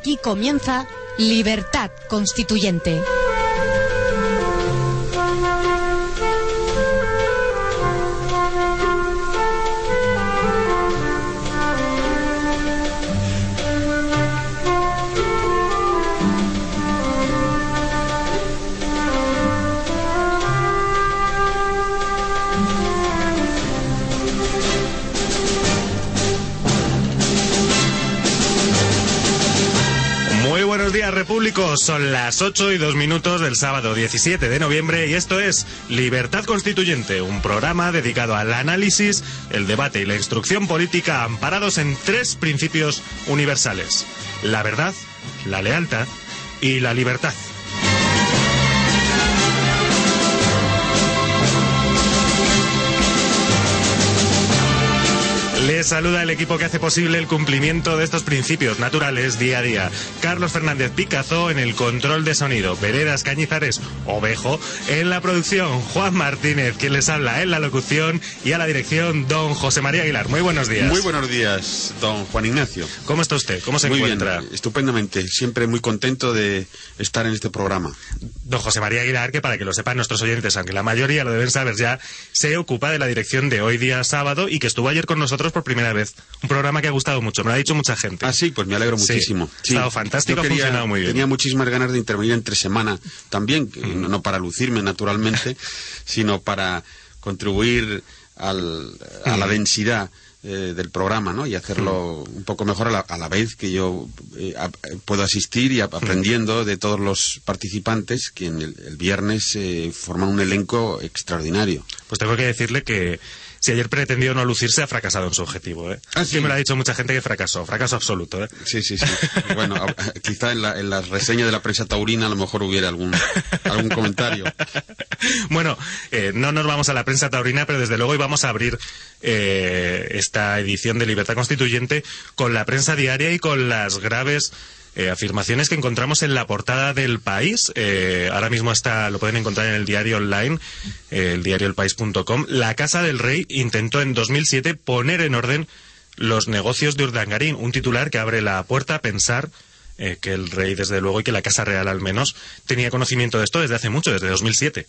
Aquí comienza Libertad Constituyente. Son las 8 y 2 minutos del sábado 17 de noviembre y esto es Libertad Constituyente, un programa dedicado al análisis, el debate y la instrucción política amparados en tres principios universales. La verdad, la lealtad y la libertad. Les saluda el equipo que hace posible el cumplimiento de estos principios naturales día a día. Carlos Fernández Picazo en el control de sonido, Veredas Cañizares Ovejo en la producción, Juan Martínez quien les habla en la locución y a la dirección don José María Aguilar. Muy buenos días. Muy buenos días, don Juan Ignacio. ¿Cómo está usted? ¿Cómo se muy encuentra? bien, estupendamente. Siempre muy contento de estar en este programa. Don José María Aguilar, que para que lo sepan nuestros oyentes, aunque la mayoría lo deben saber ya, se ocupa de la dirección de hoy día sábado y que estuvo ayer con nosotros por primera vez. Un programa que ha gustado mucho, me lo ha dicho mucha gente. Ah, sí, pues me alegro Sí, muchísimo. ha estado fantástico, Yo ha funcionado muy bien. Tenía muchísimas ganas de intervenir entre semana también, que no para lucirme naturalmente, sino para contribuir al- a la densidad eh, del programa, ¿no? Y hacerlo un poco mejor a la, a la vez que yo eh, eh, puedo asistir y ap- aprendiendo de todos los participantes que en el, el viernes eh, forman un elenco extraordinario. Pues tengo que decirle que si ayer pretendió no lucirse, ha fracasado en su objetivo. ¿eh? Ah, sí. Me lo ha dicho mucha gente que fracasó, fracaso absoluto. ¿eh? Sí, sí, sí. Bueno, a- quizá en la, en la reseña de la prensa taurina a lo mejor hubiera algún, algún comentario. bueno, eh, no nos vamos a la prensa taurina, pero desde luego hoy vamos a abrir eh, esta edición de Libertad Constituyente con la prensa diaria y con las graves eh, afirmaciones que encontramos en la portada del país. Eh, ahora mismo está, lo pueden encontrar en el diario online, eh, el diario elpaís.com. La Casa del Rey intentó en 2007 poner en orden los negocios de Urdangarín, un titular que abre la puerta a pensar eh, que el rey, desde luego, y que la Casa Real al menos, tenía conocimiento de esto desde hace mucho, desde 2007.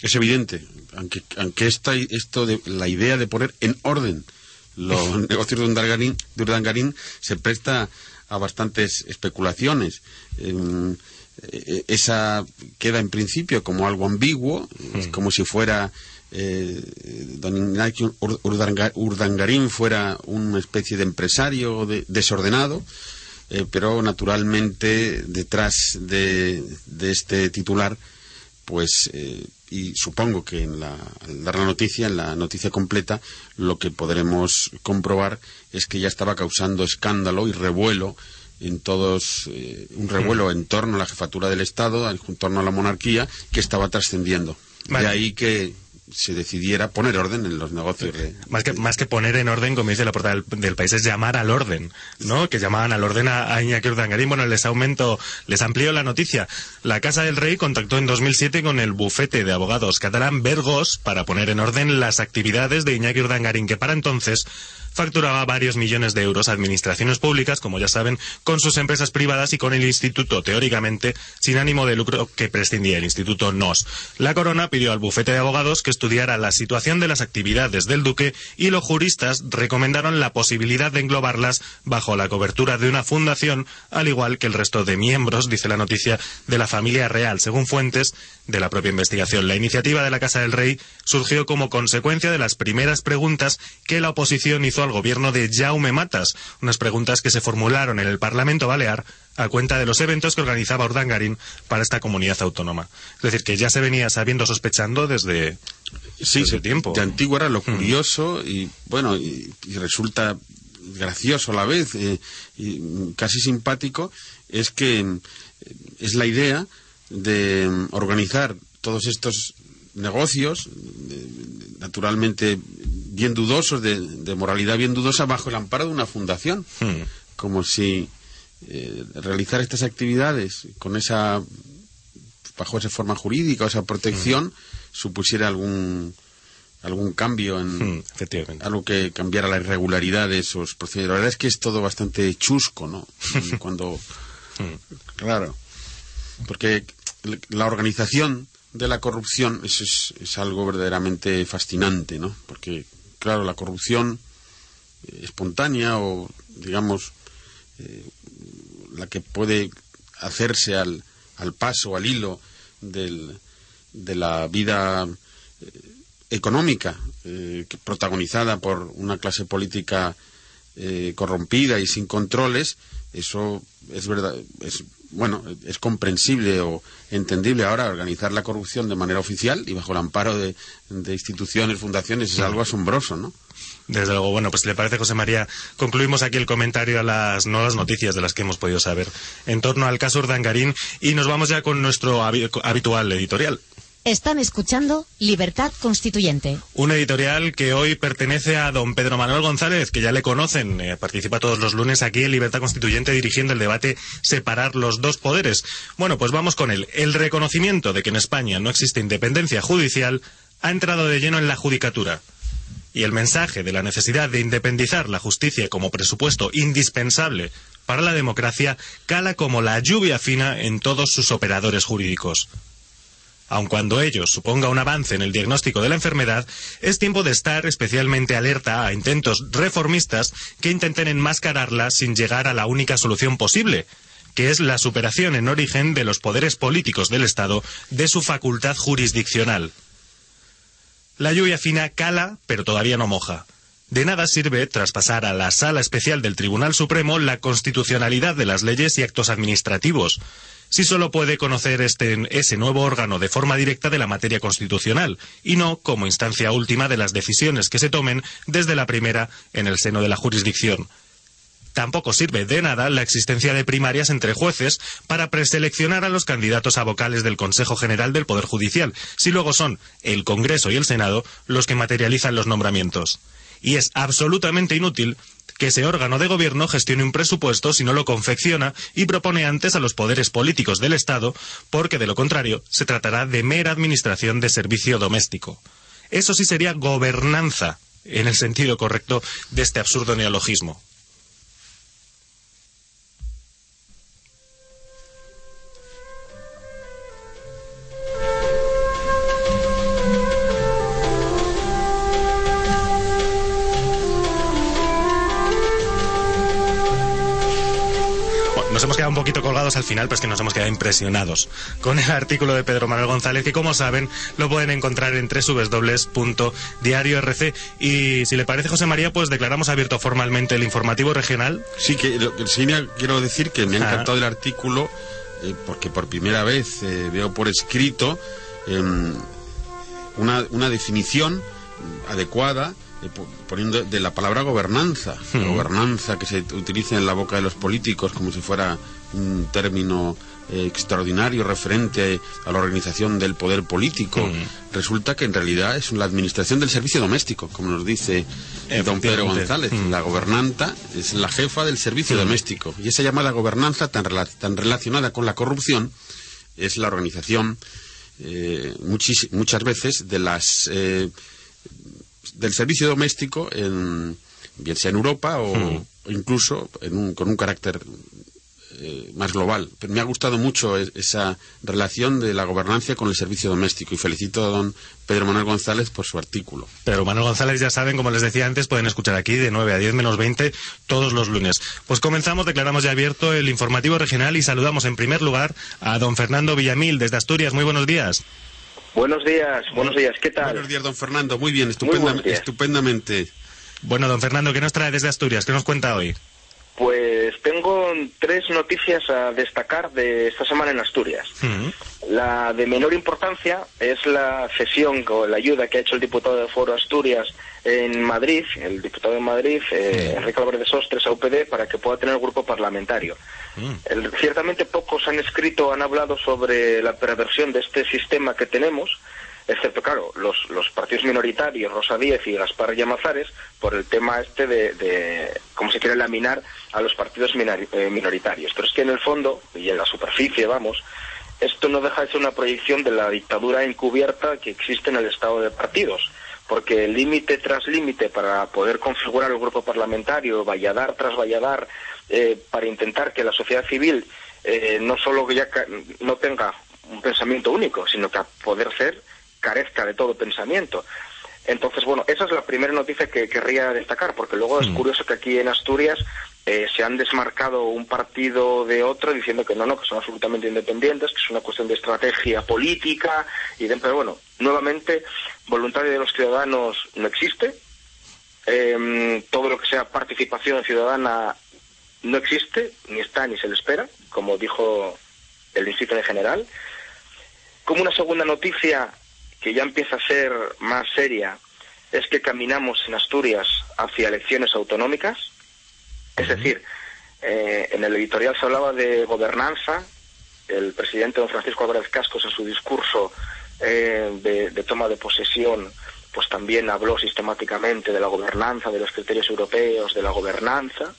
Es evidente, aunque, aunque esta, esto de, la idea de poner en orden los negocios de Urdangarín, de Urdangarín se presta a bastantes especulaciones. Em, eh, esa queda en principio como algo ambiguo, es como si fuera eh, don Ignacio Ur- Urdanga- Urdangarín fuera una especie de empresario de- desordenado, eh, pero naturalmente detrás de, de este titular pues eh, y supongo que en la, al dar la noticia, en la noticia completa, lo que podremos comprobar es que ya estaba causando escándalo y revuelo en todos, eh, un revuelo en torno a la jefatura del Estado, en torno a la monarquía, que estaba trascendiendo. Vale. De ahí que se decidiera poner orden en los negocios. Más que, más que poner en orden, como dice la portada del, del país, es llamar al orden, ¿no? Que llamaban al orden a, a Iñaki Urdangarín. Bueno, les aumento, les amplío la noticia. La Casa del Rey contactó en 2007 con el bufete de abogados catalán Vergos para poner en orden las actividades de Iñaki Urdangarín, que para entonces facturaba varios millones de euros a administraciones públicas, como ya saben, con sus empresas privadas y con el instituto, teóricamente, sin ánimo de lucro que prescindía el Instituto NOS. La corona pidió al bufete de abogados que estudiara la situación de las actividades del duque y los juristas recomendaron la posibilidad de englobarlas bajo la cobertura de una fundación, al igual que el resto de miembros, dice la noticia, de la familia real, según fuentes de la propia investigación. La iniciativa de la Casa del Rey surgió como consecuencia de las primeras preguntas que la oposición hizo al gobierno de Jaume Matas, unas preguntas que se formularon en el Parlamento Balear a cuenta de los eventos que organizaba Urdangarín para esta comunidad autónoma. Es decir, que ya se venía sabiendo, sospechando desde, Sí, desde tiempo. de antiguo era lo curioso y bueno, y, y resulta gracioso a la vez eh, y mm, casi simpático, es que mm, es la idea de mm, organizar todos estos negocios, eh, naturalmente bien dudosos, de, de moralidad bien dudosa, bajo el amparo de una fundación. Hmm. Como si eh, realizar estas actividades con esa bajo esa forma jurídica o esa protección supusiera algún algún cambio en Hmm, efectivamente. algo que cambiara la irregularidad de esos procedimientos. La verdad es que es todo bastante chusco, ¿no? Cuando claro, porque la organización de la corrupción eso es, es algo verdaderamente fascinante, ¿no? Porque claro, la corrupción eh, espontánea o digamos eh, la que puede hacerse al, al paso, al hilo del, de la vida eh, económica protagonizada por una clase política corrompida y sin controles, eso es verdad, es bueno, es comprensible o entendible ahora organizar la corrupción de manera oficial y bajo el amparo de, instituciones, fundaciones, es algo asombroso, ¿no? Desde luego, bueno, pues le parece, José María, concluimos aquí el comentario a las nuevas noticias de las que hemos podido saber en torno al caso Urdangarín y nos vamos ya con nuestro habi- habitual editorial. Están escuchando Libertad Constituyente. Un editorial que hoy pertenece a don Pedro Manuel González, que ya le conocen, eh, participa todos los lunes aquí en Libertad Constituyente dirigiendo el debate Separar los dos poderes. Bueno, pues vamos con él. El reconocimiento de que en España no existe independencia judicial ha entrado de lleno en la judicatura. Y el mensaje de la necesidad de independizar la justicia como presupuesto indispensable para la democracia cala como la lluvia fina en todos sus operadores jurídicos. Aun cuando ello suponga un avance en el diagnóstico de la enfermedad, es tiempo de estar especialmente alerta a intentos reformistas que intenten enmascararla sin llegar a la única solución posible, que es la superación en origen de los poderes políticos del Estado de su facultad jurisdiccional. La lluvia fina cala, pero todavía no moja. De nada sirve traspasar a la Sala Especial del Tribunal Supremo la constitucionalidad de las leyes y actos administrativos, si solo puede conocer este, ese nuevo órgano de forma directa de la materia constitucional, y no como instancia última de las decisiones que se tomen desde la primera en el seno de la jurisdicción. Tampoco sirve de nada la existencia de primarias entre jueces para preseleccionar a los candidatos a vocales del Consejo General del Poder Judicial, si luego son el Congreso y el Senado los que materializan los nombramientos. Y es absolutamente inútil que ese órgano de gobierno gestione un presupuesto si no lo confecciona y propone antes a los poderes políticos del Estado, porque de lo contrario se tratará de mera administración de servicio doméstico. Eso sí sería gobernanza, en el sentido correcto de este absurdo neologismo. Un poquito colgados al final, pero es que nos hemos quedado impresionados con el artículo de Pedro Manuel González, que como saben, lo pueden encontrar en www.diariorc. Y si le parece, José María, pues declaramos abierto formalmente el informativo regional. Sí, que lo sí me- quiero decir que me ha Ah. encantado el artículo eh, porque por primera vez eh, veo por escrito em, una, una definición adecuada eh, po- poniendo de la palabra gobernanza. Gobernanza que se utiliza en la boca de los políticos como si fuera un término eh, extraordinario referente a la organización del poder político. Resulta que en realidad es la administración del servicio doméstico, como nos dice eh, don Pedro. González. Mm. La gobernanta es la jefa del servicio doméstico. Y esa llamada gobernanza tan, rela- tan relacionada con la corrupción es la organización eh, muchas veces de las eh, del servicio doméstico en, bien sea en Europa o incluso en un, con un carácter eh, más global. Pero me ha gustado mucho e- esa relación de la gobernanza con el servicio doméstico y felicito a don Pedro Manuel González por su artículo. Pedro Manuel González, ya saben, como les decía antes, pueden escuchar aquí de 9 a 10 menos 20 todos los lunes. Pues comenzamos, declaramos ya abierto el informativo regional y saludamos en primer lugar a don Fernando Villamil desde Asturias. Muy buenos días. Buenos días, buenos días, ¿qué tal? Buenos días, don Fernando. Muy bien, Muy estupendamente. Bueno, don Fernando, ¿qué nos trae desde Asturias? ¿Qué nos cuenta hoy? Pues tengo tres noticias a destacar de esta semana en Asturias. Mm. La de menor importancia es la cesión o la ayuda que ha hecho el diputado de Foro Asturias en Madrid, el diputado de Madrid, eh, Enrique Álvarez de Sostres, a UPD, para que pueda tener grupo parlamentario. El- ciertamente pocos han escrito, han hablado sobre la perversión de este sistema que tenemos, excepto, claro, los, partidos minoritarios, Rosa Díez y Gaspar Llamazares, por el tema este de, de cómo se quiere laminar a los partidos eh, minoritarios. Pero es que en el fondo, y en la superficie, vamos, esto no deja de ser una proyección de la dictadura encubierta que existe en el estado de partidos. Porque límite tras límite para poder configurar el grupo parlamentario, valladar tras valladar, eh, para intentar que la sociedad civil eh, no solo ya no tenga un pensamiento único, sino que a poder ser carezca de todo pensamiento. Entonces, bueno, esa es la primera noticia que querría destacar, porque luego es curioso que aquí en Asturias eh, se han desmarcado un partido de otro diciendo que no, no, que son absolutamente independientes, que es una cuestión de estrategia política, y de, pero bueno, nuevamente, voluntad de los ciudadanos no existe, Em, todo lo que sea participación ciudadana no existe, ni está, ni se le espera, como dijo el Instituto en general. Como una segunda noticia que ya empieza a ser más seria, es que caminamos en Asturias hacia elecciones autonómicas. Es decir, eh, en el editorial se hablaba de gobernanza. El presidente don Francisco Álvarez Cascos en su discurso eh, de, de toma de posesión pues también habló sistemáticamente de la gobernanza, de los criterios europeos, de la gobernanza,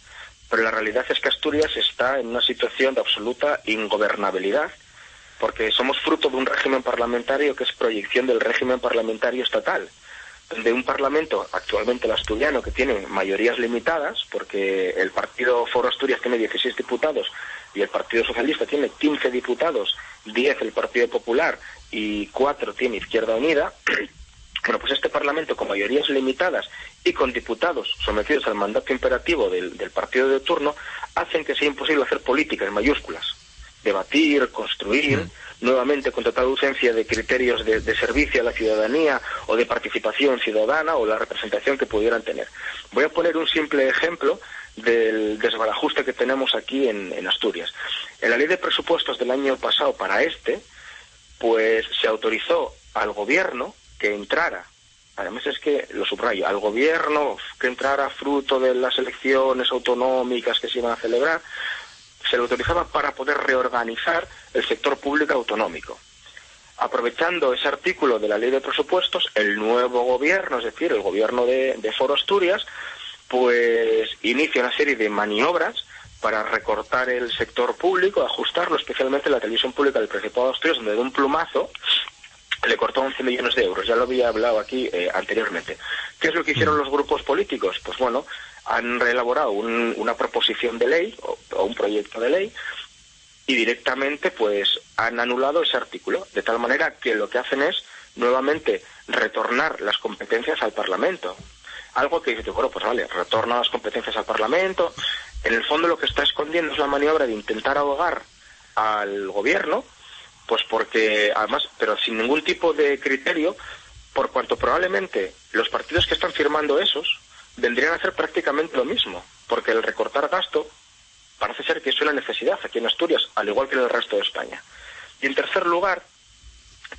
pero la realidad es que Asturias está en una situación de absoluta ingobernabilidad, porque somos fruto de un régimen parlamentario que es proyección del régimen parlamentario estatal, donde un parlamento, actualmente el asturiano, que tiene mayorías limitadas, porque el partido Foro Asturias tiene 16 diputados y el Partido Socialista tiene 15 diputados, 10 el Partido Popular y 4 tiene Izquierda Unida, bueno, pues este Parlamento con mayorías limitadas y con diputados sometidos al mandato imperativo del, del partido de turno hacen que sea imposible hacer política en mayúsculas. Debatir, construir, nuevamente con total ausencia de criterios de, de servicio a la ciudadanía o de participación ciudadana o la representación que pudieran tener. Voy a poner un simple ejemplo del desbarajuste que tenemos aquí en, en Asturias. En la ley de presupuestos del año pasado para este, pues se autorizó al gobierno que entrara, además es que lo subrayo, al gobierno que entrara fruto de las elecciones autonómicas que se iban a celebrar, se le autorizaba para poder reorganizar el sector público autonómico. Aprovechando ese artículo de la ley de presupuestos, el nuevo gobierno, es decir, el gobierno de, de Foro Asturias, pues inicia una serie de maniobras para recortar el sector público, ajustarlo, especialmente la televisión pública del Principado de Asturias, donde de un plumazo le cortó 11 millones de euros. Ya lo había hablado aquí eh, anteriormente. ¿Qué es lo que hicieron los grupos políticos? Pues bueno, han reelaborado un- una proposición de ley o, o un proyecto de ley y directamente pues han anulado ese artículo, de tal manera que lo que hacen es nuevamente retornar las competencias al Parlamento. Algo que dice, bueno, pues vale, retorna las competencias al Parlamento. En el fondo lo que está escondiendo es la maniobra de intentar ahogar al gobierno, pues porque además, pero sin ningún tipo de criterio, por cuanto probablemente los partidos que están firmando esos vendrían a hacer prácticamente lo mismo, porque el recortar gasto parece ser que es una necesidad aquí en Asturias, al igual que en el resto de España. Y en tercer lugar,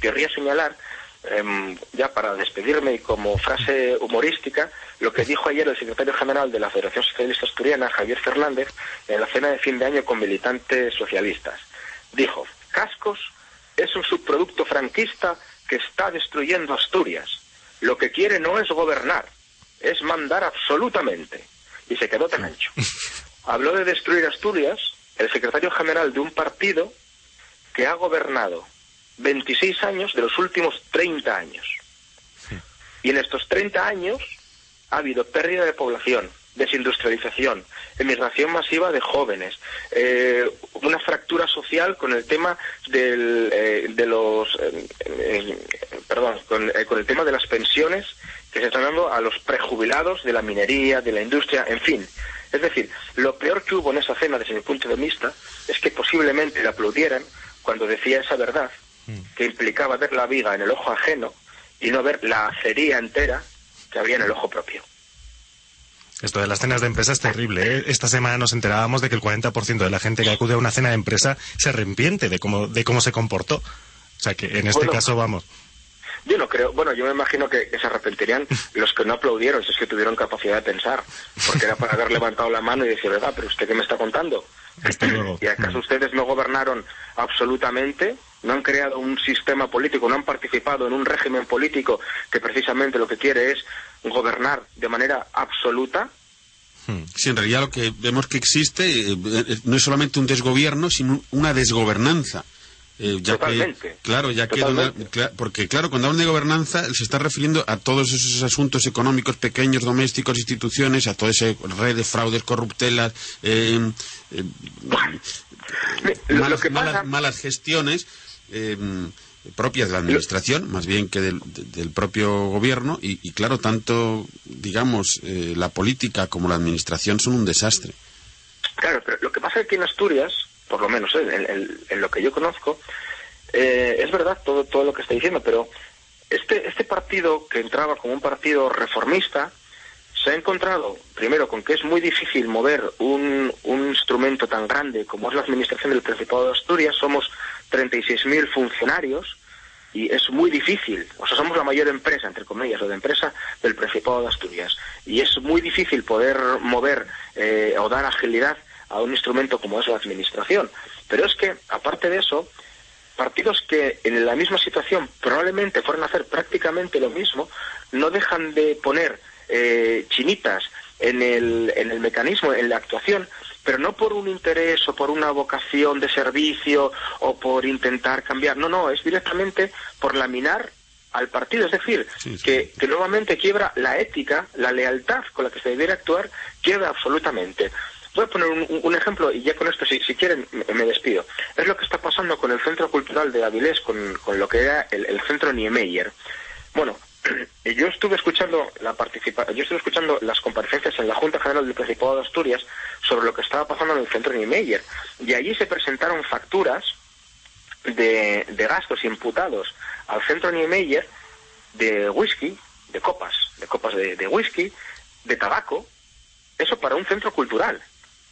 querría señalar, em, ya para despedirme y como frase humorística, lo que dijo ayer el secretario general de la Federación Socialista Asturiana, Javier Fernández, en la cena de fin de año con militantes socialistas. Dijo, Cascos es un subproducto franquista que está destruyendo Asturias. Lo que quiere no es gobernar, es mandar absolutamente. Y se quedó tan ancho. Habló de destruir Asturias el secretario general de un partido que ha gobernado 26 años de los últimos 30 años. Y en estos 30 años ha habido pérdida de población, desindustrialización, emigración masiva de jóvenes, eh, una fractura social con el tema del, eh, de los, eh, eh, perdón, con, eh, con el tema de las pensiones que se están dando a los prejubilados de la minería, de la industria, en fin. Es decir, lo peor que hubo en esa cena, desde mi punto de vista, es que posiblemente le aplaudieran cuando decía esa verdad, que implicaba ver la viga en el ojo ajeno y no ver la acería entera que había en el ojo propio. Esto de las cenas de empresa es terrible. ¿eh? Esta semana nos enterábamos de que el 40% de la gente que acude a una cena de empresa se arrepiente de cómo, de cómo se comportó. O sea que en este Bueno. caso, vamos. Yo no creo, bueno, yo me imagino que, que se arrepentirían los que no aplaudieron, si es que tuvieron capacidad de pensar, porque era para haber levantado la mano y decir, verdad, pero usted qué me está contando. Hasta luego. ¿Y acaso ustedes no gobernaron absolutamente? ¿No han creado un sistema político? ¿No han participado en un régimen político que precisamente lo que quiere es gobernar de manera absoluta? Sí, en realidad lo que vemos que existe eh, eh, no es solamente un desgobierno, sino una desgobernanza. Eh, ya Totalmente. Que, claro, ya que Totalmente. Cla- porque claro, cuando hablan de gobernanza se está refiriendo a todos esos asuntos económicos pequeños, domésticos, instituciones, a toda esa red de fraudes, corruptelas, eh, eh, Lo- malas, malas- gestiones eh, propias de la administración, más bien que del, de- del propio gobierno, y, y claro, tanto, digamos, eh, la política como la administración son un desastre. Claro, pero lo que pasa es que en Asturias, por lo menos eh, en, en- en lo que yo conozco, eh, es verdad todo, todo lo que está diciendo, pero este, este partido que entraba como un partido reformista se ha encontrado, primero, con que es muy difícil mover un, un instrumento tan grande como es la Administración del Principado de Asturias. Somos 36.000 funcionarios y es muy difícil, o sea, somos la mayor empresa, entre comillas, o de empresa del Principado de Asturias, y es muy difícil poder mover eh, o dar agilidad a un instrumento como es la administración. Pero es que, aparte de eso, partidos que en la misma situación probablemente fueran a hacer prácticamente lo mismo, no dejan de poner eh, chinitas en el, en el mecanismo, en la actuación, pero no por un interés o por una vocación de servicio o por intentar cambiar, no, no, es directamente por laminar al partido, es decir, Sí, sí. Que, que nuevamente quiebra la ética, la lealtad con la que se debiera actuar, quiebra absolutamente. Voy a poner un, ejemplo y ya con esto, si, quieren, me, despido. Es lo que está pasando con el Centro Cultural de Avilés, con, con lo que era el, Centro Niemeyer. Bueno, yo estuve escuchando la participa yo estuve escuchando las comparecencias en la Junta General del Principado de Asturias sobre lo que estaba pasando en el Centro Niemeyer y allí se presentaron facturas de, de gastos imputados al Centro Niemeyer de whisky, de copas, de copas de whisky, de tabaco, eso para un centro cultural.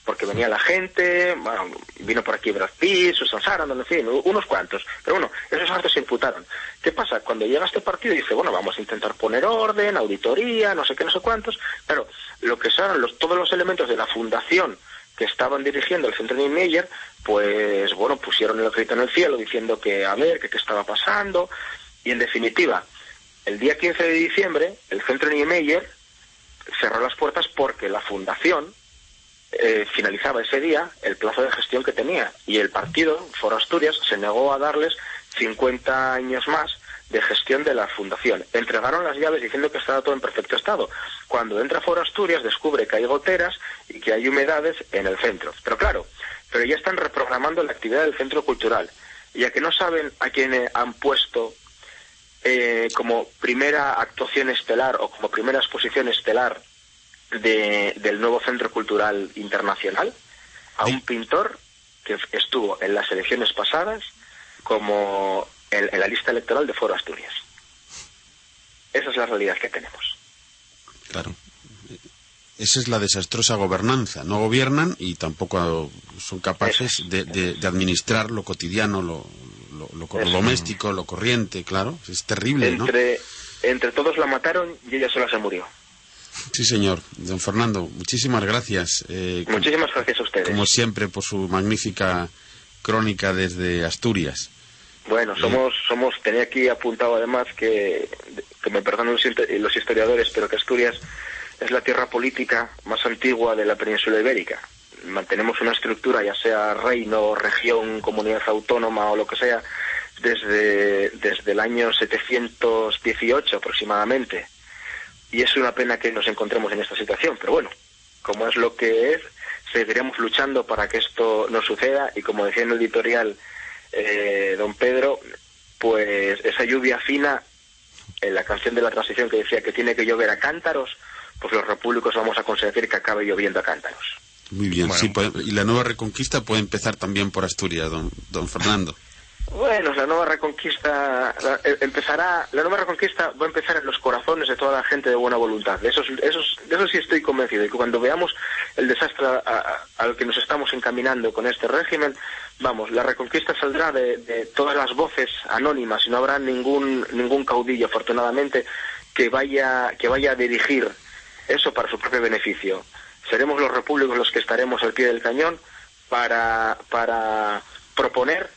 Porque venía la gente, bueno, vino por aquí Brad Pitt, Susan Sarandon, en fin, unos cuantos. Pero bueno, esos gastos se imputaron. ¿Qué pasa? Cuando llega este partido dice, bueno, vamos a intentar poner orden, auditoría, no sé qué, no sé cuántos. Claro, lo que son los, todos los elementos de la fundación que estaban dirigiendo el centro Niemeyer, pues bueno, pusieron el grito en el cielo diciendo que a ver, que qué estaba pasando. Y en definitiva, el día 15 de diciembre, el centro Niemeyer cerró las puertas porque la fundación eh, finalizaba ese día el plazo de gestión que tenía y el partido, Foro Asturias, se negó a darles 50 años más de gestión de la fundación. Entregaron las llaves diciendo que estaba todo en perfecto estado. Cuando entra Foro Asturias descubre que hay goteras y que hay humedades en el centro. Pero claro, pero ya están reprogramando la actividad del centro cultural. Ya que no saben a quién eh, han puesto eh, como primera actuación estelar o como primera exposición estelar de- del nuevo Centro Cultural Internacional a un pintor que estuvo en las elecciones pasadas como en, en la lista electoral de Foro Asturias. Esa es la realidad que tenemos. Claro. Esa es la desastrosa gobernanza. No gobiernan y tampoco son capaces de, de- de administrar lo cotidiano, lo, lo- lo- doméstico, lo corriente, claro. Es terrible, ¿no? Entre, entre todos la mataron y ella sola se murió. Sí, señor. Don Fernando, muchísimas gracias. eh, como- Muchísimas gracias a ustedes. como siempre, por su magnífica crónica desde Asturias. Bueno, somos, somos, tenía aquí apuntado además que, que me perdonen los historiadores, pero que Asturias es la tierra política más antigua de la península ibérica. Mantenemos una estructura, ya sea reino, región, comunidad autónoma o lo que sea, desde, desde el año 718 aproximadamente. Y es una pena que nos encontremos en esta situación, pero bueno, como es lo que es, seguiremos luchando para que esto no suceda y como decía en el editorial eh, don Pedro, pues esa lluvia fina en la canción de la transición que decía que tiene que llover a cántaros, pues los repúblicos vamos a conseguir que acabe lloviendo a cántaros. Muy bien, sí, y la nueva reconquista puede empezar también por Asturias, don, don Fernando. Bueno, la nueva reconquista eh, empezará, la nueva reconquista va a empezar en los corazones de toda la gente de buena voluntad. De eso, de eso sí estoy convencido. Y que cuando veamos el desastre al que nos estamos encaminando con este régimen, vamos, la reconquista saldrá de, todas las voces anónimas y no habrá ningún ningún caudillo, afortunadamente, que vaya que vaya a dirigir eso para su propio beneficio. Seremos los repúblicos los que estaremos al pie del cañón para para proponer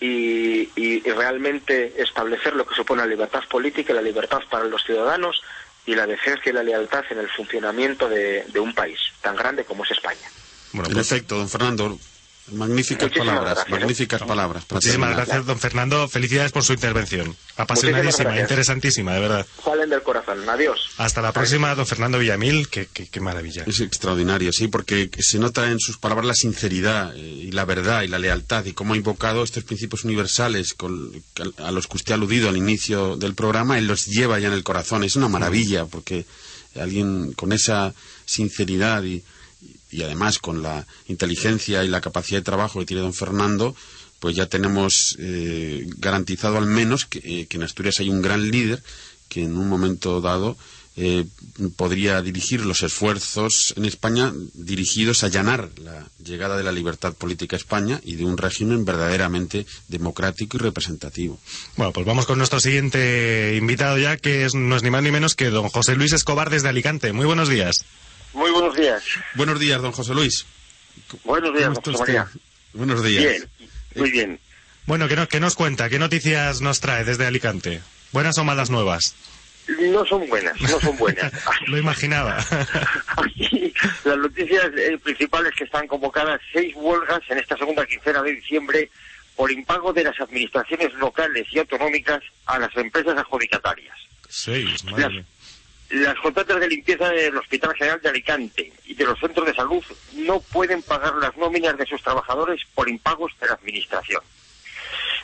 y, realmente establecer lo que supone la libertad política y la libertad para los ciudadanos y la defensa y la lealtad en el funcionamiento de, un país tan grande como es España. Bueno, en efecto, don Fernando, Magníficas palabras, magníficas palabras. Muchísimas gracias, don Fernando. Felicidades por su intervención. Apasionadísima, interesantísima, de verdad. Salen del corazón. Adiós. Hasta la próxima, don Fernando Villamil. Qué, qué, maravilla. Es extraordinario, sí, porque se nota en sus palabras la sinceridad eh, y la verdad y la lealtad y cómo ha invocado estos principios universales a los que usted ha aludido al inicio del programa. Él los lleva ya en el corazón. Es una maravilla, porque alguien con esa sinceridad y y además con la inteligencia y la capacidad de trabajo que tiene don Fernando, pues ya tenemos eh, garantizado al menos eh, que, en Asturias hay un gran líder que en un momento dado eh, podría dirigir los esfuerzos en España dirigidos a allanar la llegada de la libertad política a España y de un régimen verdaderamente democrático y representativo. Bueno, pues vamos con nuestro siguiente invitado ya, que es, no es ni más ni menos que don José Luis Escobar desde Alicante. Muy buenos días. Muy buenos días. Buenos días, don José Luis. Buenos días, don José María. Buenos días. Bien, muy bien. Bueno, ¿qué, nos cuenta? ¿Qué noticias nos trae desde Alicante? ¿Buenas o malas nuevas? No son buenas, no son buenas. Lo imaginaba. las noticias eh, principales que están convocadas seis huelgas en esta segunda quincena de diciembre por impago de las administraciones locales y autonómicas a las empresas adjudicatarias. Seis, madre las contratas de limpieza del Hospital General de Alicante y de los centros de salud no pueden pagar las nóminas de sus trabajadores por impagos de la Administración.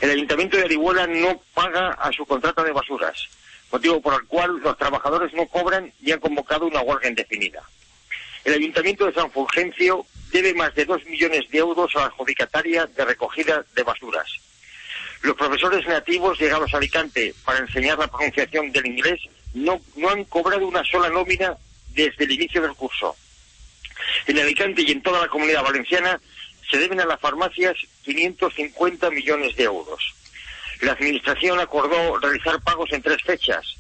El Ayuntamiento de Arihuela no paga a su contrata de basuras, motivo por el cual los trabajadores no cobran y han convocado una huelga indefinida. El Ayuntamiento de San Fulgencio debe más de dos millones de euros a la adjudicataria de recogida de basuras. Los profesores nativos llegados a Alicante para enseñar la pronunciación del inglés no, no han cobrado una sola nómina desde el inicio del curso. En Alicante y en toda la comunidad valenciana se deben a las farmacias 550 millones de euros. La Administración acordó realizar pagos en tres fechas,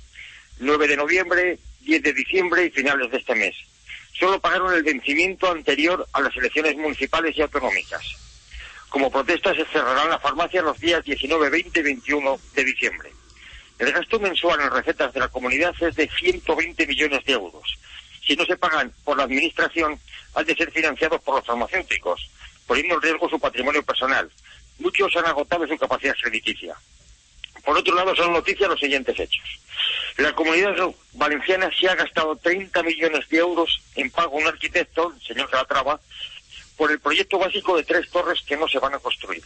9 de noviembre, 10 de diciembre y finales de este mes. Solo pagaron el vencimiento anterior a las elecciones municipales y autonómicas. Como protesta se cerrarán las farmacias los días 19, 20 y 21 de diciembre. El gasto mensual en recetas de la comunidad es de 120 millones de euros. Si no se pagan por la Administración, han de ser financiados por los farmacéuticos, poniendo en riesgo su patrimonio personal. Muchos han agotado su capacidad crediticia. Por otro lado, son noticias los siguientes hechos. La comunidad valenciana se ha gastado 30 millones de euros en pago a un arquitecto, el señor Calatrava, por el proyecto básico de tres torres que no se van a construir.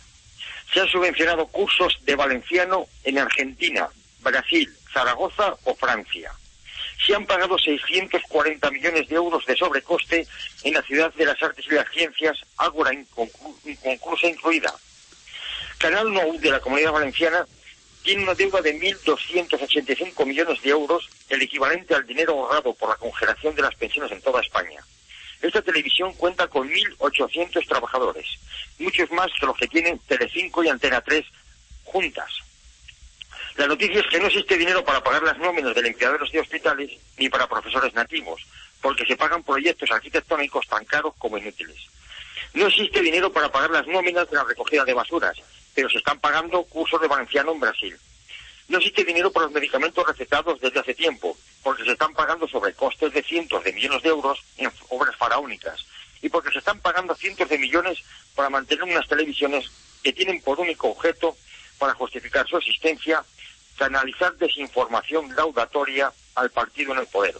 Se han subvencionado cursos de valenciano en Argentina, Brasil, Zaragoza o Francia. Se han pagado 640 millones de euros de sobrecoste en la ciudad de las artes y las ciencias, Ágora inconclusa incluida. Canal Nou de la Comunidad Valenciana tiene una deuda de 1.285 millones de euros, el equivalente al dinero ahorrado por la congelación de las pensiones en toda España. Esta televisión cuenta con 1.800 trabajadores, muchos más que los que tienen Telecinco y Antena 3 juntas. La noticia es que no existe dinero para pagar las nóminas de limpiadores de hospitales ni para profesores nativos, porque se pagan proyectos arquitectónicos tan caros como inútiles. No existe dinero para pagar las nóminas de la recogida de basuras, pero se están pagando cursos de valenciano en Brasil. No existe dinero para los medicamentos recetados desde hace tiempo, porque se están pagando sobre costes de cientos de millones de euros en obras faraónicas, y porque se están pagando cientos de millones para mantener unas televisiones que tienen por único objeto, para justificar su existencia, canalizar desinformación laudatoria al partido en el poder.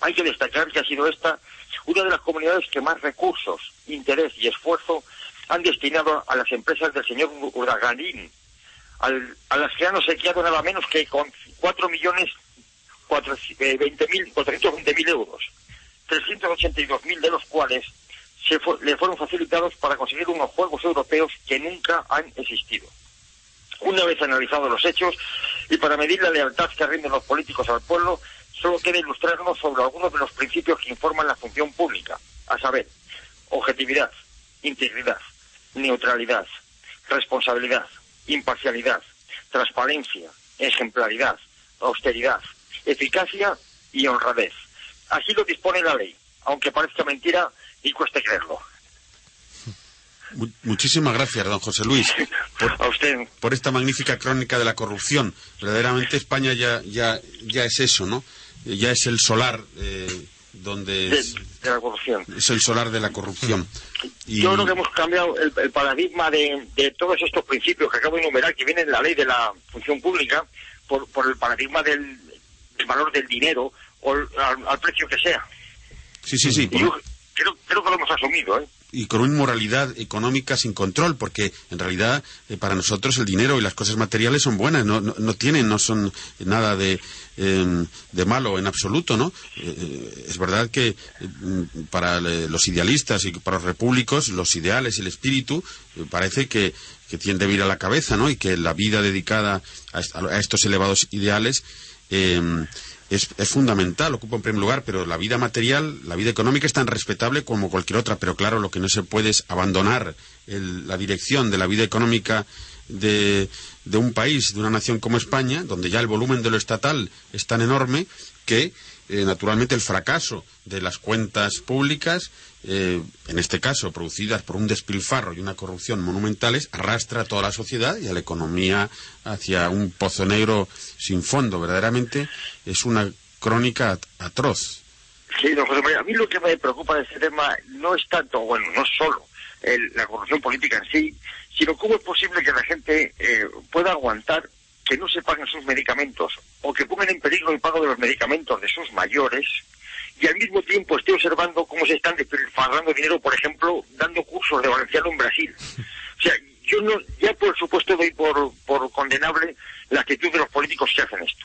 Hay que destacar que ha sido esta una de las comunidades que más recursos, interés y esfuerzo han destinado a las empresas del señor Uraganín, a las que han obsequiado nada menos que con 4 millones eh, mil euros, 382.000 de los cuales se le fueron facilitados para conseguir unos Juegos Europeos que nunca han existido. Una vez analizados los hechos y para medir la lealtad que rinden los políticos al pueblo, solo queda ilustrarnos sobre algunos de los principios que informan la función pública, a saber, objetividad, integridad, neutralidad, responsabilidad, imparcialidad, transparencia, ejemplaridad, austeridad, eficacia y honradez. Así lo dispone la ley, aunque parezca mentira y cueste creerlo. Muchísimas gracias, don José Luis, por, a usted. por esta magnífica crónica de la corrupción. Verdaderamente España ya, ya, ya es eso, ¿no? Ya es el solar eh, donde... De, la corrupción. Es el solar de la corrupción. Y... Yo creo que hemos cambiado el, paradigma de, de, todos estos principios que acabo de enumerar, que vienen de la ley de la función pública, por, por el paradigma del, valor del dinero o al, precio que sea. Sí, sí, sí. Yo creo, creo que lo hemos asumido, ¿eh? Y con una inmoralidad económica sin control, porque en realidad eh, para nosotros el dinero y las cosas materiales son buenas, no, no, tienen, no son nada de, em, de malo en absoluto, ¿no? Eh, es verdad que mm, para los idealistas y para los repúblicos los ideales, el espíritu, eh, parece que, que tiende a ir a la cabeza, ¿no? Y que la vida dedicada a, estos elevados ideales em, es, fundamental, ocupa en primer lugar, pero la vida material, la vida económica es tan respetable como cualquier otra, pero claro, lo que no se puede es abandonar la dirección de la vida económica de, de, un país, de una nación como España, donde ya el volumen de lo estatal es tan enorme que, eh, naturalmente, el fracaso de las cuentas públicas eh, en este caso producidas por un despilfarro y una corrupción monumentales, arrastra a toda la sociedad y a la economía hacia un pozo negro sin fondo. Verdaderamente es una crónica atroz. Sí, don José María, a mí lo que me preocupa de este tema no es tanto, bueno, no solo la corrupción política en sí, sino cómo es posible que la gente eh, pueda aguantar que no se paguen sus medicamentos o que pongan en peligro el pago de los medicamentos de sus mayores y al mismo tiempo estoy observando cómo se están despilfarrando dinero, por ejemplo, dando cursos de valenciano en Brasil. O sea, yo no, ya por supuesto doy por, por condenable la actitud de los políticos que hacen esto,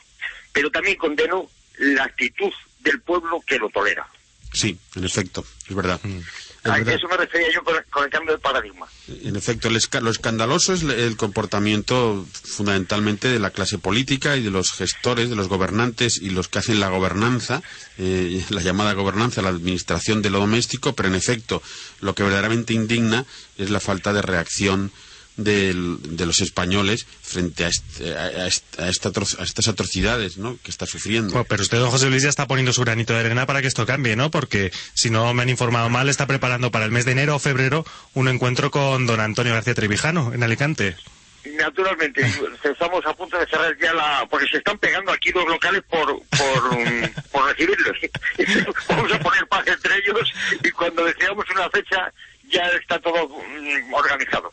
pero también condeno la actitud del pueblo que lo tolera. Sí, en efecto, es verdad. Mm. A eso me refería yo con, el cambio de paradigma. En efecto, lo escandaloso es el comportamiento fundamentalmente de la clase política y de los gestores, de los gobernantes y los que hacen la gobernanza, eh, la llamada gobernanza, la administración de lo doméstico, pero en efecto lo que verdaderamente indigna es la falta de reacción de, los españoles frente a, a, estas atrocidades ¿no? que está sufriendo. pero usted, don José Luis, ya está poniendo su granito de arena para que esto cambie, ¿no? Porque, si no me han informado mal, está preparando para el mes de enero o febrero un encuentro con don Antonio García Trevijano en Alicante. Naturalmente, estamos a punto de cerrar ya la... porque se están pegando aquí dos locales por, por, por recibirlos. Vamos a poner paz entre ellos y cuando deseamos una fecha ya está todo mm, organizado.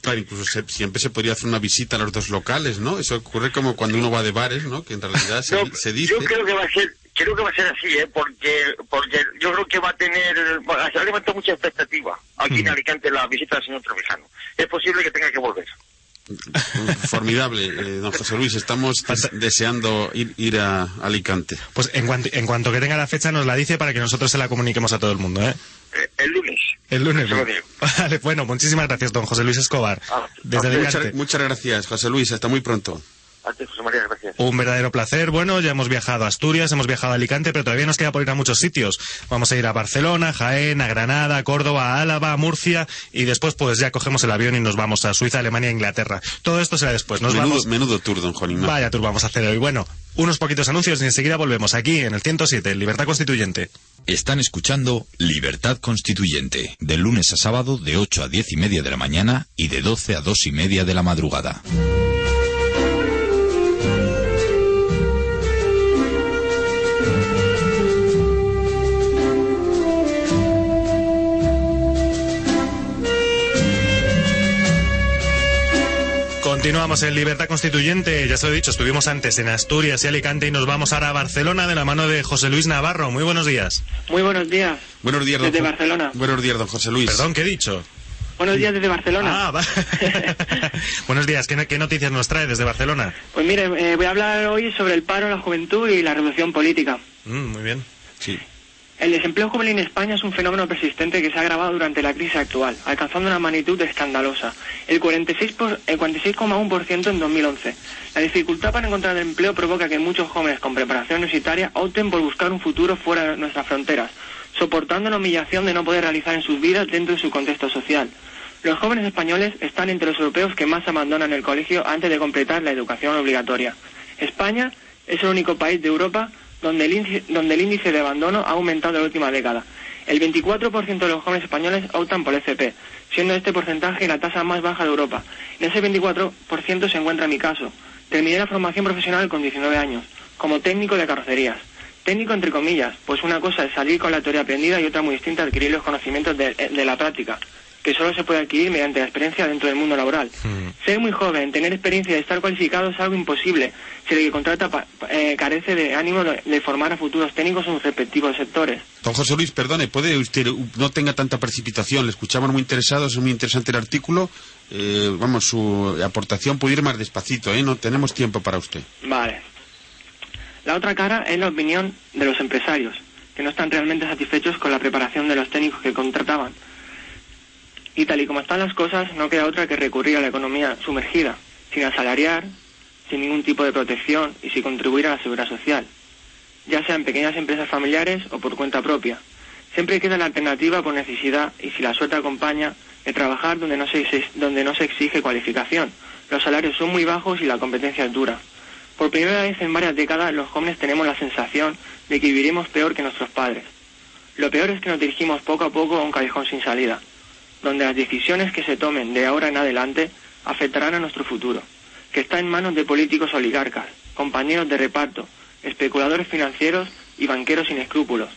Claro, incluso siempre se podría hacer una visita a los dos locales, ¿no? Eso ocurre como cuando uno va de bares, ¿no? Que en realidad se, dice... Yo creo que va a ser, creo que va a ser así, ¿eh? Porque, porque yo creo que va a tener... Bueno, se ha levantado mucha expectativa aquí en Alicante la visita del señor Trevijano. Es posible que tenga que volver. Formidable, eh, don José Luis. Estamos deseando ir, ir a Alicante. Pues en cuanto, en cuanto que tenga la fecha nos la dice para que nosotros se la comuniquemos a todo el mundo, ¿eh? Eh el lunes. El lunes. Vale, bueno, muchísimas gracias, don José Luis Escobar. Ah, desde muchas, gracias, José Luis. Hasta muy pronto. José María, gracias. Un verdadero placer. Bueno, ya hemos viajado a Asturias, hemos viajado a Alicante, pero todavía nos queda por ir a muchos sitios. Vamos a ir a Barcelona, Jaén, a Granada, a Córdoba, a Álava, a Murcia y después pues ya cogemos el avión y nos vamos a Suiza, Alemania e Inglaterra. Todo esto será después. Nos menudo, vamos... menudo tour, don Juan Vaya tour vamos a hacer hoy. Bueno, unos poquitos anuncios y enseguida volvemos aquí en el 107, Libertad Constituyente. Están escuchando Libertad Constituyente, de lunes a sábado de 8 a 10 y media de la mañana y de 12 a 2 y media de la madrugada. Continuamos en Libertad Constituyente. Ya se lo he dicho, estuvimos antes en Asturias y Alicante y nos vamos ahora a Barcelona de la mano de José Luis Navarro. Muy buenos días. Muy buenos días. Buenos días, don Desde Jo- Barcelona. Buenos días, don José Luis. Perdón, ¿qué he dicho? Buenos días desde Barcelona. Ah, va. buenos días. ¿Qué, qué noticias nos trae desde Barcelona? Pues mire, eh, voy a hablar hoy sobre el paro, la juventud y la revolución política. Mm, muy bien. Sí. El desempleo juvenil en España es un fenómeno persistente que se ha agravado durante la crisis actual, alcanzando una magnitud escandalosa, el 46 por- el 46,1% en 2011. La dificultad para encontrar empleo provoca que muchos jóvenes con preparación universitaria opten por buscar un futuro fuera de nuestras fronteras, soportando la humillación de no poder realizar en sus vidas dentro de su contexto social. Los jóvenes españoles están entre los europeos que más abandonan el colegio antes de completar la educación obligatoria. España es el único país de Europa donde el, índice, donde el índice de abandono ha aumentado en la última década. El 24% de los jóvenes españoles optan por FP, siendo este porcentaje la tasa más baja de Europa. En ese 24% se encuentra mi caso. Terminé la formación profesional con 19 años, como técnico de carrocerías. Técnico entre comillas, pues una cosa es salir con la teoría aprendida y otra muy distinta adquirir los conocimientos de, de la práctica, que solo se puede adquirir mediante la experiencia dentro del mundo laboral. Ser muy joven, tener experiencia y estar cualificado es algo imposible si el que contrata pa- eh, carece de ánimo de, formar a futuros técnicos en sus respectivos sectores. Don José Luis, perdone, puede usted, no tenga tanta precipitación, le escuchamos muy interesados, es muy interesante el artículo, eh, vamos, su aportación puede ir más despacito, ¿eh? No tenemos tiempo para usted. Vale. La otra cara es la opinión de los empresarios, que no están realmente satisfechos con la preparación de los técnicos que contrataban. Y tal y como están las cosas, no queda otra que recurrir a la economía sumergida, sin asalariar, sin ningún tipo de protección y sin contribuir a la seguridad social, ya sea en pequeñas empresas familiares o por cuenta propia. Siempre queda la alternativa por necesidad y si la suerte acompaña, de trabajar donde no se, donde no se exige cualificación. Los salarios son muy bajos y la competencia es dura. Por primera vez en varias décadas los jóvenes tenemos la sensación de que viviremos peor que nuestros padres. Lo peor es que nos dirigimos poco a poco a un callejón sin salida, donde las decisiones que se tomen de ahora en adelante afectarán a nuestro futuro, que está en manos de políticos oligarcas, compañeros de reparto, especuladores financieros y banqueros sin escrúpulos.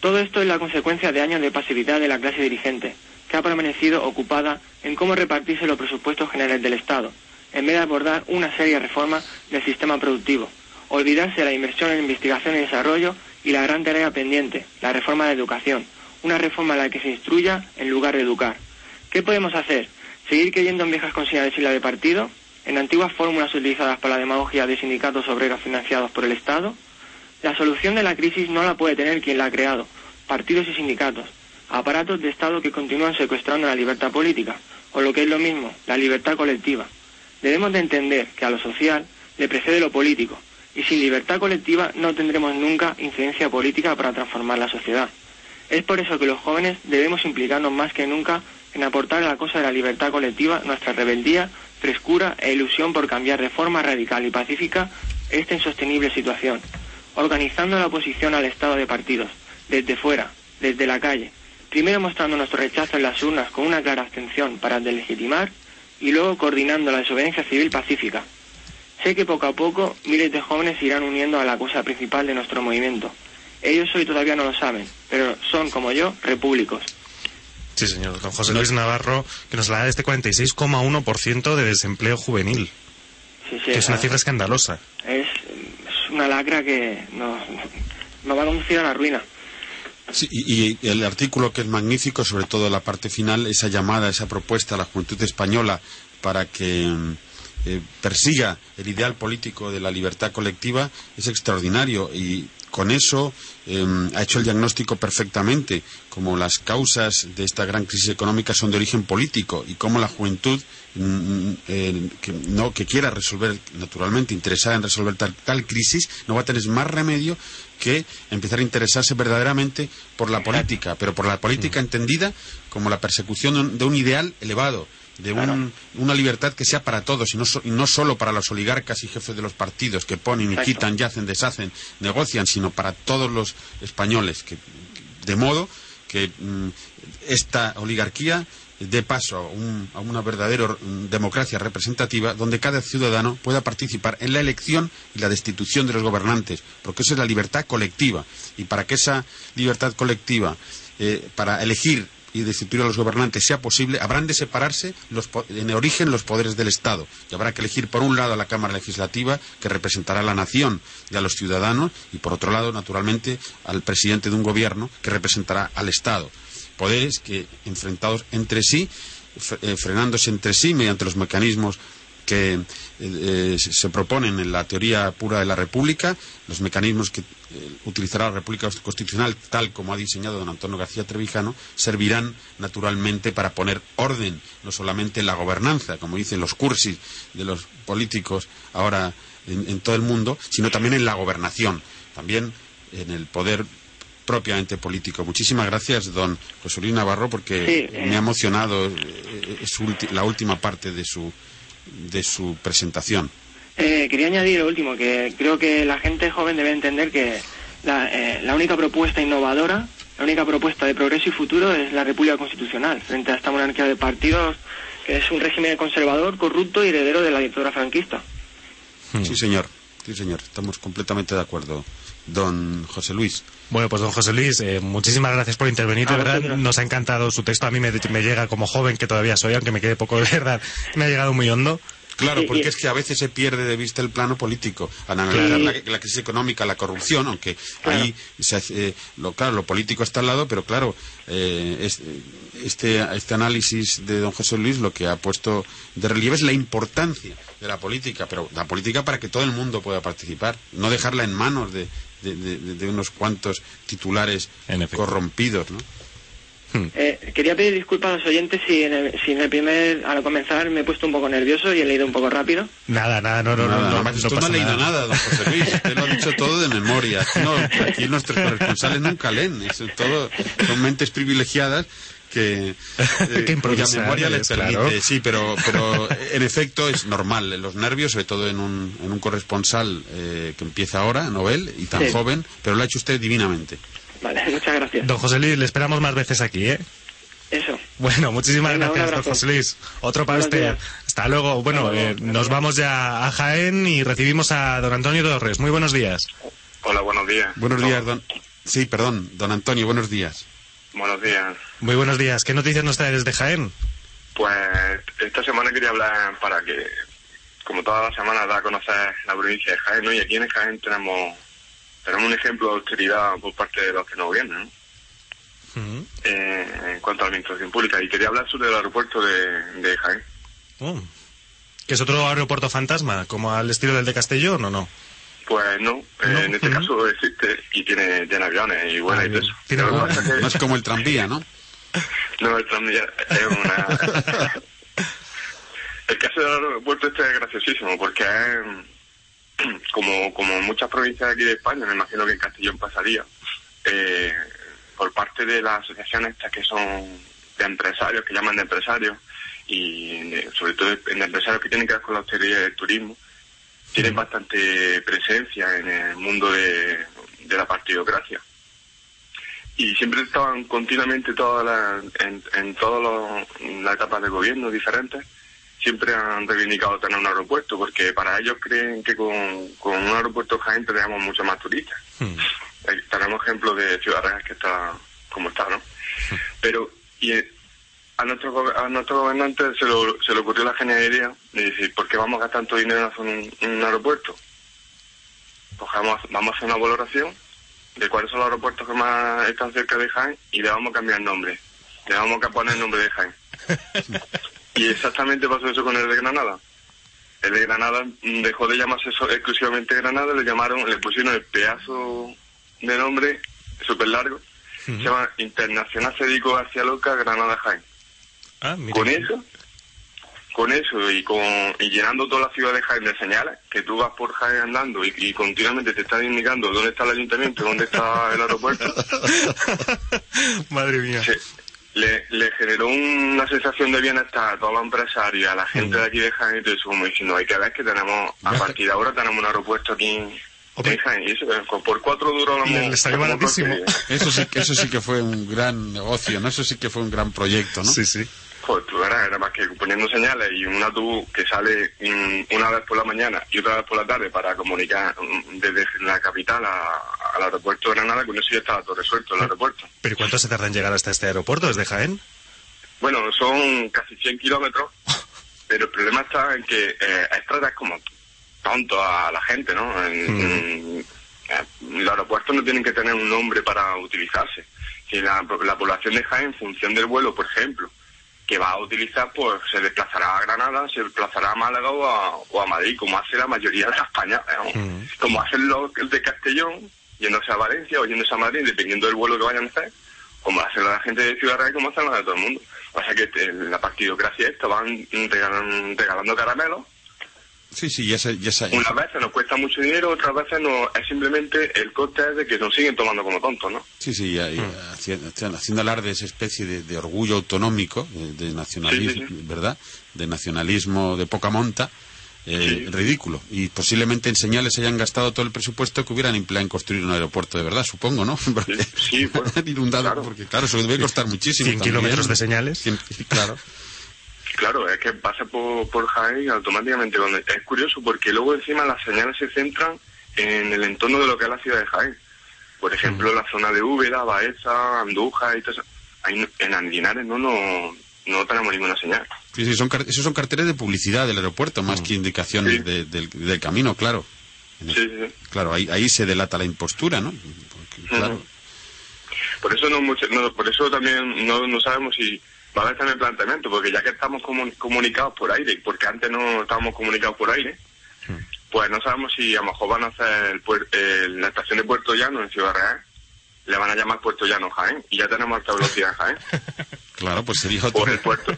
Todo esto es la consecuencia de años de pasividad de la clase dirigente, que ha permanecido ocupada en cómo repartirse los presupuestos generales del Estado, en vez de abordar una seria reforma del sistema productivo, olvidarse de la inversión en investigación y desarrollo y la gran tarea pendiente, la reforma de educación, una reforma en la que se instruya en lugar de educar. ¿Qué podemos hacer? ¿Seguir creyendo en viejas consignas de sigla de partido? ¿En antiguas fórmulas utilizadas para la demagogia de sindicatos obreros financiados por el Estado? La solución de la crisis no la puede tener quien la ha creado, partidos y sindicatos, aparatos de Estado que continúan secuestrando la libertad política, o lo que es lo mismo, la libertad colectiva. Debemos de entender que a lo social le precede lo político, y sin libertad colectiva no tendremos nunca incidencia política para transformar la sociedad. Es por eso que los jóvenes debemos implicarnos más que nunca en aportar a la cosa de la libertad colectiva nuestra rebeldía, frescura e ilusión por cambiar de forma radical y pacífica esta insostenible situación, organizando la oposición al estado de partidos, desde fuera, desde la calle, primero mostrando nuestro rechazo en las urnas con una clara abstención para delegitimar y luego coordinando la desobediencia civil pacífica. Sé que poco a poco miles de jóvenes se irán uniendo a la cosa principal de nuestro movimiento. Ellos hoy todavía no lo saben, pero son, como yo, repúblicos. Sí, señor. Don José Luis Navarro, que nos da este 46,1% de desempleo juvenil, Sí, sí, que es una ah, cifra escandalosa. es, es una lacra que nos, nos va a conducir a la ruina. Sí, y, y el artículo que es magnífico, sobre todo la parte final, esa llamada, esa propuesta a la juventud española para que eh, persiga el ideal político de la libertad colectiva es extraordinario y con eso eh, ha hecho el diagnóstico perfectamente, como las causas de esta gran crisis económica son de origen político y cómo la juventud mm, eh, que, no, que quiera resolver, naturalmente, interesada en resolver tal, tal crisis, no va a tener más remedio que empezar a interesarse verdaderamente por la política, pero por la política entendida como la persecución de un, de un ideal elevado, de un- una libertad que sea para todos y no, so- y no solo para los oligarcas y jefes de los partidos que ponen y quitan, yacen, deshacen, negocian, sino para todos los españoles. Que, de modo que mm, esta oligarquía dé paso a, un- a una verdadera mm, democracia representativa donde cada ciudadano pueda participar en la elección y la destitución de los gobernantes, porque eso es la libertad colectiva. Y para que esa libertad colectiva, eh, para elegir y destituir a los gobernantes sea posible, habrán de separarse los en origen los poderes del Estado. Y habrá que elegir, por un lado, a la Cámara Legislativa, que representará a la nación y a los ciudadanos, y por otro lado, naturalmente, al presidente de un gobierno, que representará al Estado. Poderes que, enfrentados entre sí, eh, frenándose entre sí mediante los mecanismos que eh, eh, se proponen en la teoría pura de la República, los mecanismos que utilizará la República Constitucional, tal como ha diseñado don Antonio García Trevijano, servirán naturalmente para poner orden, no solamente en la gobernanza, como dicen los cursis de los políticos ahora en, en todo el mundo, sino también en la gobernación, también en el poder propiamente político. Muchísimas gracias, don José Luis Navarro, porque Sí, eh. me ha emocionado eh, eh, su ulti- la última parte de su, de su presentación. Eh, quería añadir lo último, que creo que la gente joven debe entender que la, eh, la única propuesta innovadora, la única propuesta de progreso y futuro es la República Constitucional, frente a esta monarquía de partidos que es un régimen conservador, corrupto y heredero de la dictadura franquista. Sí, señor. Sí, señor. Estamos completamente de acuerdo. Don José Luis. Bueno, pues don José Luis, eh, muchísimas gracias por intervenir. De verdad, nos ha encantado su texto. A mí me, me llega como joven que todavía soy, aunque me quede poco de verdad. Me ha llegado muy hondo. Claro, porque es que a veces se pierde de vista el plano político. Al analizar la, la crisis económica, la corrupción, aunque Claro. ahí se hace, eh, lo, claro, lo político está al lado, pero claro, eh, es- este, este análisis de don José Luis lo que ha puesto de relieve es la importancia de la política, pero la política para que todo el mundo pueda participar, no dejarla en manos de, de- de- de unos cuantos titulares corrompidos, ¿no? Eh, quería pedir disculpas a los oyentes si en, el, si en el primer, al comenzar, me he puesto un poco nervioso y he leído un poco rápido. Nada, nada, no, no, Nada, no, no, no usted no, ha pasa leído nada. nada, don José Luis. Usted lo ha dicho todo de memoria. Aquí, no- aquí nuestros corresponsales nunca leen. Es todo, son mentes privilegiadas que, eh, Que cuya improvisan, memoria les claro. permite. Sí, pero, pero en efecto es normal. Los nervios, sobre todo en un, en un corresponsal eh, que empieza ahora, novel, y tan Sí. joven, pero lo ha hecho usted divinamente. Vale, muchas gracias. Don José Luis, le esperamos más veces aquí, ¿eh? Eso. Bueno, muchísimas Venga, gracias, don. José Luis. Otro para Buenos usted. días. Hasta luego. Bueno, Hasta luego. eh, nos vamos ya a Jaén y recibimos a don Antonio Torres. Muy buenos días. Hola, buenos días. Buenos No, días, don. Sí, perdón, don Antonio, buenos días. Buenos días. Muy buenos días. ¿Qué noticias nos trae desde Jaén? Pues esta semana quería hablar para que, como todas las semanas, da a conocer la provincia de Jaén, ¿no? Y aquí en Jaén tenemos, tenemos un ejemplo de austeridad por parte de los que nos gobiernan, ¿no? Ujú. Eh, en cuanto a la administración pública. Y quería hablar sobre el aeropuerto de, de Jaén. Oh. ¿Que es otro aeropuerto fantasma, como al estilo del de Castellón o no? Pues no, eh, No, en este ujú. caso existe y tiene, tiene aviones y Ah, y todo bien. eso. Tiene es que- No es como el tranvía, ¿no? No, el tranvía es una... el caso del aeropuerto este es graciosísimo porque es, como, como en muchas provincias de aquí de España, me imagino que en Castellón pasaría, eh, por parte de las asociaciones estas que son de empresarios, que llaman de empresarios, y de- sobre todo de empresarios que tienen que ver con la hostelería y el turismo, tienen bastante presencia en el mundo de, de la partidocracia. Y siempre estaban continuamente todas las, en, en todas las etapas de gobierno diferentes siempre han reivindicado tener un aeropuerto porque para ellos creen que con, con un aeropuerto Jaén tendríamos muchos más turistas Hmm. Eh, tenemos ejemplos de Ciudad Real que está como está no pero y eh, a nuestros go- a nuestros gobernantes se, lo- se le ocurrió la genial idea de decir ¿por qué vamos a gastar tanto dinero en hacer un, un aeropuerto? pues vamos, a- vamos a hacer una valoración de cuáles son los aeropuertos que más están cerca de Jaén y le vamos a cambiar el nombre. Le vamos a poner el nombre de Jaén. y exactamente pasó eso con el de Granada. El de Granada dejó de llamarse so- exclusivamente Granada, le llamaron, le pusieron el pedazo de nombre súper largo. Se llama Internacional Federico García Loca Granada Jaén. Ah, mira. Con eso, con eso y con y llenando toda la ciudad de Jaén de señales, que tú vas por Jaén andando y, y continuamente te están indicando dónde está el ayuntamiento, dónde está el aeropuerto, Madre mía. se- le, le generó una sensación de bienestar a todos los empresarios, a la gente de aquí de Jaén y todo eso, como diciendo, hay que ver que tenemos, a partir de ahora tenemos un aeropuerto aquí en Jaén, y eso, eh, por cuatro duros lo Le- hemos- le salió baratísimo. Eso sí, que- eso sí que fue un gran negocio, ¿no? Eso sí que fue un gran proyecto, ¿no? Sí, sí. Pues tú verás, era más que poniendo señales y un autobús que sale mm, una vez por la mañana y otra vez por la tarde para comunicar mm, desde la capital a- al aeropuerto de Granada, con eso ya estaba todo resuelto el aeropuerto. ¿Pero ¿y cuánto se tarda en llegar hasta este aeropuerto desde Jaén? Bueno, son casi 100 kilómetros, pero el problema está en que eh, es tratar como tonto a la gente, ¿no? En- en- los aeropuertos no tienen que tener un nombre para utilizarse. Si la, la población de Jaén, en función del vuelo, por ejemplo, que va a utilizar, pues se desplazará a Granada, se desplazará a Málaga o a, o a Madrid, como hace la mayoría de la España. ¿no? Como hacen los de Castellón, yéndose a Valencia o yéndose a Madrid, dependiendo del vuelo que vayan a hacer, como hace la gente de Ciudad Real, como hacen los de todo el mundo. O sea que eh, la partidocracia esta van regalan- regalando caramelos. Sí, sí, ya se, ya se- Unas veces nos cuesta mucho dinero, otras veces no, es simplemente el coste es de que nos siguen tomando como tontos, ¿no? Sí, sí, ya- ya haciendo, haciendo alarde de esa especie de, de orgullo autonómico, de, de nacionalismo, Sí, sí, ¿verdad? De nacionalismo de poca monta, eh, ridículo. Y posiblemente en señales se hayan gastado todo el presupuesto que hubieran empleado en construir un aeropuerto de verdad, supongo, ¿no? Porque Sí, bueno, inundado, porque claro, eso debe costar muchísimo. 100 también. kilómetros de señales. Claro. Claro, es que pasa por, por Jaén automáticamente. Es curioso porque luego encima las señales se centran en el entorno de lo que es la ciudad de Jaén. Por ejemplo, la zona de Úbeda, Baeza, Andújar y todo eso. Ahí en Andinares no, no, no tenemos ninguna señal. Sí, sí, son, esos son carteles de publicidad del aeropuerto, más que indicaciones de- del, del camino, claro. Sí, sí, sí. Claro, ahí, ahí se delata la impostura, ¿no? Porque, claro. Por eso no, mucho- no, por eso también no, no sabemos si va a haber también planteamiento, porque ya que estamos comu- comunicados por aire, porque antes no estábamos comunicados por aire, pues no sabemos si a lo mejor van a hacer el puer- el- la estación de Puerto Llano en Ciudad Real, le van a llamar Puerto Llano Jaén, y ya tenemos alta velocidad en Jaén. Claro, pues sería otro. O el puerto,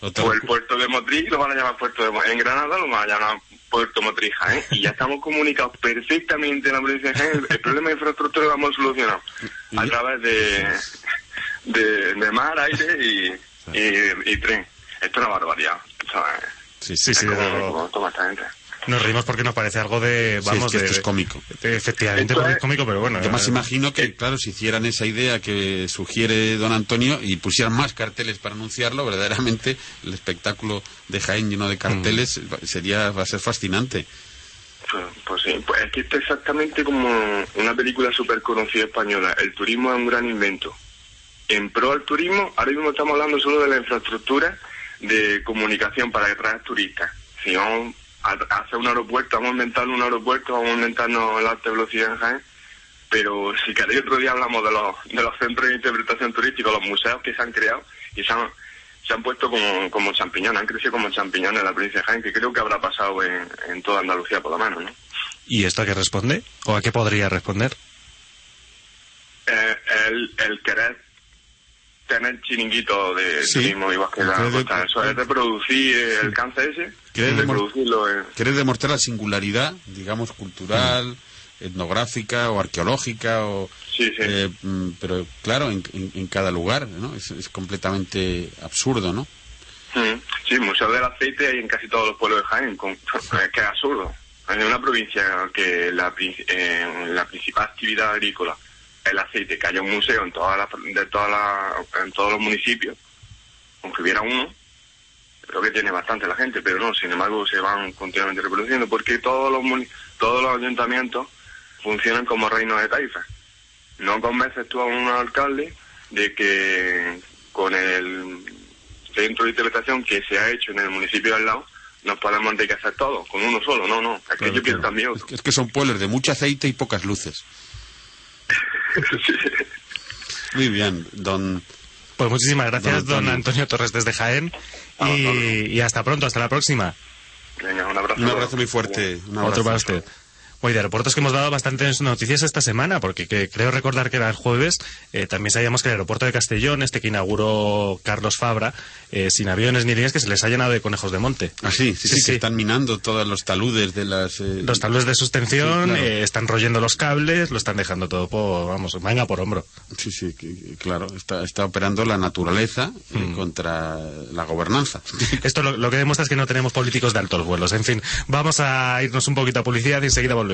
otro- o el puerto de Motriz lo van a llamar Puerto de Mo- En Granada lo van a llamar Puerto Motriz Jaén, y ya estamos comunicados perfectamente en la provincia de Jaén. El, el problema de infraestructura lo hemos solucionado a través de, de, de mar, aire y, y, y tren. Esto es una barbaridad. ¿sabes? Sí, Sí, sí, ¿Cómo- desde luego. cómo toma esta gente? Nos reímos porque nos parece algo de... Sí, Vamos, es que de, esto es cómico. de- efectivamente, porque es- es cómico, pero bueno. Yo más eh, imagino que, claro, si hicieran esa idea que sugiere don Antonio y pusieran más carteles para anunciarlo, verdaderamente el espectáculo de Jaén lleno de carteles Mm. va- sería va a ser fascinante. Pues, pues sí, pues es que esto es exactamente como una película súper conocida española. El turismo es un gran invento. En pro al turismo, ahora mismo estamos hablando solo de la infraestructura de comunicación para atraer turistas. Si vamos a hacer un aeropuerto, vamos a inventar un aeropuerto, vamos a inventarnos la alta velocidad en Jaén. Pero si queréis otro día hablamos de los, de los centros de interpretación turística, los museos que se han creado y se han, se han puesto como, como champiñones, han crecido como champiñones en la provincia de Jaén, que creo que habrá pasado en, en toda Andalucía por lo menos, ¿no? ¿Y esto a qué responde? ¿O a qué podría responder? Eh, el, el querer tener chiringuito de Sí. turismo igual que la Creo que- costa. Eso es de producir el cáncer ese, Querer de demor- producirlo en... Querer demostrar la singularidad, digamos, cultural, etnográfica o arqueológica, o, Sí, sí. eh, mm, pero claro, en, en- en cada lugar, ¿no? Es, es completamente absurdo, ¿no? Mm. Sí, Museo del Aceite hay en casi todos los pueblos de Jaén, con, es que es absurdo. En una provincia que la, eh, la principal actividad agrícola es el aceite, que haya un museo en, todas las de todas las- en todos los municipios, aunque hubiera uno, creo que tiene bastante la gente, pero no, sin embargo se van continuamente reproduciendo, porque todos los, muni- todos los ayuntamientos funcionan como reinos de taifas. No convences tú a un alcalde de que con el centro de interpretación que se ha hecho en el municipio de al lado, nos podemos enriquecer todos, con uno solo, no, no, es que Claro, claro. también Es que, es que son pueblos de mucho aceite y pocas luces. Muy bien, don... Pues muchísimas gracias, Don don Antonio. Antonio Torres desde Jaén. Ah, Y, y hasta pronto, hasta la próxima. Venga, un abrazo. Un abrazo muy fuerte. un abrazo. Otro para usted. Hoy de aeropuertos que hemos dado bastantes noticias esta semana, porque que- creo recordar que era el jueves, eh, también sabíamos que el aeropuerto de Castellón, este que inauguró Carlos Fabra, eh, sin aviones ni líneas, que se les ha llenado de conejos de monte. Ah, sí, sí, Sí, sí, sí. que están minando todos los taludes de las... eh, Los tablones de sustención, Sí, claro. están royendo los cables, lo están dejando todo por, vamos, manga por hombro. Sí, sí, claro, está, está operando la naturaleza Mm. contra la gobernanza. Esto lo, lo que demuestra es que no tenemos políticos de altos vuelos. En fin, vamos a irnos un poquito a publicidad y enseguida volvemos.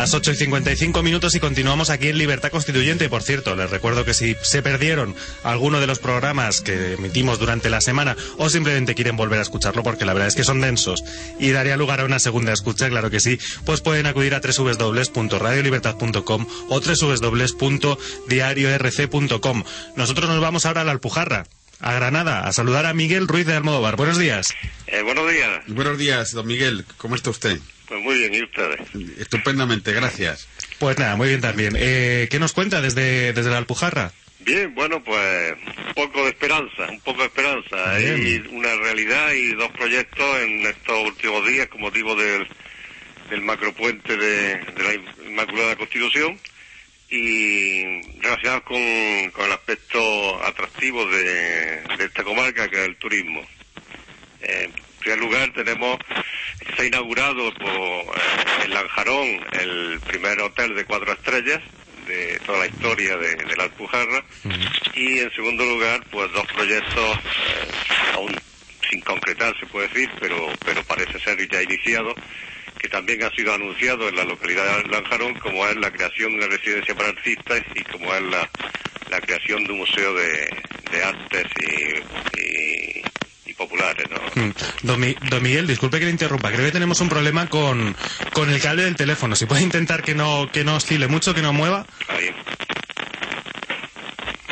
Las 8 y 55 minutos y continuamos aquí en Libertad Constituyente. Por cierto, les recuerdo que si se perdieron alguno de los programas que emitimos durante la semana o simplemente quieren volver a escucharlo porque la verdad es que son densos y daría lugar a una segunda escucha, claro que sí, pues pueden acudir a www.radiolibertad.com o www.diariorc.com. Nosotros nos vamos ahora a la Alpujarra a Granada a saludar a Miguel Ruiz de Almodóvar. Buenos días. Eh, buenos días. Buenos días, don Miguel. ¿Cómo está usted? Pues muy bien, ¿y ustedes? Estupendamente, gracias. Pues nada, muy bien también. Eh, ¿Qué nos cuenta desde, desde la Alpujarra? Bien, bueno, pues un poco de esperanza, un poco de esperanza. Hay una realidad y dos proyectos en estos últimos días con motivo del, del macropuente de, de la Inmaculada Constitución y relacionados con, con el aspecto atractivo de, de esta comarca que es el turismo. Eh, en primer lugar, tenemos, se ha inaugurado por, eh, en Lanjarón el primer hotel de cuatro estrellas de toda la historia de, de la Alpujarra. Y en segundo lugar, pues dos proyectos eh, aún sin concretar, se puede decir, pero, pero parece ser ya iniciado, que también ha sido anunciado en la localidad de Lanjarón, como es la creación de una residencia para artistas y como es la, la creación de un museo de, de artes y populares, ¿no? Mm. Don, Mi- don Miguel, disculpe que le interrumpa. Creo que tenemos un problema con, con el cable del teléfono. Si puede intentar que no, que no oscile mucho, que no mueva. Ahí.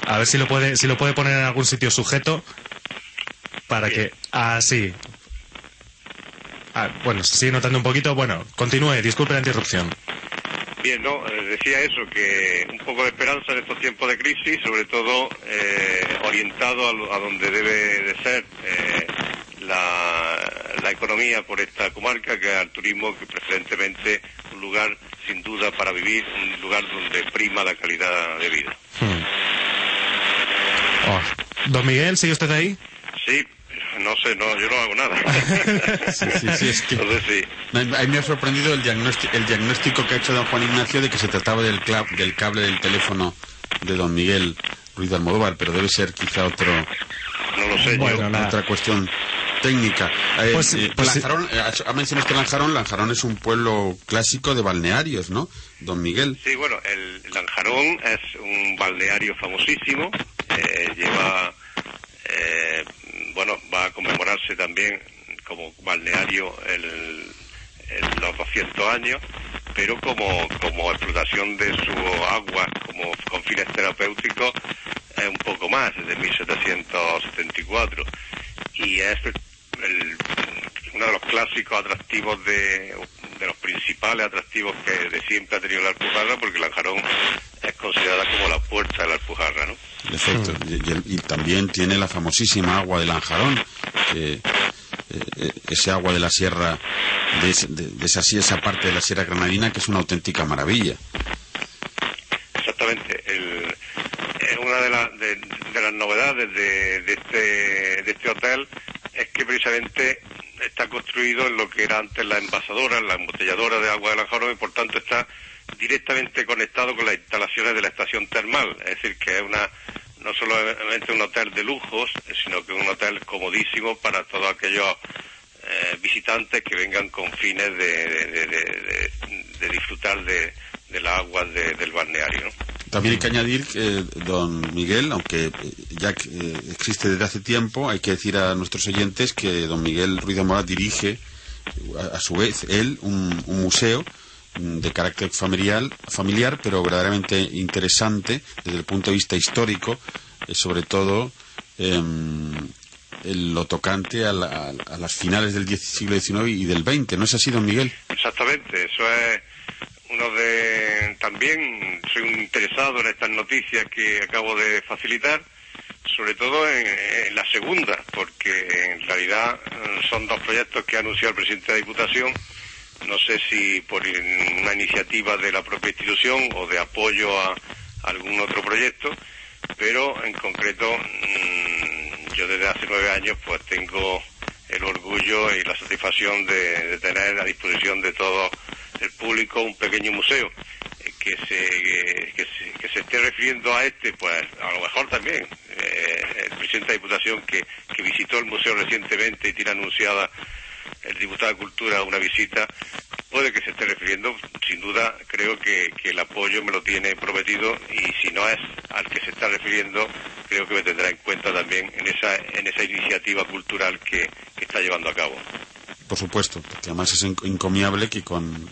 A ver si lo puede, si lo puede poner en algún sitio sujeto para que. Ah, sí. Ah, bueno, se sigue notando un poquito. Bueno, continúe, disculpe la interrupción. Bien, no, Eh, decía eso, que un poco de esperanza en estos tiempos de crisis, sobre todo eh, orientado a, a donde debe de ser eh, la, la economía por esta comarca, que es el turismo, que preferentemente un lugar sin duda para vivir, un lugar donde prima la calidad de vida. Hmm. Oh. Don Miguel, ¿sigue usted ahí? Sí, no sé, no, yo no hago nada. Sí, sí, sí, es que- Entonces sí. A mí me ha sorprendido el diagnóstico, el diagnóstico que ha hecho don Juan Ignacio de que se trataba del, del cable del teléfono de don Miguel Ruiz Almodóvar, pero debe ser quizá otro, No lo sé, Bueno, yo. nada. otra cuestión técnica. Eh, Pues- eh, pues. Lanjarón, eh, ha mencionado Lanjarón, Lanjarón es un pueblo clásico de balnearios, ¿no? Don Miguel. Sí, bueno, el Lanjarón es un balneario famosísimo, eh, lleva, eh, bueno, va a conmemorarse también como balneario el, el- los 200 años, pero como, como explotación de su agua como con fines terapéuticos es un poco más, desde 1774. Y es el- uno de los clásicos atractivos de, de los principales atractivos que de siempre ha tenido la Alpujarra, porque Lanjarón es considerada como la puerta de la Alpujarra, ¿no? Y, y el- y también tiene la famosísima agua de Lanjarón, que, eh, ese agua de la sierra, de, de- de esa, esa parte de la sierra granadina, que es una auténtica maravilla. Exactamente. El- eh, una de, las de, de las novedades de, de este, de este hotel es que precisamente está construido en lo que era antes la envasadora, la embotelladora de agua de Lanjarón y por tanto está directamente conectado con las instalaciones de la estación termal. Es decir, que es una no solamente un hotel de lujos, sino que un hotel comodísimo para todos aquellos eh, visitantes que vengan con fines de, disfrutar de, las aguas de- del balneario. También hay que añadir que don Miguel, aunque eh, ya eh, existe desde hace tiempo, hay que decir a nuestros oyentes que don Miguel Ruiz de Mora dirige, eh, a, a su vez, él, un, un museo mm, de carácter familiar, familiar, pero verdaderamente interesante desde el punto de vista histórico, eh, sobre todo en lo tocante a, la- a las finales del siglo XIX y del XX. ¿No es así, don Miguel? Exactamente, eso es uno de... También soy un interesado en estas noticias que acabo de facilitar, sobre todo en, en la segunda, porque en realidad eh, son dos proyectos que ha anunciado el presidente de la Diputación, no sé si por una iniciativa de la propia institución o de apoyo a algún otro proyecto, pero en concreto mm, yo desde hace nueve años pues tengo el orgullo y la satisfacción de, tener a disposición de todo el público un pequeño museo. Eh, que se, que, se, que se esté refiriendo a este, pues a lo mejor también. Eh, el presidente de la Diputación que, que visitó el museo recientemente y tiene anunciada el diputado de Cultura una visita, puede que se esté refiriendo, sin duda creo que, el apoyo me lo tiene prometido y si no es al que se está refiriendo, creo que me tendrá en cuenta también en esa, en esa iniciativa cultural que, está llevando a cabo. Por supuesto, porque además es encomiable que con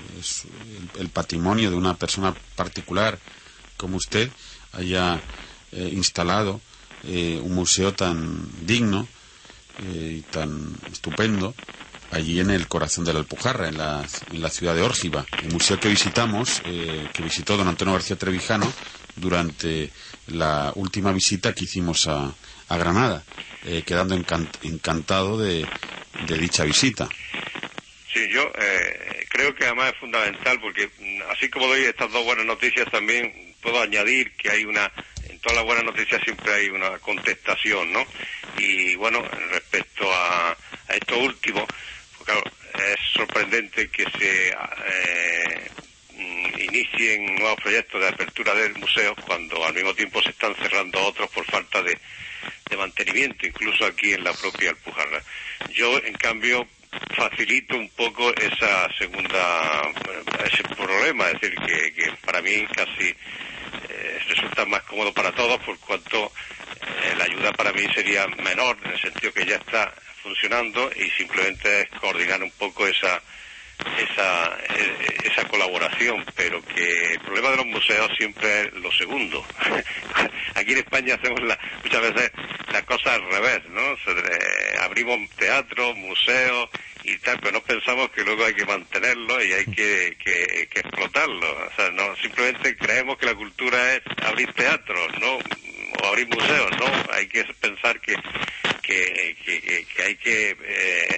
el, patrimonio de una persona particular como usted haya eh, instalado eh, un museo tan digno eh, y tan estupendo allí en el corazón de la Alpujarra, en la, en la ciudad de Órgiva. El museo que visitamos, eh, que visitó don Antonio García Trevijano durante la última visita que hicimos a, a Granada, eh, quedando encantado de, dicha visita. Sí, yo eh, creo que además es fundamental porque mm, así como doy estas dos buenas noticias, también puedo añadir que hay una, en todas las buenas noticias siempre hay una contestación, ¿no? Y bueno, respecto a, a esto último, claro, es sorprendente que se eh, mm, inicien nuevos proyectos de apertura del museo cuando al mismo tiempo se están cerrando otros por falta de, mantenimiento, incluso aquí en la propia Alpujarra. Yo, en cambio, facilito un poco esa segunda, ese problema, es decir, que, para mí casi eh, resulta más cómodo para todos por cuanto eh, la ayuda para mí sería menor, en el sentido que ya está funcionando y simplemente es coordinar un poco esa esa esa colaboración pero que el problema de los museos siempre es lo segundo. Aquí en España hacemos muchas veces las cosas al revés no abrimos teatro museos y tal pero no pensamos que luego hay que mantenerlo y hay que, que, que explotarlo. O sea no simplemente creemos que la cultura es abrir teatro no o abrir museos, ¿no? Hay que pensar que, que, que, hay que eh,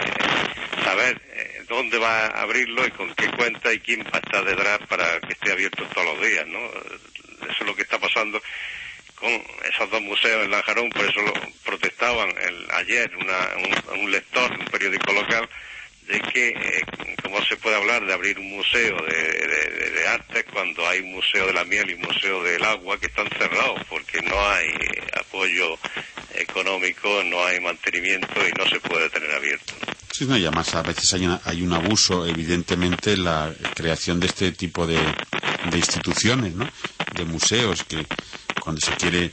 saber eh, dónde va a abrirlo y con qué cuenta y quién va a estar detrás para que esté abierto todos los días, ¿no? Eso es lo que está pasando con esos dos museos en Lanjarón, por eso lo protestaban el, ayer una, un, lector un periódico local de que eh, cómo se puede hablar de abrir un museo de, de, arte cuando hay un museo de la miel y un museo del agua que están cerrados porque no hay apoyo económico, no hay mantenimiento y no se puede tener abierto. Sí, no, y además a veces hay, hay un abuso, evidentemente, la creación de este tipo de, de instituciones, ¿no? de museos, que cuando se quiere eh,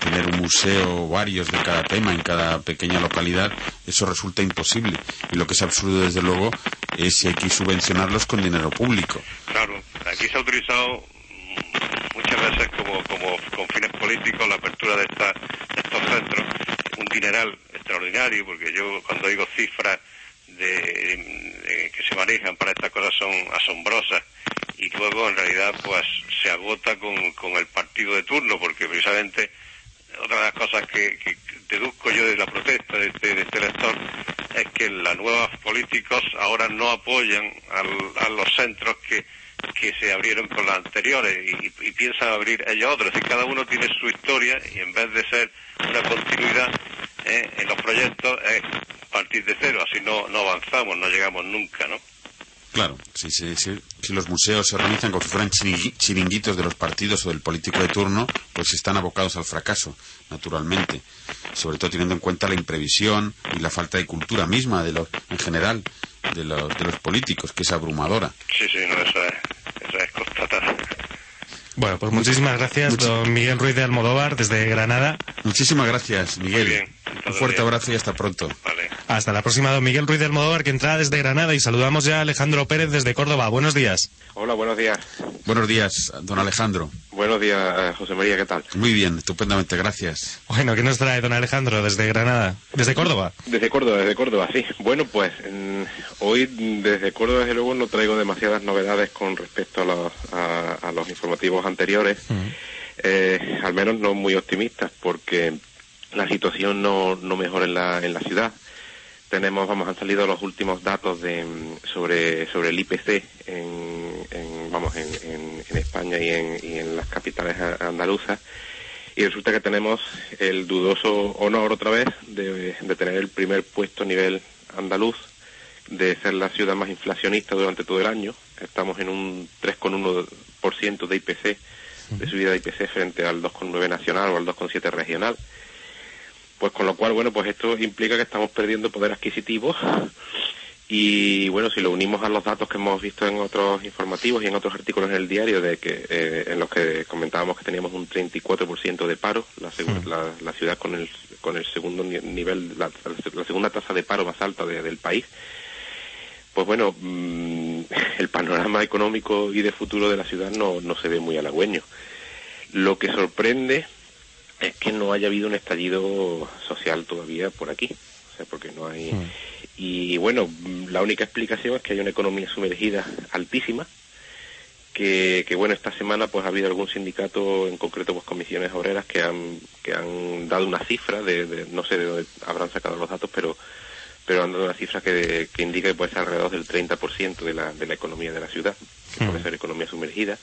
tener un museo varios de cada tema en cada pequeña localidad, eso resulta imposible. Y lo que es absurdo, desde luego, es si hay que subvencionarlos con dinero público. Claro, aquí se ha utilizado muchas veces como, como con fines políticos la apertura de, esta, estos centros, un dineral extraordinario, porque yo cuando digo cifras de, que se manejan para estas cosas son asombrosas y luego en realidad pues se agota con, con el partido de turno porque precisamente otra de las cosas que, deduzco yo de la protesta de este, de este elector es que los nuevos políticos ahora no apoyan a los centros que, que se abrieron con los anteriores y, y, piensan abrir ellos otros. Es decir, cada uno tiene su historia y en vez de ser una continuidad eh, en los proyectos es partir de cero, así no, no avanzamos, no llegamos nunca, ¿no? Claro, si, si, si, los museos se organizan como si fueran chiringuitos de los partidos o del político de turno, pues están abocados al fracaso, naturalmente. Sobre todo teniendo en cuenta la imprevisión y la falta de cultura misma, de los, en general, de los, de los políticos, que es abrumadora. Sí, sí, no, eso es. Bueno, pues muchísimas gracias, don Miguel Ruiz de Almodóvar, desde Granada. Muchísimas gracias, Miguel. Un fuerte abrazo y hasta pronto. Hasta la próxima, don Miguel Ruiz de Almodóvar, que entra desde Granada. Y saludamos ya a Alejandro Pérez desde Córdoba. Buenos días. Hola, buenos días. Buenos días, don Alejandro. Buenos días, eh, José María, ¿qué tal? Muy bien, estupendamente, gracias. Bueno, ¿qué nos trae don Alejandro desde Granada? ¿Desde Córdoba? Desde Córdoba, desde Córdoba, sí. Bueno, pues hoy desde Córdoba, desde luego, no traigo demasiadas novedades con respecto a los, a, los informativos anteriores. Eh, al menos no muy optimistas, porque la situación no, no mejora en la, en la ciudad. Tenemos, vamos, han salido los últimos datos de, sobre, sobre el IPC en, vamos, en, en, España y en, y en las capitales andaluzas. Y resulta que tenemos el dudoso honor otra vez de, de tener el primer puesto a nivel andaluz, de ser la ciudad más inflacionista durante todo el año. Estamos en un 3,1% de IPC, de subida de IPC frente al 2,9 nacional o al 2,7 regional. Pues con lo cual, bueno, pues esto implica que estamos perdiendo poder adquisitivo Y bueno, si lo unimos a los datos que hemos visto en otros informativos y en otros artículos en el diario, de que eh, en los que comentábamos que teníamos un 34% de paro, la, la, la ciudad con el, con el segundo ni- nivel, la, la segunda tasa de paro más alta de- del país, pues bueno, mm, el panorama económico y de futuro de la ciudad no, no se ve muy halagüeño. Lo que sorprende es que no haya habido un estallido social todavía por aquí. O sea, porque no hay... Y bueno, la única explicación es que hay una economía sumergida altísima, que, que bueno, esta semana pues ha habido algún sindicato, en concreto pues comisiones obreras, que han, que han dado una cifra, de, de- no sé de dónde habrán sacado los datos, pero pero han dado una cifra que, que indica que puede ser alrededor del 30% de la, de la economía de la ciudad, que puede ser economía sumergida.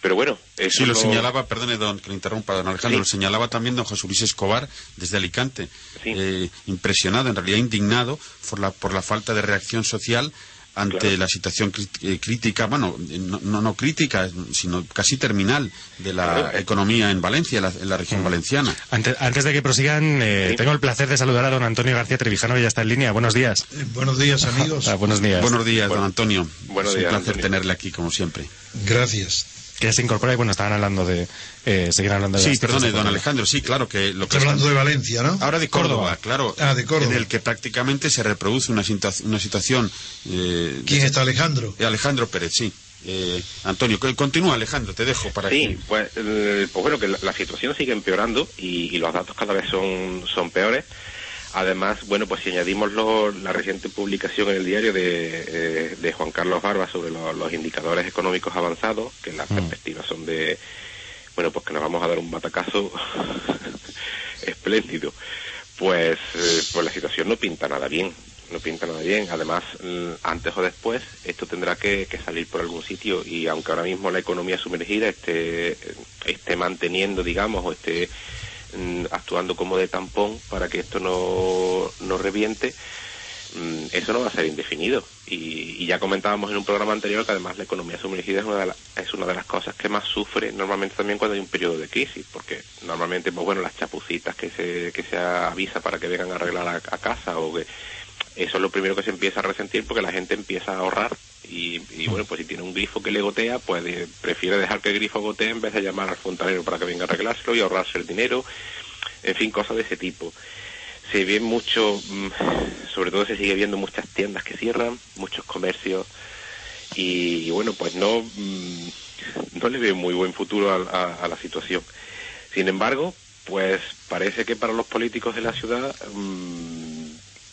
Pero bueno, eso Sí, lo señalaba, perdone don, que le interrumpa, don Alejandro, Sí. lo señalaba también don José Luis Escobar desde Alicante, eh, impresionado, en realidad indignado por la, por la falta de reacción social ante Claro. la situación eh, crítica, bueno, eh, no, no, no crítica, sino casi terminal de la Claro. economía en Valencia, la- en la región valenciana. Antes, antes de que prosigan, eh, tengo el placer de saludar a don Antonio García Trevijano, que ya está en línea. Buenos días. Buenos días, amigos. Ah, buenos días. Buenos días, don Antonio. buenos es un días, placer Antonio. tenerle aquí, como siempre. Gracias. Que se incorpora y bueno, estaban hablando de... Eh, seguir hablando de Sí, perdone, don. Alejandro, sí, claro que lo que Está hablando de Valencia, ¿no? Ahora de Córdoba, claro. Ah, de Córdoba. En el que prácticamente se reproduce una, situa- una situación. eh, ¿Quién de- está, Alejandro? Eh, Alejandro Pérez, sí. Eh, Antonio, co- continúa, Alejandro, te dejo para Sí, que. pues, eh, pues bueno, que la, la situación sigue empeorando y, y los datos cada vez son, son peores. Además, bueno, pues si añadimos lo- la reciente publicación en el diario de, eh, de Juan Carlos Barba sobre lo- los indicadores económicos avanzados, que las perspectivas son de, bueno, pues que nos vamos a dar un batacazo espléndido, pues, eh, pues la situación no pinta nada bien, no pinta nada bien. Además, mm, antes o después, esto tendrá que, que salir por algún sitio y aunque ahora mismo la economía sumergida esté, esté manteniendo, digamos, o esté mm, actuando como de tampón para que esto no, no reviente, mm, eso no va a ser indefinido. Y, y ya comentábamos en un programa anterior que además la economía sumergida es una, de la- es una de las cosas que más sufre normalmente también cuando hay un periodo de crisis, porque normalmente, pues bueno, las chapucitas que se, que se avisa para que vengan a arreglar a casa o que eso es lo primero que se empieza a resentir porque la gente empieza a ahorrar y, y, bueno, pues si tiene un grifo que le gotea, pues prefiere dejar que el grifo gotee en vez de llamar al fontanero para que venga a arreglárselo y ahorrarse el dinero, en fin, cosas de ese tipo. Se ve mucho, mm, sobre todo se sigue viendo muchas tiendas que cierran, muchos comercios y, bueno, pues no, mm, no le veo muy buen futuro a, a- a la situación. Sin embargo, pues parece que para los políticos de la ciudad mm,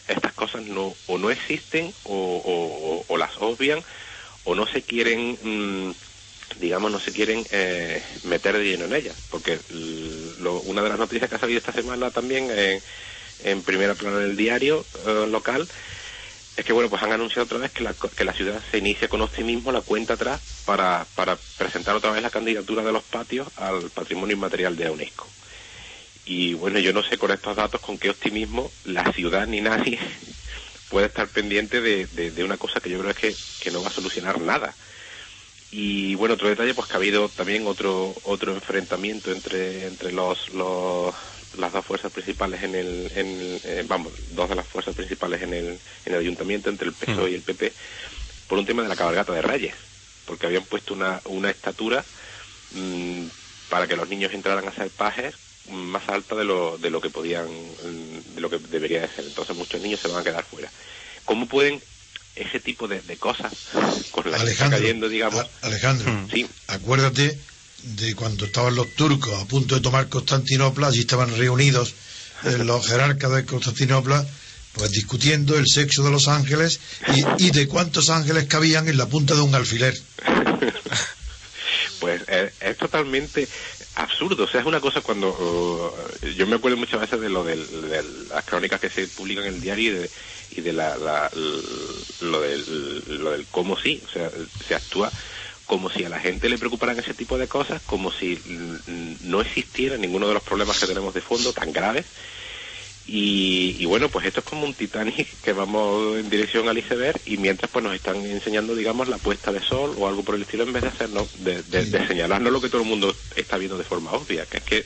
estas cosas no o no existen o, o- las obvian o no se quieren mm, digamos no se quieren eh, meter de lleno en ellas. Porque lo- una de las noticias que ha salido esta semana también en, primera plana del diario eh, local es que bueno pues han anunciado otra vez que la, que la ciudad se inicia con optimismo la cuenta atrás para, para presentar otra vez la candidatura de los patios al patrimonio inmaterial de la UNESCO y bueno, yo no sé con estos datos con qué optimismo la ciudad ni nadie puede estar pendiente de, de- de una cosa que yo creo es que, que no va a solucionar nada. Y bueno, otro detalle, pues que ha habido también otro otro enfrentamiento entre entre los, los las dos fuerzas principales en el, en, eh, vamos, dos de las fuerzas principales en el, en el ayuntamiento, entre el PSOE y el PP, por un tema de la cabalgata de Reyes, porque habían puesto una, una estatura mm, para que los niños entraran a ser pajes mm, más alta de lo, de lo que podían, mm, de lo que debería de ser. Entonces muchos niños se van a quedar fuera. ¿Cómo pueden ese tipo de, de cosas, con las que está Alejandro, cayendo, digamos, Alejandro, sí, acuérdate de cuando estaban los turcos a punto de tomar Constantinopla, allí estaban reunidos eh, los jerarcas de Constantinopla, pues discutiendo el sexo de los ángeles y, y de cuántos ángeles cabían en la punta de un alfiler. pues es, es totalmente absurdo. O sea, es una cosa cuando uh, yo me acuerdo muchas veces de lo de, las crónicas que se publican en el diario y de, y de la, lo, del, lo del cómo sí. O sea, se actúa como si a la gente le preocuparan ese tipo de cosas, como si mm, no existiera ninguno de los problemas que tenemos de fondo tan graves. Y, y bueno, pues esto es como un Titanic que vamos en dirección al iceberg y mientras pues nos están enseñando, digamos, la puesta de sol o algo por el estilo en vez de hacernos, de, de- de señalarnos lo que todo el mundo está viendo de forma obvia, que es que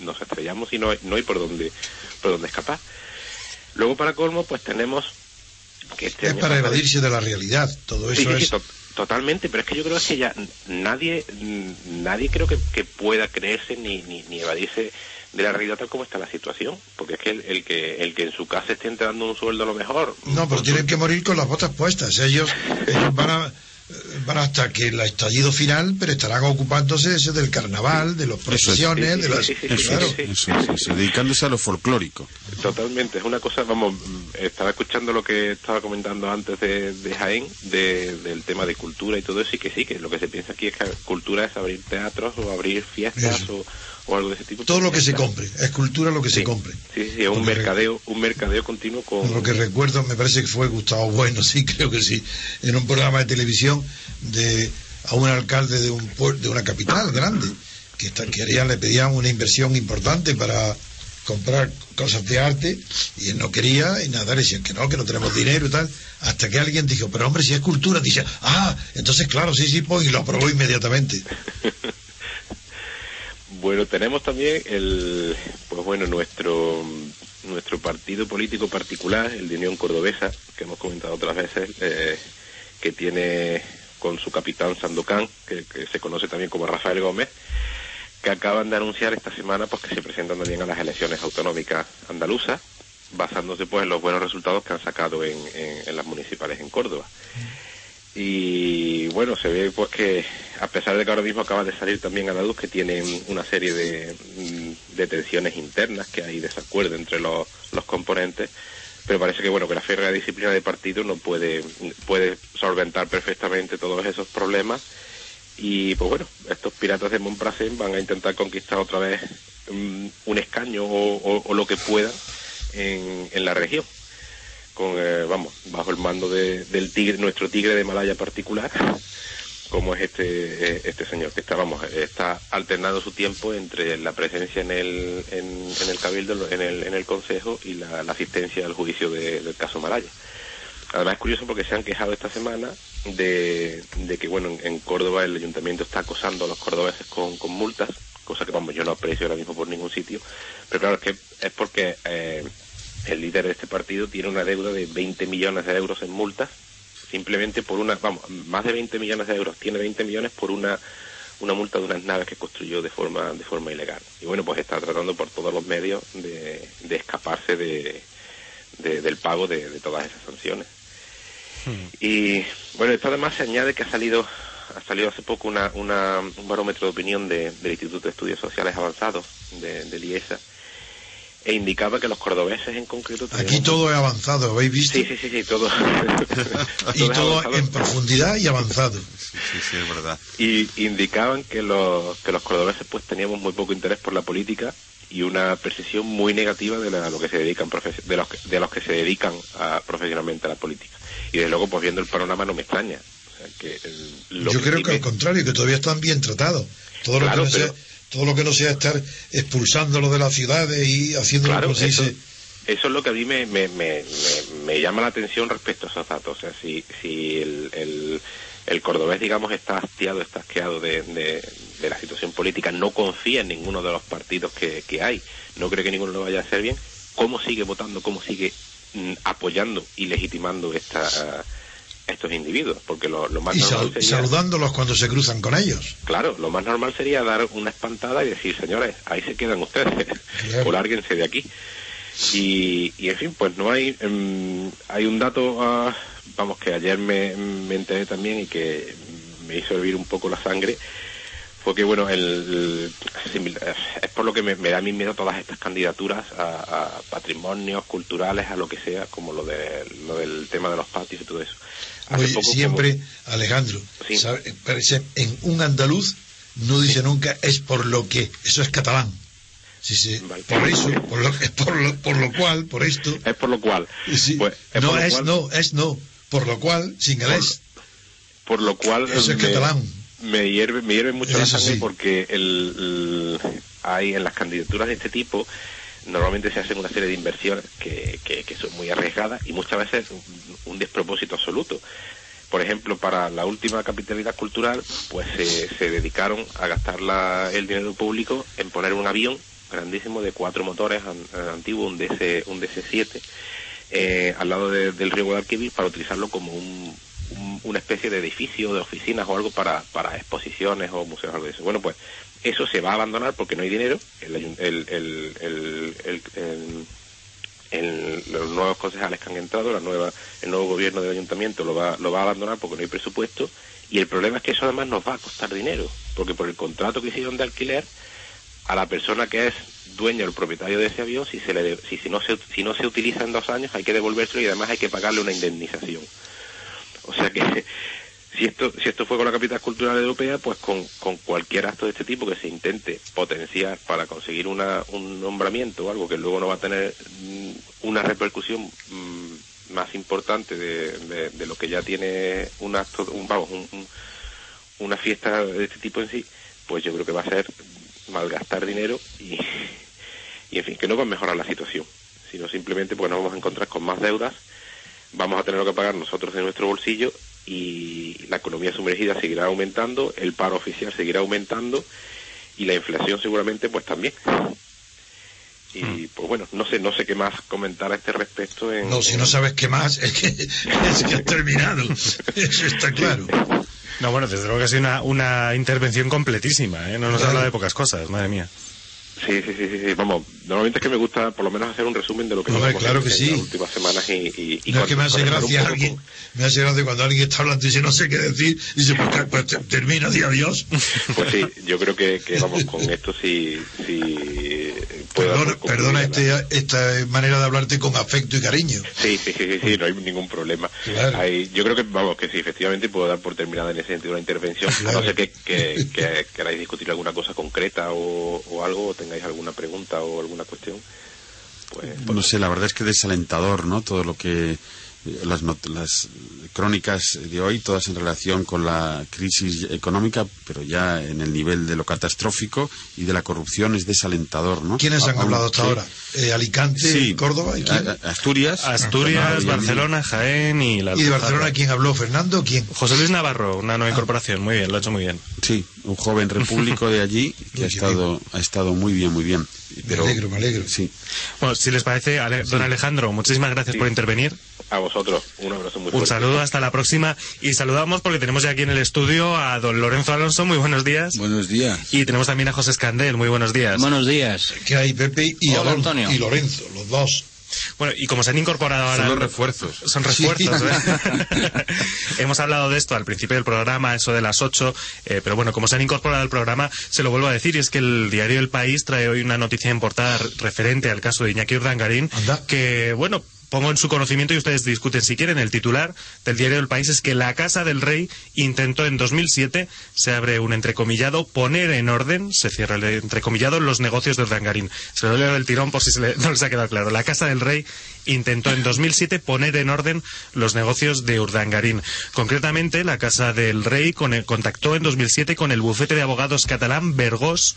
mm, nos estrellamos y no hay, no hay por dónde, por dónde escapar. Luego para colmo pues tenemos que este Es año para evadirse de la realidad. Todo eso sí, sí, es. to- totalmente, pero es que yo creo que ya nadie, mm, nadie creo que, que pueda creerse ni, ni, ni evadirse de la realidad tal como está la situación, porque es que el, el que el que en su casa esté entrando un sueldo a lo mejor, No, pero tienen que morir con las botas puestas. Ellos, ellos van a eh, van hasta que el estallido final, pero estarán ocupándose ese del carnaval, de las procesiones, de las... Dedicándose a lo folclórico. Totalmente, es una cosa, vamos, estaba escuchando lo que estaba comentando antes de, de Jaén, de- del tema de cultura y todo eso, y que sí, que lo que se piensa aquí es que cultura es abrir teatros o abrir fiestas o, o algo de ese tipo. Todo lo que se compre, es cultura lo que se compre. Sí, sí, es un mercadeo, un mercadeo continuo con... Lo que recuerdo, me parece que fue Gustavo Bueno, sí, creo que sí, en un programa de televisión de a un alcalde de un de una capital grande que está- querían le pedían una inversión importante para comprar cosas de arte y él no quería y nada le decían que no que no tenemos dinero y tal hasta que alguien dijo pero hombre si es cultura dice ah entonces claro sí sí pues y lo aprobó inmediatamente Bueno, tenemos también el, pues bueno, nuestro nuestro partido político particular, el de Unión Cordobesa, que hemos comentado otras veces, eh, que tiene con su capitán Sandokan, que, que se conoce también como Rafael Gómez, que acaban de anunciar esta semana pues que se presentan también a las elecciones autonómicas andaluzas, basándose pues en los buenos resultados que han sacado en, en- en las municipales en Córdoba. Y bueno, se ve pues que a pesar de que ahora mismo acaba de salir también a la luz que tienen una serie de, mm, de tensiones internas, que hay desacuerdo entre los, componentes, pero parece que bueno que la férrea disciplina de partido no puede puede solventar perfectamente todos esos problemas. Y pues bueno estos piratas de Montbrasén van a intentar conquistar otra vez mm, un escaño o, lo que puedan en, en la región. Con eh, vamos bajo el mando de- del tigre nuestro tigre de Malaya particular como es este eh, este señor que está vamos está alternando su tiempo entre la presencia en el en, el cabildo en el en el consejo y la, la asistencia al juicio de- del caso Malaya. Además es curioso porque se han quejado esta semana de, de que bueno en, en Córdoba el ayuntamiento está acosando a los cordobeses con, con multas cosa que vamos yo no aprecio ahora mismo por ningún sitio. Pero claro es que es porque eh, el líder de este partido tiene una deuda de 20 millones de euros en multas simplemente por una, vamos, más de 20 millones de euros, tiene 20 millones por una una multa de unas naves que construyó de forma de forma ilegal. Y bueno, pues está tratando por todos los medios de, de escaparse de, de- del pago de, de todas esas sanciones. Y bueno, esto además se añade que ha salido ha salido hace poco una, una, un barómetro de opinión de- del Instituto de Estudios Sociales Avanzados de, del IESA e indicaba que los cordobeses en concreto aquí todo es avanzado ¿habéis visto? Sí, sí, sí, sí, todo. y todo en profundidad y avanzado Sí, sí, es verdad. y indicaban que los, que los cordobeses pues teníamos muy poco interés por la política y una percepción muy negativa de la- lo que se dedican de los que, de los que se dedican a- profesionalmente a la política y desde luego pues viendo el panorama no me extraña O sea, que el- lo yo creo que al contrario que todavía están bien tratados todo lo que no pero- sea todo lo que no sea estar expulsándolo de las ciudades y haciéndolo Claro, como se eso, dice eso es lo que a mí me, me, me, me- me llama la atención respecto a esos datos. O sea, si, si el, el, el cordobés, digamos, está hastiado, está asqueado de, de, de la situación política, no confía en ninguno de los partidos que, que hay, no cree que ninguno lo vaya a hacer bien, ¿cómo sigue votando, cómo sigue mm, apoyando y legitimando esta, a estos individuos? Porque lo, lo más y normal sería... saludándolos cuando se cruzan con ellos Claro, lo más normal sería dar una espantada y decir, señores, ahí se quedan ustedes, o lárguense de aquí. Y, y en fin, pues no hay, em, hay un dato, ah, vamos, que ayer me, me enteré también y que me hizo hervir un poco la sangre, fue que, bueno, el, simil- es por lo que me, me da a mí miedo todas estas candidaturas a, a patrimonios culturales, a lo que sea, como lo, de, lo del tema de los patios y todo eso. Hace Oye, poco como- siempre Alejandro ¿sabe? parece en un andaluz no dice nunca es por lo que eso es catalán. Sí, sí, por eso por lo, por lo, por lo cual por esto. Es por lo cual. Sí, Pues, es no es cual- no es no. Por lo cual sin el es. por lo cual Eso es me, catalán. me hierve me hierve mucho la Eso sangre sí. porque el, el- hay en las candidaturas de este tipo normalmente se hacen una serie de inversiones que, que, son muy arriesgadas y muchas veces un, despropósito absoluto por ejemplo para la última capitalidad cultural pues se, dedicaron a gastar la- el dinero público en poner un avión grandísimo de cuatro motores an- antiguo un DC un DC7 eh, al lado de- del río Guadalquivir para utilizarlo como un- un- una especie de edificio, de oficinas o algo para, para exposiciones o museos, algo de eso. Bueno, pues eso se va a abandonar porque no hay dinero. El, los nuevos concejales que han entrado, la nueva, el nuevo gobierno del ayuntamiento lo va, lo va a abandonar porque no hay presupuesto. Y el problema es que eso además nos va a costar dinero, porque por el contrato que hicieron de alquiler, a la persona que es dueño, el propietario de ese avión, si, se le, si, si, no se, si no se utiliza en dos años, hay que devolvérselo y además hay que pagarle una indemnización. O sea que si esto, si esto fue con la capital cultural europea, pues con, con cualquier acto de este tipo que se intente potenciar para conseguir una, un nombramiento o algo que luego no va a tener mm, una repercusión mm, más importante de, de- lo que ya tiene un acto, un, vamos, un- una fiesta de este tipo en sí, pues yo creo que va a ser malgastar dinero y, y en fin, que no va a mejorar la situación, sino simplemente porque nos vamos a encontrar con más deudas, vamos a tener que pagar nosotros de nuestro bolsillo y la economía sumergida seguirá aumentando, el paro oficial seguirá aumentando y la inflación seguramente pues también. Y pues bueno, no sé, no sé qué más comentar a este respecto. En, No, si no sabes qué más, es que, es que has terminado. Eso está claro. No, bueno, desde luego que ha sido una, una intervención completísima, ¿eh? No nos habla de pocas cosas, madre mía. Sí, sí, sí, sí, sí, vamos, normalmente es que me gusta por lo menos hacer un resumen de lo que llevamos claro en- que en sí. las últimas semanas y, y, y No es que me hace gracia alguien, me hace gracia cuando alguien está hablando y dice no sé qué decir, y dice pues, pues, te- termina, di adiós. Pues sí, yo creo que, que vamos, con esto sí, sí puedo Perdona, este, esta manera de hablarte con afecto y cariño. Sí, sí, sí, sí, sí, no hay ningún problema. Claro. Hay- yo creo que, vamos, que sí, efectivamente puedo dar por terminada en ese sentido la intervención. A no ser que, que, que queráis discutir alguna cosa concreta o, o algo, o tengáis alguna pregunta o alguna cuestión. Pues, No sé, la verdad es que desalentador, ¿no? Todo lo que. eh, Las, las crónicas de hoy, todas en relación con la crisis económica, pero ya en el nivel de lo catastrófico y de la corrupción es desalentador, ¿no? ¿Quiénes han Aún- hablado hasta sí. ahora? Eh, Alicante, Sí. Córdoba y quién? Asturias. Asturias, Barcelona, Jaén y la ¿Y de Barcelona quién habló? ¿Fernando quién? José Luis Navarro, una nueva incorporación, muy bien, lo ha hecho muy bien. Sí, un joven repúblico de allí que ha estado, ha estado muy bien, muy bien. Pero, me alegro, me alegro. Sí. Bueno, si les parece, Ale- don Alejandro, muchísimas gracias Sí. por intervenir. A vosotros, un abrazo muy Un fuerte. saludo, hasta la próxima. Y saludamos porque tenemos ya aquí en el estudio a don Lorenzo Alonso, muy buenos días. Buenos días. Y tenemos también a José Escandel, muy buenos días. Buenos días. Que hay Pepe y, Hola, Alonso, Antonio. y Lorenzo, los dos. Bueno, y como se han incorporado ahora... Son los refuerzos. Son refuerzos, ¿eh? Hemos hablado de esto al principio del programa, eso de las 8, eh, pero bueno, como se han incorporado al programa, se lo vuelvo a decir, y es que el diario El País trae hoy una noticia en portada referente al caso de Iñaki Urdangarín, Anda. que, bueno, pongo en su conocimiento y ustedes discuten si quieren. El titular del diario El País es que la Casa del Rey intentó en 2007, se abre un entrecomillado, poner en orden, se cierra el entrecomillado, los negocios de Urdangarín. Se lo leo del tirón por si se le- no les ha quedado claro. La Casa del Rey intentó en 2007 poner en orden los negocios de Urdangarín. Concretamente, la Casa del Rey con- contactó en 2007 con el bufete de abogados catalán Vergós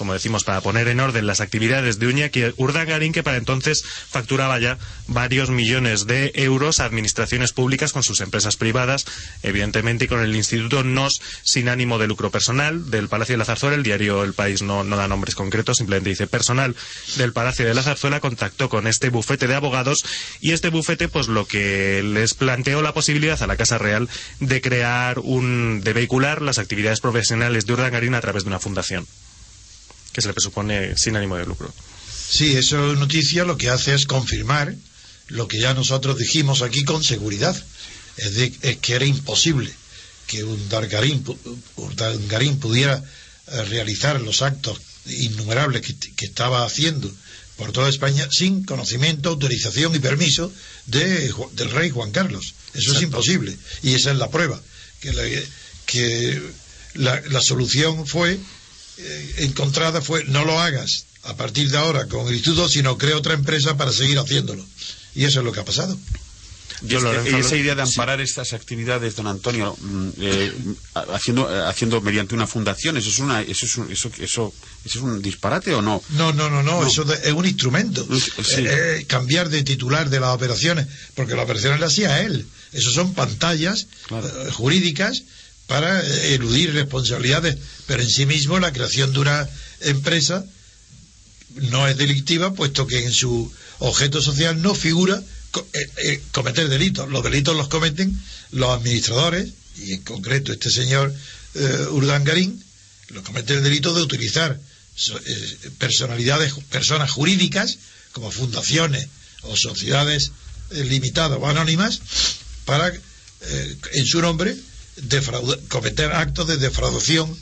como decimos, para poner en orden las actividades de Uñaki Urdangarín, que para entonces facturaba ya varios millones de euros a administraciones públicas con sus empresas privadas, evidentemente, y con el Instituto NOS sin ánimo de lucro personal del Palacio de la Zarzuela. El diario El País no, no da nombres concretos, simplemente dice personal del Palacio de la Zarzuela contactó con este bufete de abogados y este bufete, pues lo que les planteó la posibilidad a la Casa Real de crear un, de vehicular las actividades profesionales de Urdangarín a través de una fundación que se le presupone sin ánimo de lucro. Sí, eso noticia lo que hace es confirmar lo que ya nosotros dijimos aquí con seguridad. Es, de- es que era imposible que un Dargarín, pu- Urdangarín pudiera eh, realizar los actos innumerables que, que estaba haciendo por toda España sin conocimiento, autorización y permiso de, del rey Juan Carlos. Eso es imposible. Y esa es la prueba. Que la, que la, la solución fue encontrada fue no lo hagas a partir de ahora con el instituto, sino crea otra empresa para seguir haciéndolo. Y eso es lo que ha pasado. Y, este- y esa idea de amparar estas actividades, don Antonio, mm, eh, haciendo, eh, haciendo mediante una fundación, ¿eso es, una, eso, es un, eso, eso, eso es un disparate o no? No, no, no, no, eso de- es un instrumento. Sí. Eh, eh, cambiar de titular de las operaciones, porque las operaciones las hacía él. Eso son pantallas eh, jurídicas para eludir responsabilidades, pero en sí mismo la creación de una empresa no es delictiva, puesto que en su objeto social no figura eh, eh, cometer delitos. Los delitos los cometen los administradores, y en concreto este señor eh, Urdangarín, lo comete el delito de utilizar eh, personalidades, personas jurídicas, como fundaciones o sociedades limitadas o anónimas, para, en su nombre, cometer actos de defraudación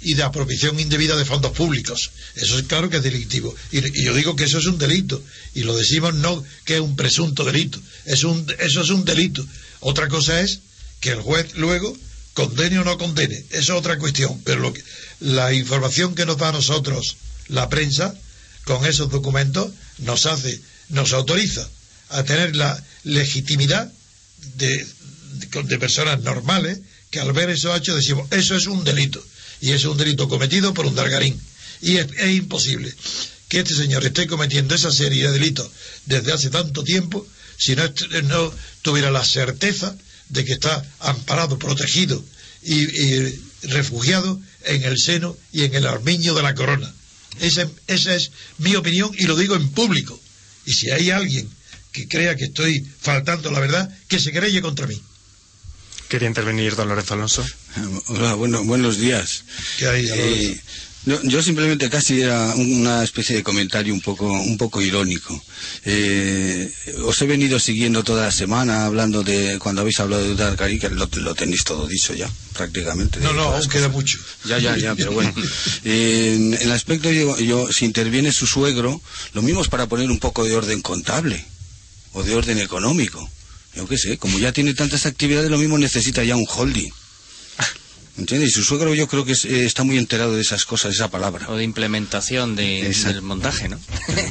y de apropiación indebida de fondos públicos. Eso es claro que es delictivo. Y, yo digo que eso es un delito. Y lo decimos no que es un presunto delito. Es un, eso es un delito. Otra cosa es que el juez luego condene o no condene. Eso es otra cuestión. Pero lo que- la información que nos da a nosotros la prensa con esos documentos nos hace, nos autoriza a tener la legitimidad de, de, personas normales que al ver esos hechos decimos, eso es un delito. Y eso es un delito cometido por un dargarín. Y es, es imposible que este señor esté cometiendo esa serie de delitos desde hace tanto tiempo si no, no tuviera la certeza de que está amparado, protegido y, y refugiado en el seno y en el armiño de la corona. Esa, esa es mi opinión y lo digo en público. Y si hay alguien que crea que estoy faltando la verdad, que se creye contra mí. Quería intervenir don Lorenzo Alonso. Hola, bueno, buenos días. ¿Qué hay, Eh, no, yo simplemente casi era una especie de comentario un poco, un poco irónico. Eh, os he venido siguiendo toda la semana hablando de cuando habéis hablado de Darkari, que lo, lo tenéis todo dicho ya, prácticamente. No, no, aún queda mucho. Ya, ya, ya, pero bueno. Eh, en el aspecto, yo, yo, si interviene su suegro, lo mismo es para poner un poco de orden contable o de orden económico. Yo qué sé, como ya tiene tantas actividades, lo mismo necesita ya un holding. ¿Entiendes? Y su suegro yo creo que es- eh, está muy enterado de esas cosas, de esa palabra. O de implementación de, del montaje, ¿no?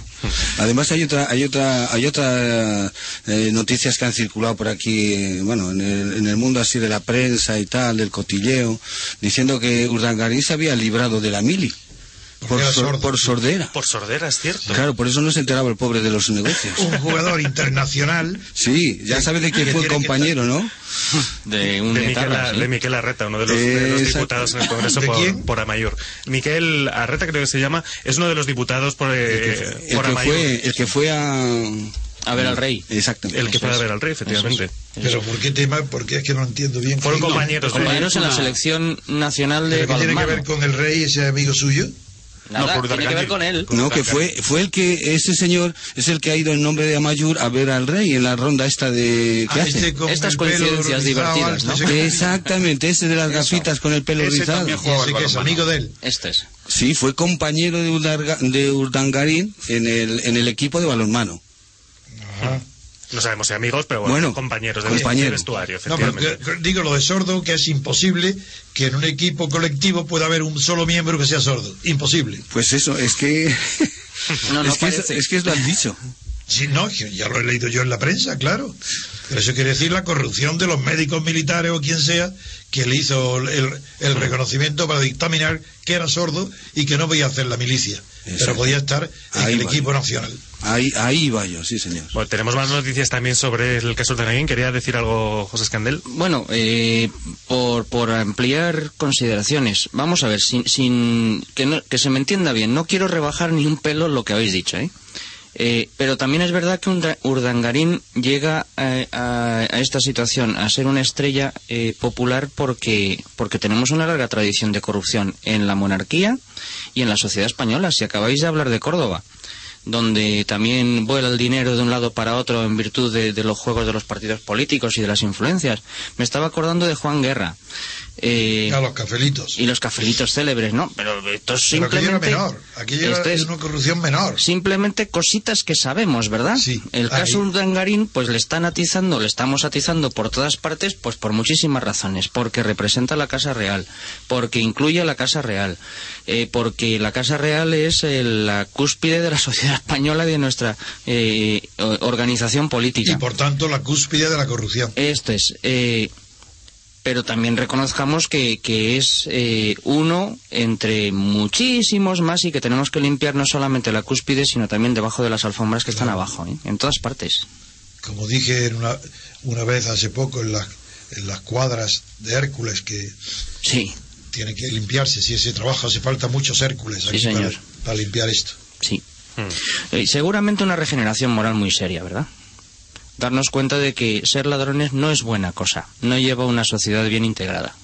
Además hay otra, hay otra, hay otra eh, noticias que han circulado por aquí, eh, bueno, en el, en el mundo así de la prensa y tal, del cotilleo, diciendo que Urdangarín se había librado de la mili. Por, sor- por sordera. Por sordera, es cierto. Claro, por eso no se enteraba el pobre de los negocios. Un jugador internacional. Sí, ya sabe de quién fue compañero, ¿no? De un de, Miquel, etarra, ¿sí? de Miquel Arreta, uno de los, de los Exacto. diputados en el Congreso ¿De por, por Amaiur. Miquel Arreta creo que se llama, es uno de los diputados por, eh, El por que Amaiur. fue, el que fue a... A ver al rey. Exactamente. El que fue a ver al rey, efectivamente. Pero ¿por qué tema? Porque es que no entiendo bien. Fueron ¿Qué- compañeros. de- Compañeros en la selección nacional de ¿Pero qué tiene que ver con el rey, ese amigo suyo? Nada, No, por tiene que ver con él. No, que fue, fue el que, ese señor es el que ha ido en nombre de Amayur a ver al rey en la ronda esta de... ¿Qué Ah, hace? este Estas coincidencias divertidas, alto, ¿no? ese- Exactamente, ese de las gafitas con el pelo Ese rizado. ese que es amigo de él. Este es. Sí, fue compañero de, Urdarga- de Urdangarín en el, en el equipo de balonmano. Ajá. No sabemos si amigos, pero bueno, Bueno, compañeros de compañero. vestuario, No, pero efectivamente. digo lo de sordo, que es imposible que en un equipo colectivo pueda haber un solo miembro que sea sordo. Imposible. Pues eso, es que... No, no es, que es, parece. es que lo han dicho. Sí, no, ya lo he leído yo en la prensa, claro. Pero eso quiere decir la corrupción de los médicos militares o quien sea que le hizo el, el reconocimiento para dictaminar que era sordo y que no podía hacer la milicia. Pero Exacto. podía estar en Ahí el equipo nacional. Ahí, ahí va yo, sí señor. Bueno, tenemos más noticias también sobre el caso de Naguín. ¿Quería decir algo, José Escandel? Bueno, eh, por, por ampliar consideraciones, vamos a ver, sin, sin que, no- que se me entienda bien, no quiero rebajar ni un pelo lo que habéis dicho, ¿eh? Eh, pero también es verdad que Urdangarín llega eh, a, a esta situación a ser una estrella eh, popular porque, porque tenemos una larga tradición de corrupción en la monarquía y en la sociedad española. Si acabáis de hablar de Córdoba, donde también vuela el dinero de un lado para otro en virtud de, los juegos de los partidos políticos y de las influencias. Me estaba acordando de Juan Guerra. Eh, A los cafelitos. y los cafelitos célebres, ¿no? Pero esto es Pero aquello era simplemente... menor. Esto es una corrupción menor. simplemente cositas que sabemos, ¿verdad? Sí, El ahí. caso Urdangarín, pues le están atizando, le estamos atizando por todas partes, pues por muchísimas razones. Porque representa la Casa Real, porque incluye a la Casa Real, eh, porque la Casa Real es eh, la cúspide de la sociedad española y de nuestra eh, organización política. Y por tanto la cúspide de la corrupción. Esto es. eh, pero también reconozcamos que, que es eh, uno entre muchísimos más y que tenemos que limpiar no solamente la cúspide, sino también debajo de las alfombras que están abajo, ¿eh? en todas partes. Como dije en una, una vez hace poco en, las en las cuadras de Hércules que Sí, tiene que limpiarse. Si ese trabajo hace falta muchos Hércules aquí Sí, señor. para, para limpiar esto. sí. Eh, seguramente una regeneración moral muy seria, ¿verdad? Darnos cuenta de que ser ladrones no es buena cosa, no lleva a una sociedad bien integrada.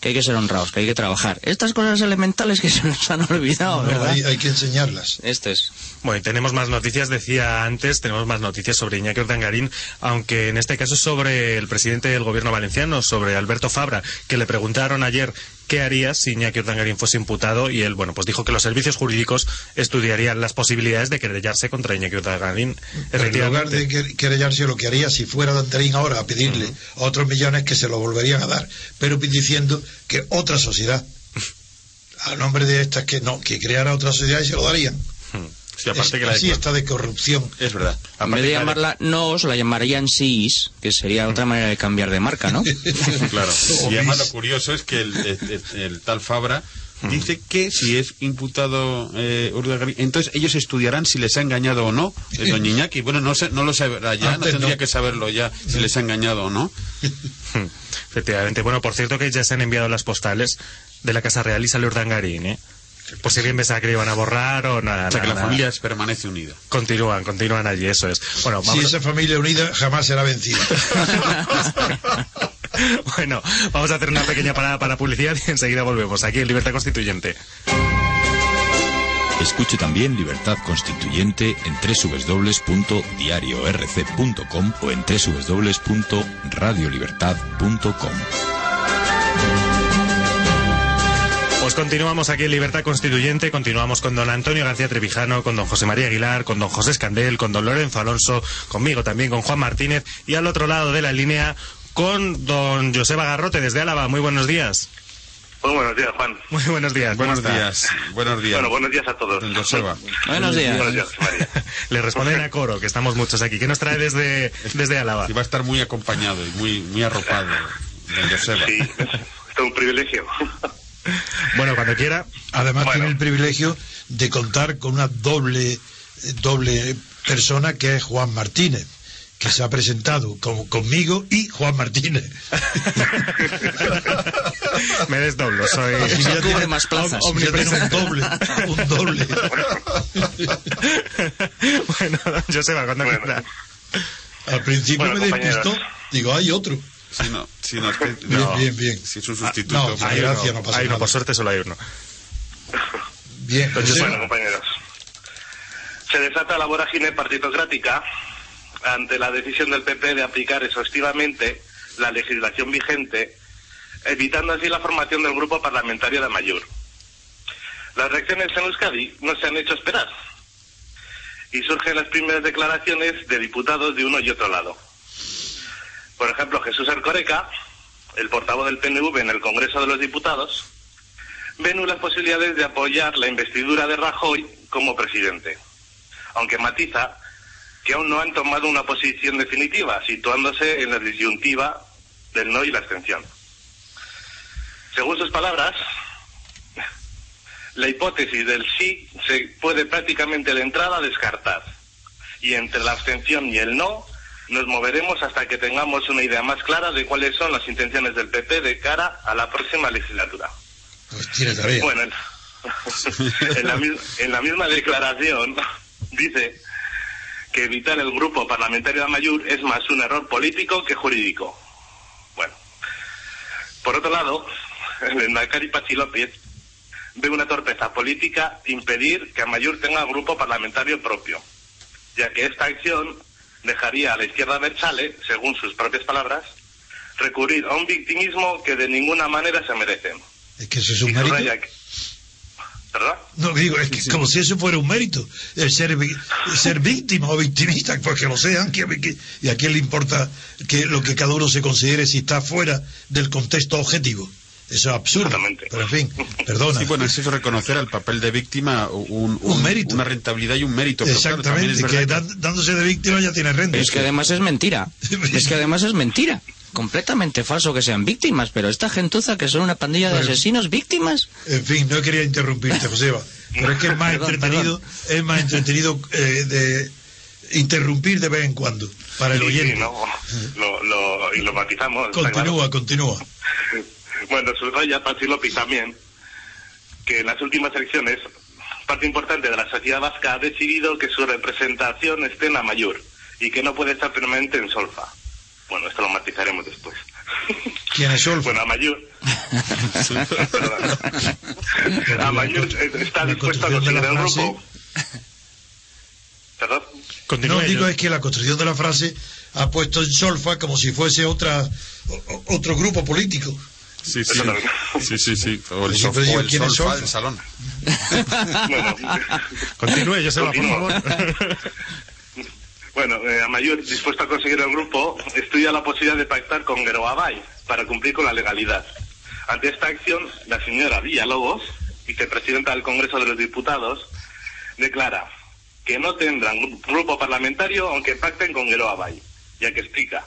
Que hay que ser honrados, que hay que trabajar. Estas cosas elementales que se nos han olvidado, No, ¿verdad? hay, hay que enseñarlas. Esto es. Bueno, y tenemos más noticias, decía antes, tenemos más noticias sobre Iñaki Urdangarín, aunque en este caso es sobre el presidente del gobierno valenciano, sobre Alberto Fabra, que le preguntaron ayer qué haría si Iñaki Urdangarín fuese imputado y él, bueno, pues dijo que los servicios jurídicos estudiarían las posibilidades de querellarse contra Iñaki Urdangarín. En lugar de quer- querellarse, lo que haría si fuera Dantarín ahora a pedirle a otros millones que se lo volverían a dar, pero diciendo que otra sociedad, a nombre de estas que no, que creara otra sociedad y se lo darían. Sí, aparte Es- que la así está de corrupción. Es verdad. En vez de llamarla NOS, la llamarían SIS, que sería otra manera de cambiar de marca, ¿no? Claro. Y además lo curioso es que el, el- el- el tal Fabra dice que si es imputado eh, Urdangarín, entonces ellos estudiarán si les ha engañado o no el doña Iñaki. Bueno, no, sé, no lo sabrá ya, no Antes tendría no. que saberlo ya si les ha engañado o no. Efectivamente. Bueno, por cierto que ya se han enviado las postales de la Casa Real y sale Urdangarín, ¿eh? Por si alguien pensaba que iban a borrar o nada. O sea, que la nada. familia permanece unida. Continúan, continúan allí, eso es. Bueno, Si esa familia unida jamás será vencida. bueno, vamos a hacer una pequeña parada para publicidad y enseguida volvemos aquí en Libertad Constituyente. Escuche también Libertad Constituyente en www.diariorc.com o en www.radiolibertad.com. Pues continuamos aquí en Libertad Constituyente, continuamos con don Antonio García Trevijano, con don José María Aguilar, con don José Escandel, con don Lorenzo Alonso, conmigo también, con Juan Martínez y al otro lado de la línea con don Joseba Garrote desde Álava. Muy buenos días. Muy buenos días, Juan. Muy buenos días. ¿cómo Buenos está? días, buenos días. Bueno, buenos días a todos. Joseba. Buenos días. Buenos días, María. Le responden a coro, que estamos muchos aquí. ¿Qué nos trae desde, desde Álava? Y va a estar muy acompañado y muy, muy arropado, don Joseba. Sí, es es un privilegio. Bueno, cuando quiera. Además Bueno. tiene el privilegio de contar con una doble, doble persona que es Juan Martínez, que se ha presentado como conmigo y Juan Martínez. Me desdoblo, soy... Así ya cubre más plazas. om- ya tiene un doble, un doble. bueno, Joseba, cuando Bueno. Al principio Bueno, me despistó. Digo, hay otro. Sí, no, sí, no, es que- Bien, no, bien, bien. Si es un Ah, sustituto. no, pues- Hay gracias, uno, no pasa hay uno, por suerte solo hay uno. Bien. Bueno, compañeros. Se desata la vorágine partitocrática ante la decisión del PP de aplicar exhaustivamente la legislación vigente, evitando así la formación del grupo parlamentario de Mayor. Las reacciones en Euskadi no se han hecho esperar y surgen las primeras declaraciones de diputados de uno y otro lado. Por ejemplo, Jesús Ercoreca, el portavoz del PNV en el Congreso de los Diputados, ve nulas posibilidades de apoyar la investidura de Rajoy como presidente, aunque matiza que aún no han tomado una posición definitiva, situándose en la disyuntiva del no y la abstención. Según sus palabras, la hipótesis del sí se puede prácticamente de entrada descartar, y entre la abstención y el no nos moveremos hasta que tengamos una idea más clara de cuáles son las intenciones del PP de cara a la próxima legislatura. Pues tiene tarea. Bueno, en, en la, mis- en la misma declaración dice que evitar el grupo parlamentario de Amayur es más un error político que jurídico. Bueno, por otro lado, el Endacari Pachi López ve una torpeza política impedir que Amayur tenga grupo parlamentario propio, ya que esta acción dejaría a la izquierda Bersale, según sus propias palabras, recurrir a un victimismo que de ninguna manera se merecen. Es que eso es un mérito. ¿Verdad? No, digo, es que como si eso fuera un mérito, el ser, ser víctima o victimista, pues que lo sean, que, que- y a quién le importa que lo que cada uno se considere si está fuera del contexto objetivo. Eso es absurdo. Pero en fin, perdona. Sí, bueno, es eso reconocer al papel de víctima un, Un mérito. Una rentabilidad y un mérito. pero claro, Exactamente, es que dándose de víctima ya tiene renta. Pero es que además es mentira. Es que además es mentira. Completamente falso que sean víctimas, pero esta gentuza que son una pandilla de Bueno. asesinos víctimas. En fin, no quería interrumpirte, Joseba, pero es que es más Perdón, entretenido, es más entretenido eh, de interrumpir de vez en cuando para el Sí, oyente. sí, no, lo, lo- y lo matizamos. Continúa, continúa. Bueno, subraya Pachi López también que en las últimas elecciones parte importante de la sociedad vasca ha decidido que su representación esté en la mayor y que no puede estar permanente en solfa. Bueno, esto lo matizaremos después. ¿Quién es Solfa? Bueno, Amayur. Perdón. Amayur está dispuesto a conseguir el grupo. ¿Perdón? No, digo es que la construcción de la frase ha puesto en solfa como si fuese otra otro grupo político. Sí, sí. Sí, sí, sí. O el, o el del salón. Bueno, Continúe, Joseba, por favor. Bueno, eh, Amayur, dispuesto a conseguir el grupo, estudia la posibilidad de pactar con Gueroabay para cumplir con la legalidad. Ante esta acción, la señora Villalobos, vicepresidenta del Congreso de los Diputados, declara que no tendrán gru- grupo parlamentario aunque pacten con Gueroabay, ya que explica.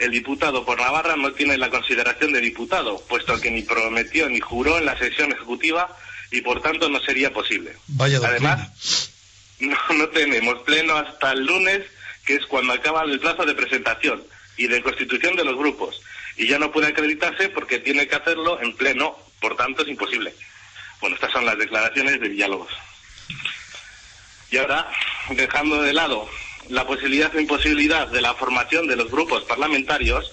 El diputado por Navarra no tiene la consideración de diputado, puesto que ni prometió ni juró en la sesión ejecutiva y por tanto no sería posible. Vaya. Además, no, no tenemos pleno hasta el lunes, que es cuando acaba el plazo de presentación y de constitución de los grupos. Y ya no puede acreditarse porque tiene que hacerlo en pleno, por tanto es imposible. Bueno, estas son las declaraciones de Villalobos. Y ahora, dejando de lado la posibilidad o imposibilidad de la formación de los grupos parlamentarios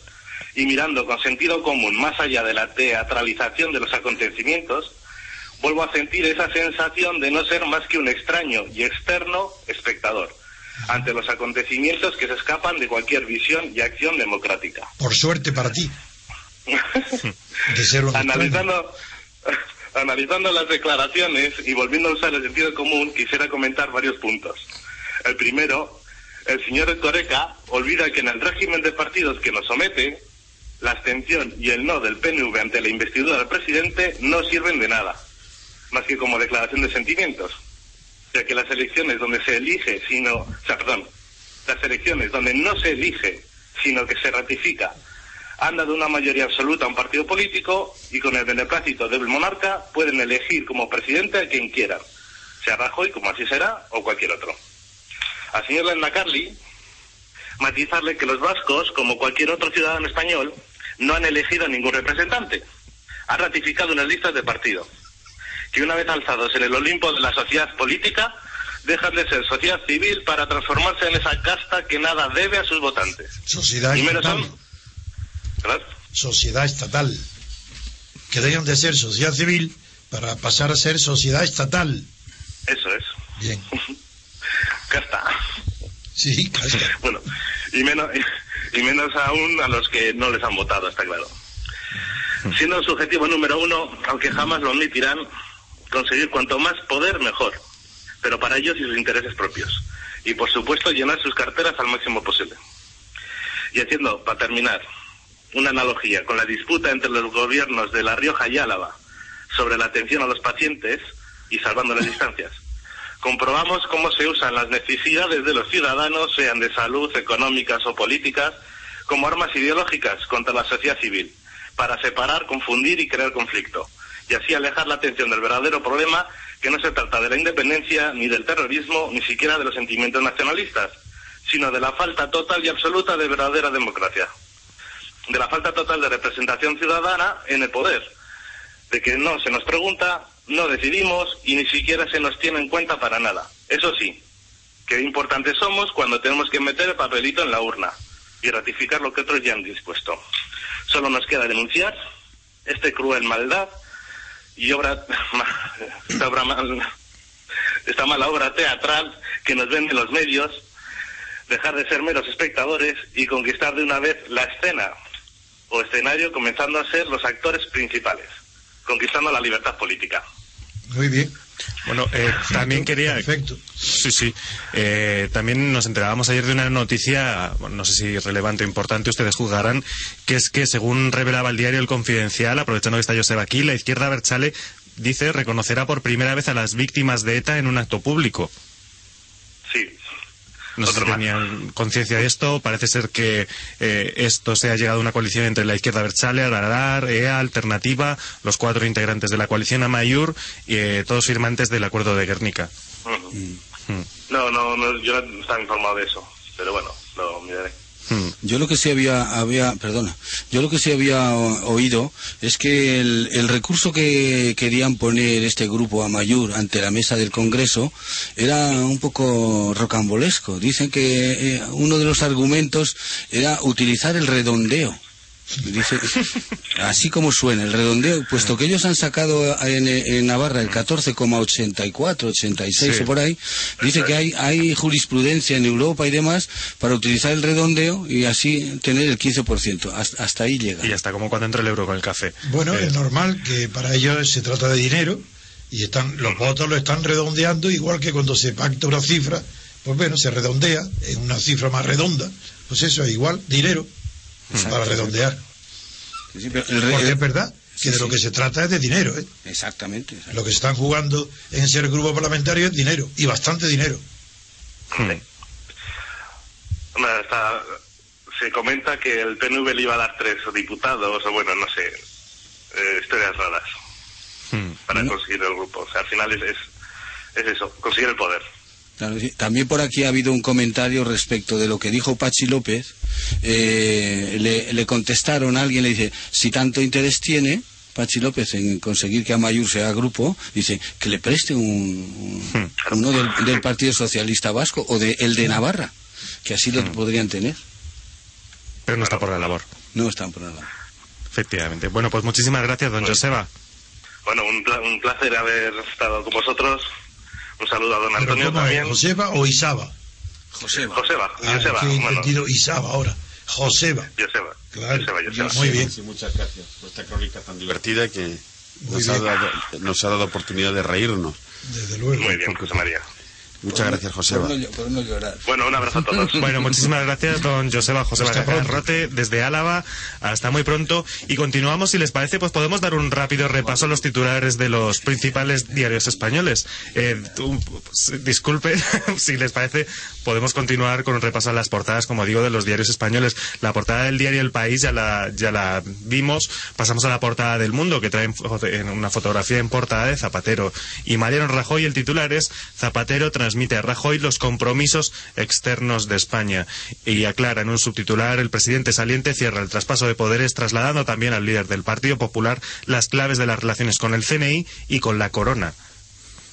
y mirando con sentido común más allá de la teatralización de los acontecimientos, vuelvo a sentir esa sensación de no ser más que un extraño y externo espectador ante los acontecimientos que se escapan de cualquier visión y acción democrática. Por suerte para ti. De ser un. Analizando, analizando las declaraciones y volviendo a usar el sentido común, quisiera comentar varios puntos. El primero, el señor Coreca olvida que en el régimen de partidos que nos somete, la abstención y el no del PNV ante la investidura del presidente no sirven de nada, más que como declaración de sentimientos. Ya que las elecciones donde se elige, sino, o sea, perdón, las elecciones donde no se elige, sino que se ratifica han dado una mayoría absoluta a un partido político y con el beneplácito del monarca pueden elegir como presidente a quien quieran, sea Rajoy, como así será, o cualquier otro. Al señor Lenda Carli, matizarle que los vascos, como cualquier otro ciudadano español, no han elegido a ningún representante. Han ratificado unas listas de partido, que una vez alzados en el Olimpo de la sociedad política, dejan de ser sociedad civil para transformarse en esa casta que nada debe a sus votantes. Sociedad Y menos estatal. Sociedad estatal. Que dejan de ser sociedad civil para pasar a ser sociedad estatal. Eso es. Bien. Casta. Sí, casta. Bueno, y menos, y menos aún a los que no les han votado, está claro. Siendo su objetivo número uno, aunque jamás lo admitirán, conseguir cuanto más poder, mejor. Pero para ellos y sus intereses propios. Y por supuesto, llenar sus carteras al máximo posible. Y haciendo, para terminar, una analogía con la disputa entre los gobiernos de La Rioja y Álava sobre la atención a los pacientes y salvando las distancias. Comprobamos cómo se usan las necesidades de los ciudadanos, sean de salud, económicas o políticas, como armas ideológicas contra la sociedad civil, para separar, confundir y crear conflicto, y así alejar la atención del verdadero problema, que no se trata de la independencia, ni del terrorismo, ni siquiera de los sentimientos nacionalistas, sino de la falta total y absoluta de verdadera democracia, de la falta total de representación ciudadana en el poder, de que no se nos pregunta, no decidimos y ni siquiera se nos tiene en cuenta para nada. Eso sí, qué importantes somos cuando tenemos que meter el papelito en la urna y ratificar lo que otros ya han dispuesto. Solo nos queda denunciar este cruel maldad y obra, esta, esta mala obra teatral que nos vende los medios, dejar de ser meros espectadores y conquistar de una vez la escena o escenario comenzando a ser los actores principales, conquistando la libertad política. Muy bien. Bueno, eh, también quería. Perfecto. Sí, sí. Eh, también nos enterábamos ayer de una noticia, bueno, no sé si relevante o importante, ustedes juzgarán, que es que según revelaba el diario El Confidencial, aprovechando que está Joseba aquí, la izquierda Berchale dice reconocerá por primera vez a las víctimas de ETA en un acto público. Sí. No tenían conciencia de esto. Parece ser que eh, esto se ha llegado a una coalición entre la izquierda Berchale, Aralar, EA, Alternativa, los cuatro integrantes de la coalición Amayur y eh, todos firmantes del acuerdo de Guernica. Mm. No, no, no, yo no estaba informado de eso, pero bueno, lo miraré. Yo lo que sí había, había, perdona, yo lo que sí había oído es que el, el recurso que querían poner este grupo Amayur ante la mesa del Congreso era un poco rocambolesco. Dicen que eh, uno de los argumentos era utilizar el redondeo. Dice, así como suena, el redondeo, puesto que ellos han sacado en, en Navarra el 14,84, 86 Sí. o por ahí, dice que hay, hay jurisprudencia en Europa y demás para utilizar el redondeo y así tener el 15%. Hasta, hasta ahí llega. Y ya está, como cuando entra el euro con el café. Bueno, Eh, es normal que para ellos se trata de dinero y están los votos lo están redondeando igual que cuando se pacta una cifra, pues bueno, se redondea en una cifra más redonda. Pues eso es igual, dinero para redondear. Sí, sí, pero el re- Porque es verdad que Sí, de lo sí. que se trata es de dinero. ¿eh? Exactamente. Lo que se están jugando en ser grupo parlamentario es dinero, y bastante dinero. Está- se comenta que el PNV le iba a dar tres diputados, o bueno, no sé, eh, historias raras hmm. para conseguir el grupo. O sea, al final es, es, es eso, conseguir el poder. Claro, sí. También por aquí ha habido un comentario respecto de lo que dijo Pachi López. Eh, le, le contestaron a alguien, le dice, si tanto interés tiene Pachi López en conseguir que Amayur sea grupo, dice que le preste un, un- uno del, del Partido Socialista Vasco o de el de Navarra, que así lo podrían tener. Pero no está por la labor. No están por nada. Efectivamente. Bueno, pues muchísimas gracias, don Joseba. Bueno, un, pla- un placer haber estado con vosotros. Un saludo a don Antonio ¿cómo es? también. ¿Joseba o Isaba? Joseba. Joseba, Ah, Joseba, que he bueno, entendido Isaba ahora. Joseba. Joseba. Claro. Joseba, Joseba. Muy bien. Sí, muchas gracias por esta crónica tan divertida que Muy nos ha, bien. dado, nos ha dado oportunidad de reírnos. Desde luego. Muy bien, José María. Muchas gracias, Joseba. Por no, por no llorar. Bueno, un abrazo a todos. Bueno, muchísimas gracias, don Joseba Joseba. Garrote, desde Álava. Hasta muy pronto. Y continuamos, si les parece, pues podemos dar un rápido repaso a los titulares de los principales diarios españoles. Eh, tú, pues, disculpe, si les parece, podemos continuar con un repaso a las portadas, como digo, de los diarios españoles. La portada del diario El País ya la, ya la vimos. Pasamos a la portada del Mundo, que trae una fotografía en portada de Zapatero. Y Mariano Rajoy, el titular es Zapatero transmite a Rajoy los compromisos externos de España. Y aclara en un subtitular, el presidente saliente cierra el traspaso de poderes, trasladando también al líder del Partido Popular las claves de las relaciones con el CNI y con la corona.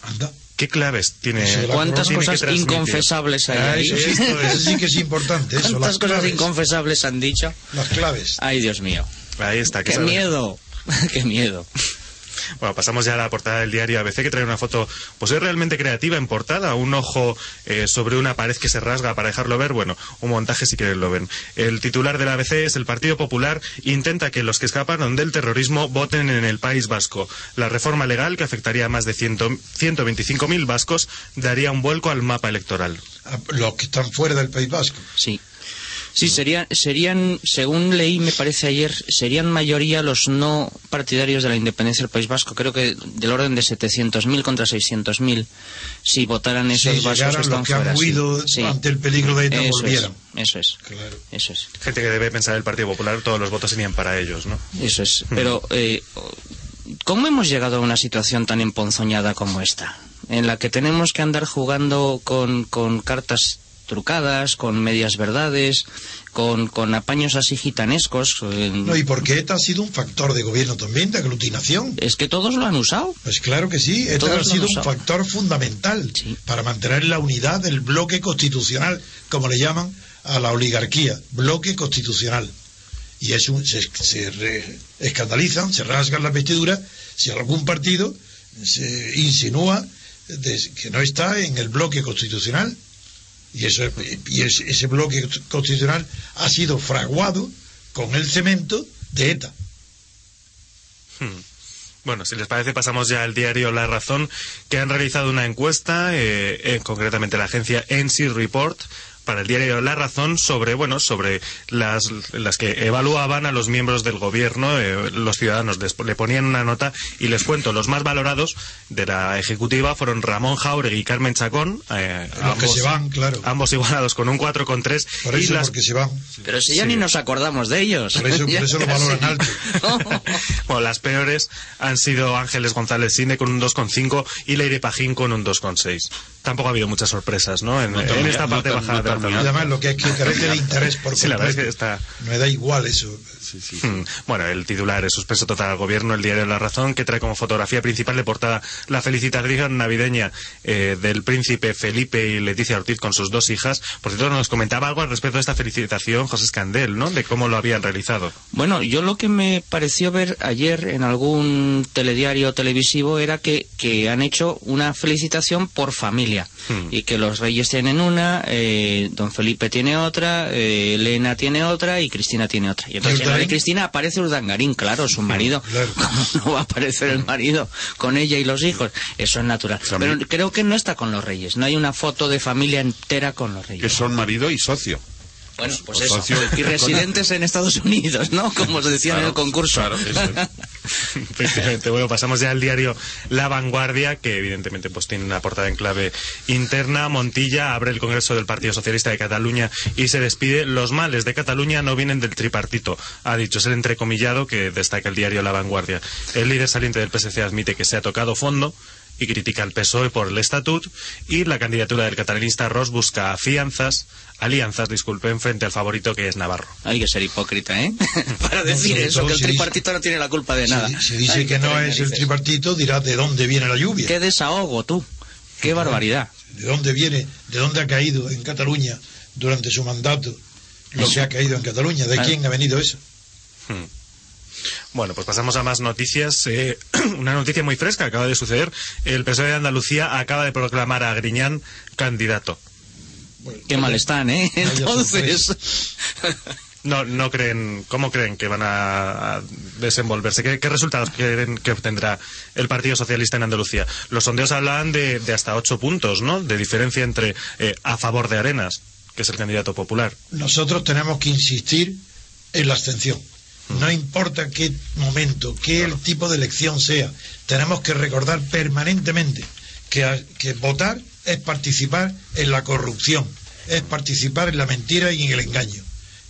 Anda. ¿Qué claves tiene? ¿Cuántas tiene que cosas transmitir? inconfesables hay Ah, ahí? eso sí, Eso, eso sí que es importante. Eso, ¿Cuántas cosas claves. inconfesables han dicho? Las claves. Ay, Dios mío. Ahí está. que ¡Qué sabe- miedo! ¡Qué miedo! Bueno, pasamos ya a la portada del diario ABC que trae una foto, pues es realmente creativa en portada, un ojo eh, sobre una pared que se rasga para dejarlo ver, bueno, un montaje si quieren lo ven. El titular del ABC es el Partido Popular intenta que los que escaparon del terrorismo voten en el País Vasco. La reforma legal que afectaría a más de 100 125.000 vascos daría un vuelco al mapa electoral. A Los que están fuera del País Vasco. Sí. Sí, serían, serían, según leí, me parece ayer, serían mayoría los no partidarios de la independencia del País Vasco. Creo que del orden de 700.000 contra 600.000 si votaran Si esos vascos que están los que fuera. sí. huido Sí. ante el peligro de ETA Eso volvieran. es, eso es, Claro. eso es. Gente que debe pensar el Partido Popular, todos los votos serían para ellos, ¿no? Eso es. Pero, eh, ¿cómo hemos llegado a una situación tan emponzoñada como esta? En la que tenemos que andar jugando con, con cartas trucadas, con medias verdades, con, con apaños así gitanescos. eh, No, y porque ETA ha sido un factor de gobierno también, de aglutinación. Es que todos lo han usado. Pues claro que sí, ETA Todos ha sido un factor fundamental Sí. para mantener la unidad del bloque constitucional, como le llaman a la oligarquía, bloque constitucional. Y es un- se, se re- escandalizan, se rasgan las vestiduras si algún partido se insinúa de- que no está en el bloque constitucional. Y, eso, y es- ese bloque constitucional ha sido fraguado con el cemento de ETA. Hmm. Bueno, si les parece, pasamos ya al diario La Razón, que han realizado una encuesta, eh, concretamente la agencia NC Report, para el diario La Razón sobre, bueno, sobre las, las que evaluaban a los miembros del gobierno, eh, los ciudadanos les- le ponían una nota y les cuento, los más valorados de la ejecutiva fueron Ramón Jauregui y Carmen Chacón, eh, Los que se van, claro. ambos igualados con un 4,3 Por y eso, las porque se van. Pero si ya Sí. ni nos acordamos de ellos. Por eso, por eso lo valoran alto. Bueno, las peores han sido Ángeles González Cine con un 2,5 y Leire Pajín con un 2,6. Tampoco ha habido muchas sorpresas, ¿no? En, No en tan- esta no parte baja no de Y además lo que es que carece de interés por Sí, la verdad es que está... Me da igual eso. Hmm. Bueno, el titular es suspenso total al gobierno, el diario La Razón, que trae como fotografía principal de portada la felicitación navideña eh, del príncipe Felipe y Leticia Ortiz con sus dos hijas. Por cierto, nos comentaba algo al respecto de esta felicitación José Escandel, ¿no? De cómo lo habían realizado. Bueno, yo lo que me pareció ver ayer en algún telediario televisivo era que, que han hecho una felicitación por familia Hmm. y que los reyes tienen una, eh, don Felipe tiene otra, eh, Elena tiene otra y Cristina tiene otra. Y entonces de? Cristina aparece Urdangarín, claro, su marido. ¿Cómo no va a aparecer el marido con ella y los hijos? Eso es natural. Pero creo que no está con los reyes, no hay una foto de familia entera con los reyes. Que son marido y socio. Bueno, pues o eso. Y residentes en Estados Unidos, ¿no? Como se decía en el concurso. claro, eso es. Efectivamente. Bueno, pasamos ya al diario La Vanguardia, que evidentemente pues tiene una portada en clave interna. Montilla abre el Congreso del Partido Socialista de Cataluña y se despide. Los males de Cataluña no vienen del tripartito, ha dicho. Es el entrecomillado que destaca el diario La Vanguardia. El líder saliente del PSC admite que se ha tocado fondo y critica al PSOE por el estatut y la candidatura del catalanista Ross busca fianzas, alianzas, disculpen, frente al favorito que es Navarro. Hay que ser hipócrita, ¿eh? Para decir eso, que el dice- tripartito no tiene la culpa de nada. Si, si dice Ay, que no es el tripartito, dirá de dónde viene la lluvia. Qué desahogo, tú. Qué barbaridad. ¿De dónde viene, de dónde ha caído en Cataluña durante su mandato lo que ha caído en Cataluña? ¿De quién ha venido eso? Hmm. Bueno, pues pasamos a más noticias. Eh, una noticia muy fresca acaba de suceder. El PSOE de Andalucía acaba de proclamar a Griñán candidato. Qué mal están, ¿eh? Entonces. No, no creen, ¿cómo creen que van a, a desenvolverse? ¿Qué, qué resultados creen que obtendrá el Partido Socialista en Andalucía? Los sondeos hablan de, de hasta ocho puntos, ¿no? De diferencia entre eh, a favor de Arenas, que es el candidato popular. Nosotros tenemos que insistir en la abstención. No importa qué momento, qué el tipo de elección sea, tenemos que recordar permanentemente que votar es participar en la corrupción, es participar en la mentira y en el engaño.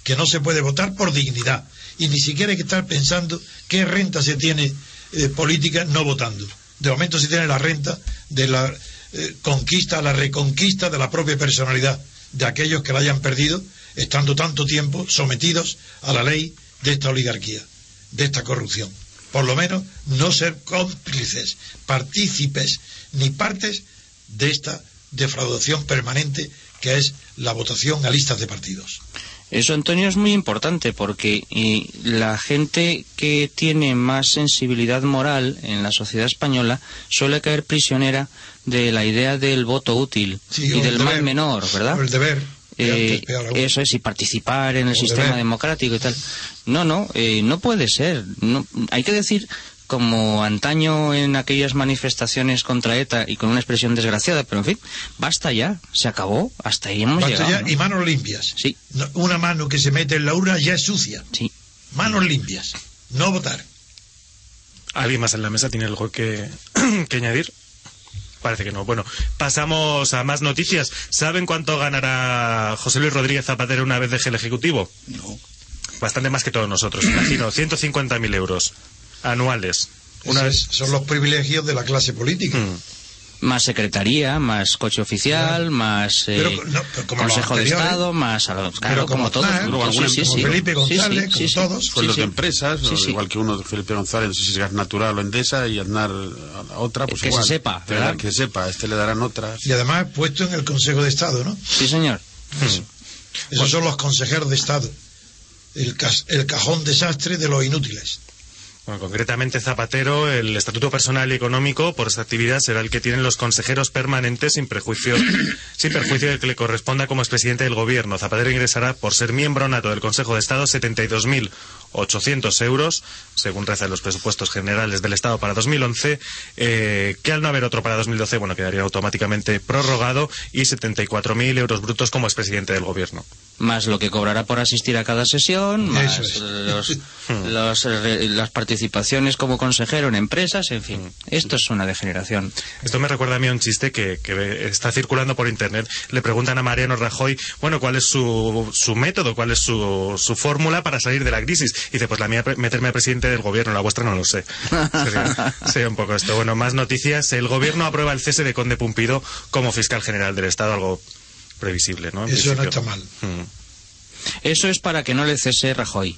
Que no se puede votar por dignidad. Y ni siquiera hay que estar pensando qué renta se tiene eh, política no votando. De momento se tiene la renta de la eh, conquista, la reconquista de la propia personalidad de aquellos que la hayan perdido estando tanto tiempo sometidos a la ley de esta oligarquía, de esta corrupción. Por lo menos no ser cómplices, partícipes ni partes de esta defraudación permanente que es la votación a listas de partidos. Eso, Antonio, es muy importante porque eh, la gente que tiene más sensibilidad moral en la sociedad española suele caer prisionera de la idea del voto útil Sí, y del mal deber. menor, ¿verdad? El deber. Eh, eso es, y participar en el sistema deber. democrático y tal. No, no, eh, no puede ser. No, hay que decir, como antaño en aquellas manifestaciones contra ETA y con una expresión desgraciada, pero en fin, basta ya, se acabó, hasta ahí hemos Basta llegado. ya, ¿no? y manos limpias. Sí. No, una mano que se mete en la urna ya es sucia. Sí. Manos limpias. No votar. ¿Alguien más en la mesa tiene algo que, que añadir? Parece que no. Bueno, pasamos a más noticias. ¿Saben cuánto ganará José Luis Rodríguez Zapatero una vez deje el Ejecutivo? No. Bastante más que todos nosotros, imagino. 150.000 euros anuales. Una vez... son los privilegios de la clase política. Mm. Más secretaría, más coche oficial, más eh, Pero, no, pero como Consejo los de. Estado, más... a los- Claro, Pero como, como todos. Aznar, Sí, como sí, sí, como sí. Felipe González, sí, como todos. Sueldos Sí, de empresas, Sí, o sí. igual que uno de Felipe González, no sé si es gas natural o Endesa, y Aznar a otra, pues Que se sepa, Que- ¿verdad? Que se sepa, este le darán otras. Y además puesto en el Consejo de Estado, ¿no? Sí, señor. Esos son los consejeros de Estado. El, cas- el cajón desastre de los inútiles. Bueno, concretamente Zapatero, el estatuto personal y económico por esta actividad será el que tienen los consejeros permanentes sin prejuicio, sin perjuicio de que le corresponda como expresidente del gobierno. Zapatero ingresará por ser miembro nato del Consejo de Estado 72.800 euros, según reza en los presupuestos generales del Estado para 2011, eh, que al no haber otro para 2012, bueno, quedaría automáticamente prorrogado y 74.000 euros brutos como expresidente del gobierno. Más lo que cobrará por asistir a cada sesión, más Eso es. los, los, eh, las participaciones como consejero en empresas, en fin. Esto es una degeneración. Esto me recuerda a mí a un chiste que, que está circulando por internet. Le preguntan a Mariano Rajoy, bueno, ¿cuál es su, su método, cuál es su, su fórmula para salir de la crisis? Y dice, pues la mía, meterme a presidente del gobierno, la vuestra no lo sé. Sería, sería un poco esto. Bueno, más noticias. El gobierno aprueba el cese de Conde Pumpido como fiscal general del Estado, algo previsible, ¿no? En Eso no está mal. Mm. Eso es para que no le cese Rajoy,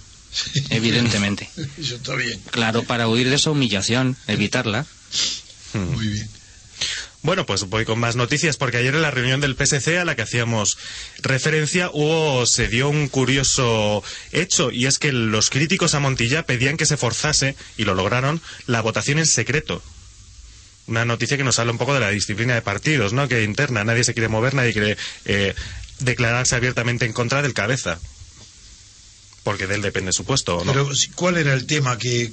evidentemente. Eso está bien. Claro, para huir de esa humillación, evitarla. Muy bien. Bueno, pues voy con más noticias porque ayer en la reunión del PSC a la que hacíamos referencia hubo se dio un curioso hecho y es que los críticos a Montilla pedían que se forzase y lo lograron la votación en secreto. Una noticia que nos habla un poco de la disciplina de partidos, ¿no? Que interna, nadie se quiere mover, nadie quiere eh, declararse abiertamente en contra del cabeza. Porque de él depende su puesto, ¿o ¿no? Pero, ¿cuál era el tema que,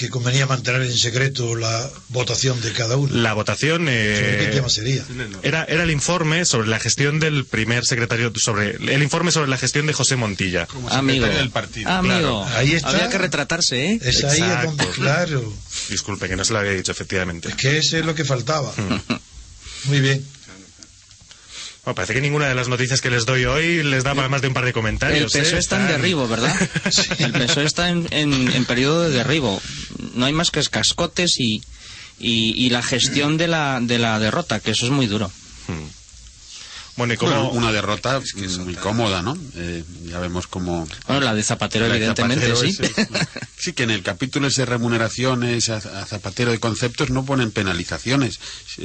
que convenía mantener en secreto la votación de cada uno? La votación eh, ¿Sobre qué tema sería? Era, era el informe sobre la gestión del primer secretario, sobre el informe sobre la gestión de José Montilla. Amigo. Amigo. Ahí está. Había que retratarse, ¿eh? Es ahí es Exacto. donde, claro, Disculpe, que no se lo había dicho, efectivamente. que ese es lo que faltaba. Muy bien. Bueno, parece que ninguna de las noticias que les doy hoy les da para más de un par de El comentarios. PSOE ¿eh? está en derribo, ¿verdad? El PSOE está en, en- en periodo de derribo. No hay más que cascotes y, y, y la gestión de la, de la derrota, que eso es muy duro. Bueno, ¿y cómo- Bueno, una derrota muy cómoda, ¿no? Eh, ya vemos cómo... Bueno, la de Zapatero, La de evidentemente, Zapatero sí. es- sí, que en el capítulo ese de remuneraciones a, a Zapatero de conceptos no ponen penalizaciones.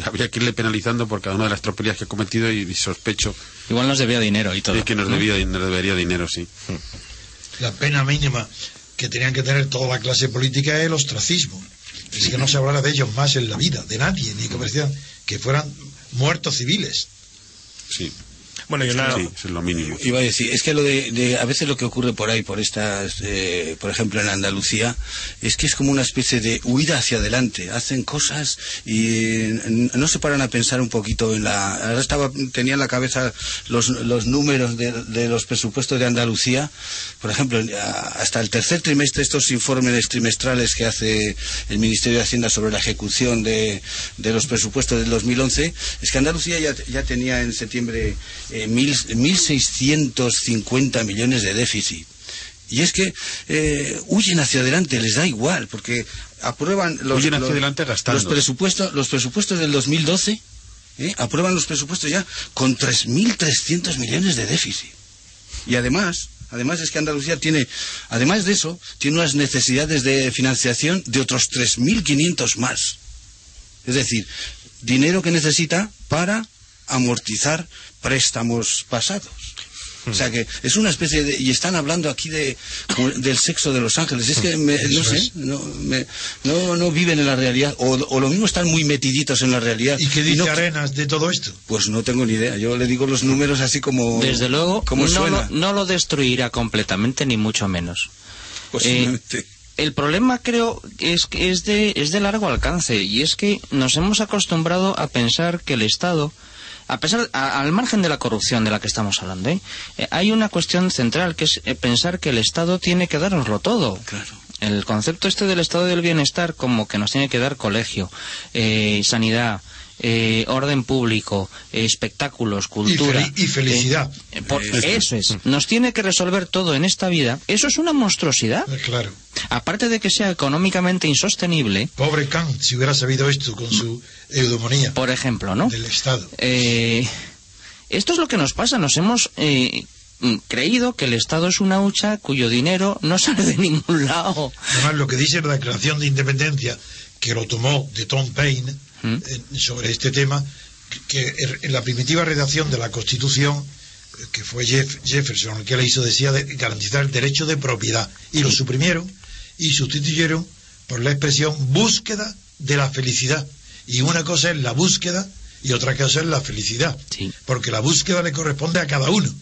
Habría que irle penalizando por cada una de las tropelías que ha cometido y, sospecho Igual nos debía dinero y todo. de que nos, ¿no? debía, nos debería dinero, sí. La pena mínima que tenían que tener toda la clase política es el ostracismo. Es que no se hablara de ellos más en la vida, de nadie, ni que parecían que fueran muertos civiles. Sí. Bueno, y una... Sí, eso es lo mínimo. Iba a decir, es que lo de, de- a veces lo que ocurre por ahí, por estas, eh, por ejemplo en Andalucía, es que es como una especie de huida hacia adelante. Hacen cosas y no se paran a pensar un poquito en la. Ahora estaba, tenía en la cabeza los, los números de, de los presupuestos de Andalucía. Por ejemplo, hasta el tercer trimestre, estos informes trimestrales que hace el Ministerio de Hacienda sobre la ejecución de, de los presupuestos del 2011, es que Andalucía ya, ya tenía en septiembre eh, mil- 1.650 millones de déficit. Y es que eh, huyen hacia adelante, les da igual, porque aprueban los, Huyen hacia los- adelante gastando. los presupuestos, los presupuestos del 2012, ¿eh? aprueban los presupuestos ya con 3.300 millones de déficit. Y además, además es que Andalucía tiene, además de eso, tiene unas necesidades de financiación de otros 3.500 más. Es decir, dinero que necesita para amortizar préstamos pasados. O sea que es una especie de... Y están hablando aquí de, del sexo de los ángeles. Es que, me- no Eso sé, no, me- no, no viven en la realidad. O, o lo mismo están muy metiditos en la realidad. ¿Y qué dice no- Arenas de todo esto? Pues no tengo ni idea. Yo le digo los números así como... Desde luego, como no suena. lo, no lo destruirá completamente, ni mucho menos. Posiblemente. Eh, el problema creo es que es de, es de largo alcance y es que nos hemos acostumbrado a pensar que el Estado, a pesar, a- al margen de la corrupción de la que estamos hablando, ¿eh? Eh, hay una cuestión central que es eh, pensar que el Estado tiene que darnoslo todo. El concepto este del estado del bienestar como que nos tiene que dar colegio, eh, sanidad, eh, orden público, eh, espectáculos, cultura. fel- y felicidad. eh, por- eso es. Nos tiene que resolver todo en esta vida. Eso es una monstruosidad. Eh, Claro. Aparte de que sea económicamente insostenible, Pobre Kant, si hubiera sabido esto con su eudemonía por ejemplo, ¿no? del Estado. Eh, esto es lo que nos pasa. Nos hemos eh, mm, creído que el Estado es una hucha cuyo dinero no sale de ningún lado. Además, lo que dice la Declaración de Independencia, que lo tomó de Tom Paine Sobre este tema, que en la primitiva redacción de la Constitución, que fue Jeff- Jefferson el que la hizo, decía de garantizar el derecho de propiedad. Y lo suprimieron y sustituyeron por la expresión búsqueda de la felicidad. Y una cosa es la búsqueda y otra cosa es la felicidad. Porque la búsqueda le corresponde a cada uno.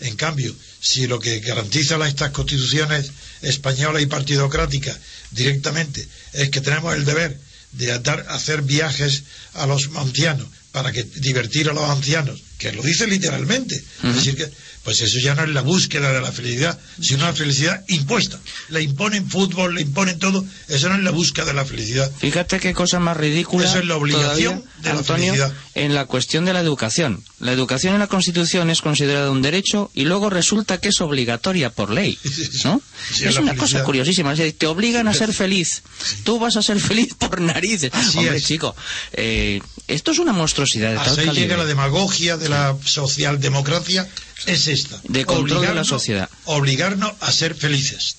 En cambio, si lo que garantiza la- estas constituciones españolas y partidocráticas directamente es que tenemos el deber de dar, hacer viajes a los ancianos para que divertir a los ancianos, que lo dice literalmente, es decir que pues eso ya no es la búsqueda de la felicidad, sino una felicidad impuesta. Le imponen fútbol, le imponen todo, eso no es la búsqueda de la felicidad. Fíjate qué cosa más ridícula. Eso es la obligación todavía, de la Antonio, felicidad. en la cuestión de la educación. La educación en la Constitución es considerada un derecho y luego resulta que es obligatoria por ley. ¿no? Sí, es una felicidad. cosa curiosísima. Es decir, te obligan a ser feliz. Tú vas a ser feliz por narices. Así Hombre, es. chico, eh, esto es una monstruosidad de tal llega la demagogia de la socialdemocracia es esta. De control de la sociedad. Obligarnos a ser felices.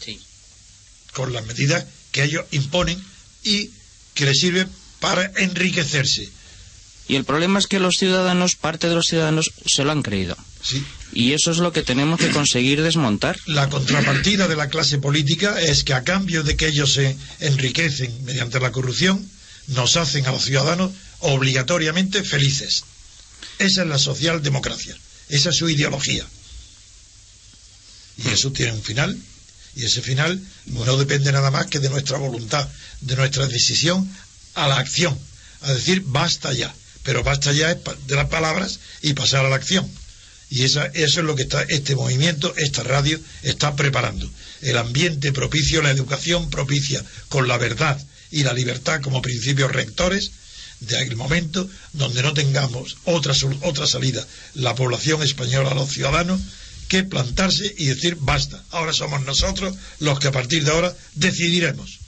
Con las medidas que ellos imponen y que les sirven para enriquecerse. Y el problema es que los ciudadanos, parte de los ciudadanos, se lo han creído. Sí. Y eso es lo que tenemos que conseguir desmontar. La contrapartida de la clase política es que a cambio de que ellos se enriquecen mediante la corrupción, nos hacen a los ciudadanos obligatoriamente felices. Esa es la socialdemocracia. Esa es su ideología. Y eso tiene un final. Y ese final no depende nada más que de nuestra voluntad, de nuestra decisión a la acción. A decir, basta ya. Pero basta ya de las palabras y pasar a la acción. Y eso es lo que está este movimiento, esta radio, está preparando. El ambiente propicio, la educación propicia, con la verdad y la libertad como principios rectores, de aquel momento donde no tengamos otra, otra salida, la población española, los ciudadanos, que plantarse y decir basta. Ahora somos nosotros los que a partir de ahora decidiremos.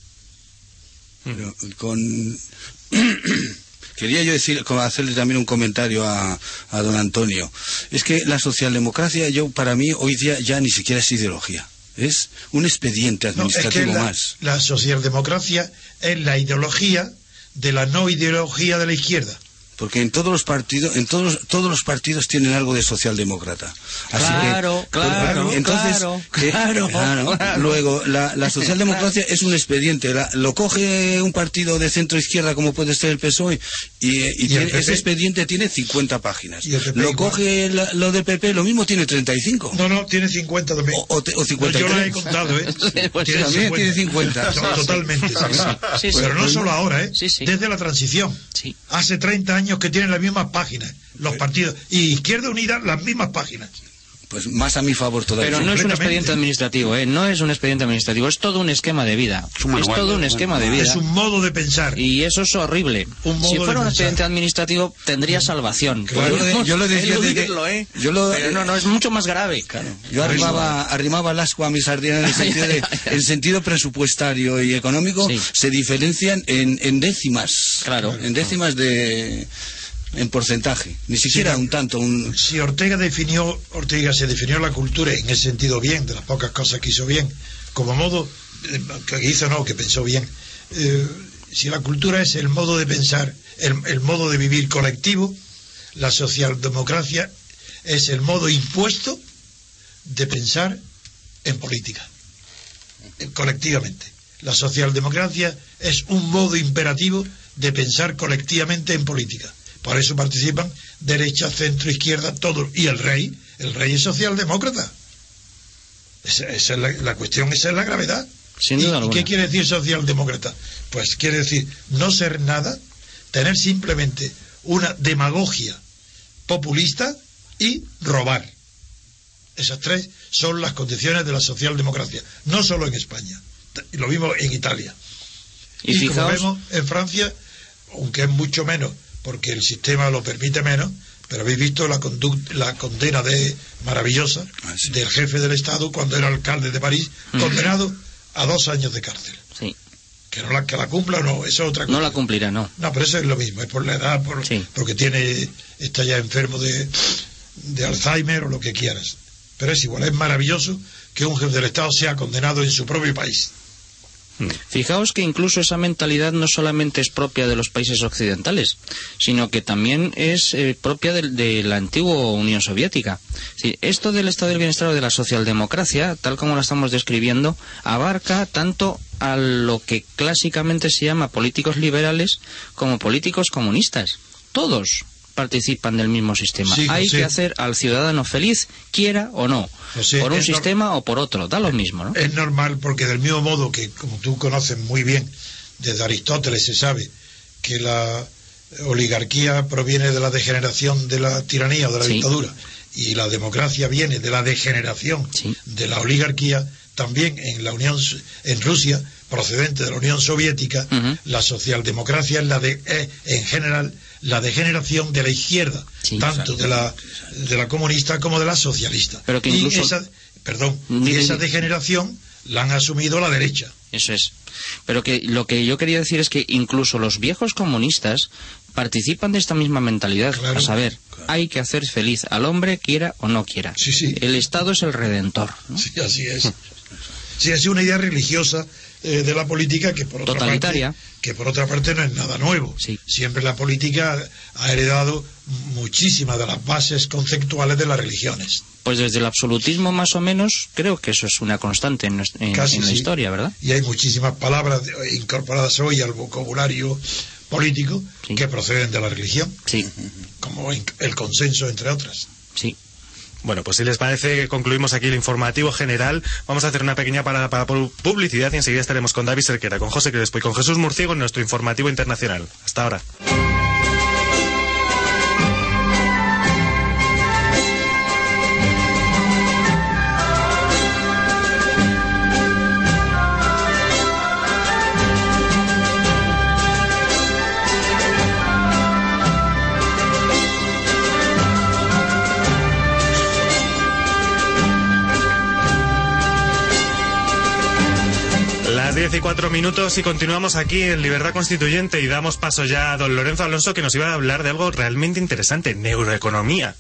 Quería yo decir, hacerle también un comentario a, a don Antonio. Es que la socialdemocracia, yo para mí hoy día ya ni siquiera es ideología. Es un expediente No, es que administrativo la, más. la socialdemocracia es la ideología de la no ideología de la izquierda. Porque en todos los partidos, en todos, todos los partidos tienen algo de socialdemócrata. Así Claro, que, claro, pues, entonces, claro, eh, claro, claro. Luego, la, la socialdemocracia es un expediente. La- lo coge un partido de centro izquierda como puede ser el PSOE y, eh, y ¿Y el tiene- ese expediente tiene 50 páginas. ¿Y Lo igual? coge la- lo del PP, lo mismo tiene 35. No, no, tiene 50 también. O, te- o No, 53. yo lo he contado, ¿eh? Pues Tiene también tiene 50. To- Totalmente, sí, sí. Sí, sí. Pero no Pues solo ahora, ¿eh? Sí, sí. Desde la transición. Sí. Hace 30 años que tienen las mismas páginas, los partidos. Y Izquierda Unida, las mismas páginas. Pues más a mi favor todavía. Pero no es un expediente administrativo, ¿eh? No es un expediente administrativo, es todo un esquema de vida. Es un manual, todo un esquema de vida. Es un modo de pensar. Y eso es horrible. Un modo si de fuera un pensar. expediente administrativo, tendría salvación. Claro. Yo lo decía desde- eludirlo, ¿eh? yo lo- Pero no, no, es mucho más grave. Yo arrimaba, arrimaba el asco a mi sardina en el sentido, de, en sentido presupuestario y económico Sí. se diferencian en, en décimas. Claro. En décimas de en porcentaje. Ni siquiera un tanto, un Si Ortega definió, Ortega se definió la cultura en ese sentido bien, de las pocas cosas que hizo bien, como modo, eh, que hizo no, que pensó bien. Eh, si la cultura es el modo de pensar, el, el modo de vivir colectivo, la socialdemocracia es el modo impuesto de pensar en política, eh, colectivamente. La socialdemocracia es un modo imperativo de pensar colectivamente en política. Por eso participan derecha, centro, izquierda, todos. Y el rey, el rey es socialdemócrata. Esa, esa es la, la cuestión, esa es la gravedad. Sin ¿Y- duda ¿Y, alguna. qué quiere decir socialdemócrata? Pues quiere decir no ser nada, tener simplemente una demagogia populista y robar. Esas tres son las condiciones de la socialdemocracia, no solo en España, lo mismo en Italia. Y, Y, como fijaos, vemos en Francia, aunque es mucho menos, porque el sistema lo permite menos, pero habéis visto la, la condena de maravillosa Ah, sí. del jefe del Estado cuando era alcalde de París, Mm. condenado a dos años de cárcel. sí, Que no la, que la cumpla o no, eso es otra cosa. no la cumplirá, no. No, pero eso es lo mismo, es por la edad, por, Sí. porque tiene, está ya enfermo de, de Alzheimer o lo que quieras. Pero es igual, es maravilloso que un jefe del Estado sea condenado en su propio país. Fijaos que incluso esa mentalidad no solamente es propia de los países occidentales, sino que también es eh, propia de, la antigua Unión Soviética. Esto del estado del bienestar o de la socialdemocracia, tal como la estamos describiendo, abarca tanto a lo que clásicamente se llama políticos liberales como políticos comunistas. Todos participan del mismo sistema. Sí, Hay sí. que hacer al ciudadano feliz, quiera o no, José, por un sistema o por otro, da lo mismo, ¿no? Es normal porque del mismo modo que, como tú conoces muy bien, desde Aristóteles se sabe que la oligarquía proviene de la degeneración de la tiranía o de la Sí. dictadura y la democracia viene de la degeneración Sí. de la oligarquía, también en la Unión en Rusia, procedente de la Unión Soviética, la socialdemocracia es la de es, en general la degeneración de la izquierda, Sí, tanto de la de la comunista como de la socialista. Pero que Y incluso- esa- perdón, y esa degeneración la han asumido la derecha. Eso es. Pero que lo que yo quería decir es que incluso los viejos comunistas participan de esta misma mentalidad. a saber, hay que hacer feliz al hombre, quiera o no quiera. El Estado es el redentor. Sí, así es. Sí, es una idea religiosa eh, de la política que por otra Totalitaria. parte que por otra parte no es nada nuevo. Siempre la política ha heredado muchísimas de las bases conceptuales de las religiones. Pues desde el absolutismo más o menos creo que eso es una constante en, la historia, ¿verdad? Y hay muchísimas palabras incorporadas hoy al vocabulario político que proceden de la religión. Sí. Como el consenso, entre otras. Bueno, pues si les parece, concluimos aquí el informativo general. Vamos a hacer una pequeña parada para publicidad y enseguida estaremos con David Serquera, con José Crespo y con Jesús Murciego en nuestro informativo internacional. Hasta ahora. Y cuatro minutos y continuamos aquí en Libertad Constituyente y damos paso ya a don Lorenzo Alonso que nos iba a hablar de algo realmente interesante, neuroeconomía.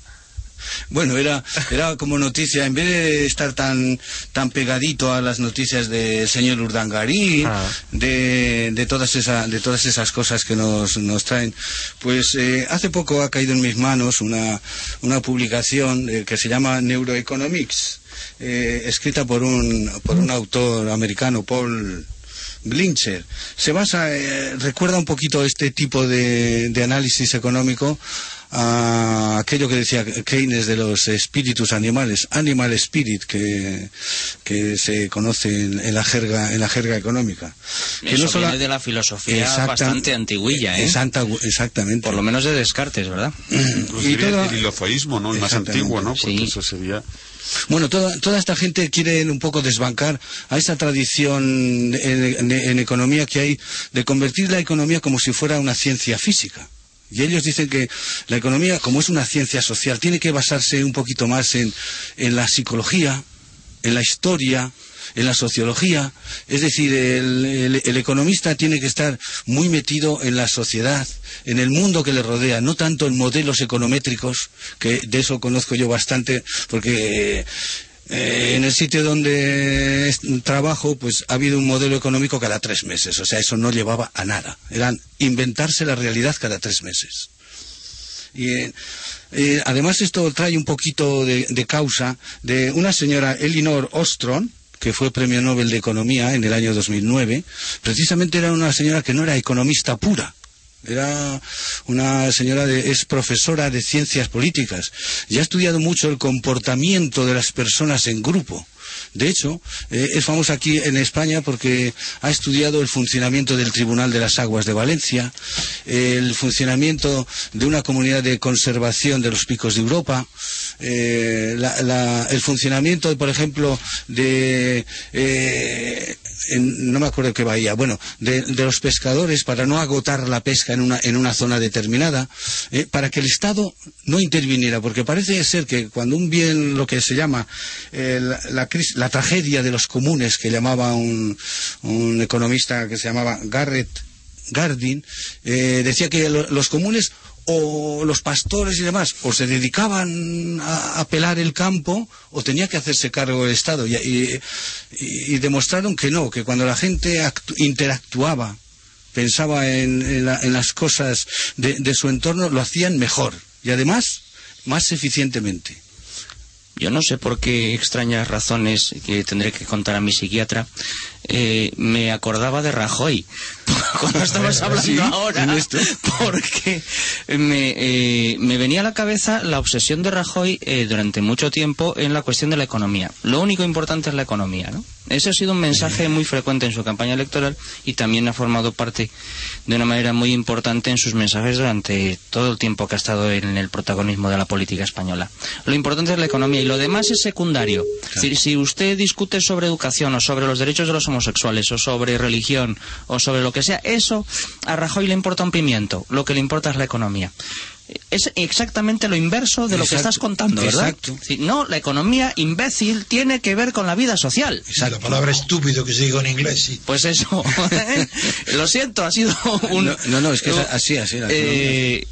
Bueno, era, era como noticia, en vez de estar tan, tan pegadito a las noticias del señor Urdangarín, ah. de, de, todas esa, de todas esas cosas que nos, nos traen, pues eh, hace poco ha caído en mis manos una, una publicación eh, que se llama Neuroeconomics, eh, escrita por un, por un autor americano, Paul Glincher. Se basa, eh, recuerda un poquito este tipo de, análisis económico a aquello que decía Keynes de los espíritus animales, animal spirit, que, que se conoce en, la jerga en la jerga económica. Eso viene de la filosofía bastante antiguilla, ¿eh? exactamente. Por lo menos de Descartes, ¿verdad? y todo... el hilozoísmo, ¿no? El más antiguo, ¿no? Porque eso sería... Bueno, toda, toda esta gente quiere un poco desbancar a esa tradición en, economía que hay de convertir la economía como si fuera una ciencia física. Y ellos dicen que la economía, como es una ciencia social, tiene que basarse un poquito más en, en la psicología, en la historia, en la sociología. Es decir, el, economista tiene que estar muy metido en la sociedad, en el mundo que le rodea, no tanto en modelos econométricos, que de eso conozco yo bastante, porque eh, en el sitio donde trabajo, pues ha habido un modelo económico cada tres meses. O sea, eso no llevaba a nada. Eran inventarse la realidad cada tres meses. Y eh, además esto trae un poquito de, causa de una señora Elinor Ostrom, que fue premio Nobel de Economía en el año 2009, precisamente era una señora que no era economista pura. Era una señora de, es profesora de ciencias políticas y ha estudiado mucho el comportamiento de las personas en grupo. De hecho, eh, es famosa aquí en España porque ha estudiado el funcionamiento del Tribunal de las Aguas de Valencia, el funcionamiento de una comunidad de conservación de los picos de Europa, eh, el funcionamiento, por ejemplo, de eh, no me acuerdo qué bahía, bueno, de, los pescadores para no agotar la pesca en una, en una zona determinada, para que el Estado no interviniera, porque parece ser que cuando un bien, lo que se llama la, la, tragedia de los comunes, que llamaba un, un economista que se llamaba Garrett Gardin, decía que los comunes o los pastores y demás o se dedicaban a, pelar el campo o tenía que hacerse cargo del Estado y, demostraron que no, que cuando la gente interactuaba, pensaba en, las cosas de su entorno, lo hacían mejor y además más eficientemente. Yo no sé por qué extrañas razones que tendré que contar a mi psiquiatra. Eh, me acordaba de Rajoy cuando estabas hablando ahora porque me, eh, me, venía a la cabeza la obsesión de Rajoy eh, durante mucho tiempo en la cuestión de la economía. Lo único importante es la economía ¿no? ese ha sido un mensaje muy frecuente en su campaña electoral y también ha formado parte de una manera muy importante en sus mensajes durante todo el tiempo que ha estado en el protagonismo de la política española. Lo importante es la economía y lo demás es secundario. Es decir, si usted discute sobre educación o sobre los derechos de los homosexuales o sobre religión o sobre lo que sea, eso a Rajoy le importa un pimiento, lo que le importa es la economía. Es exactamente lo inverso de lo que Exacto, estás contando, ¿verdad? exacto. Sí, No, la economía imbécil tiene que ver con la vida social. La palabra estúpido que se diga en inglés, sí. Pues eso. lo siento, ha sido un... No, no, no, es que es así, así. la Eh,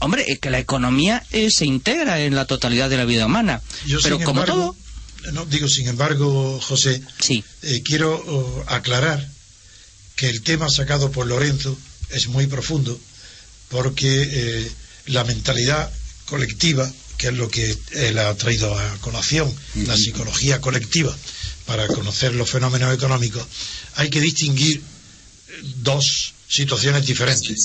hombre, eh, que la economía eh, se integra en la totalidad de la vida humana. Yo, Pero como embargo, No, digo, sin embargo, José, eh, quiero oh, aclarar que el tema sacado por Lorenzo es muy profundo porque eh, la mentalidad colectiva, que es lo que él ha traído a colación, la psicología colectiva, para conocer los fenómenos económicos, hay que distinguir dos situaciones diferentes.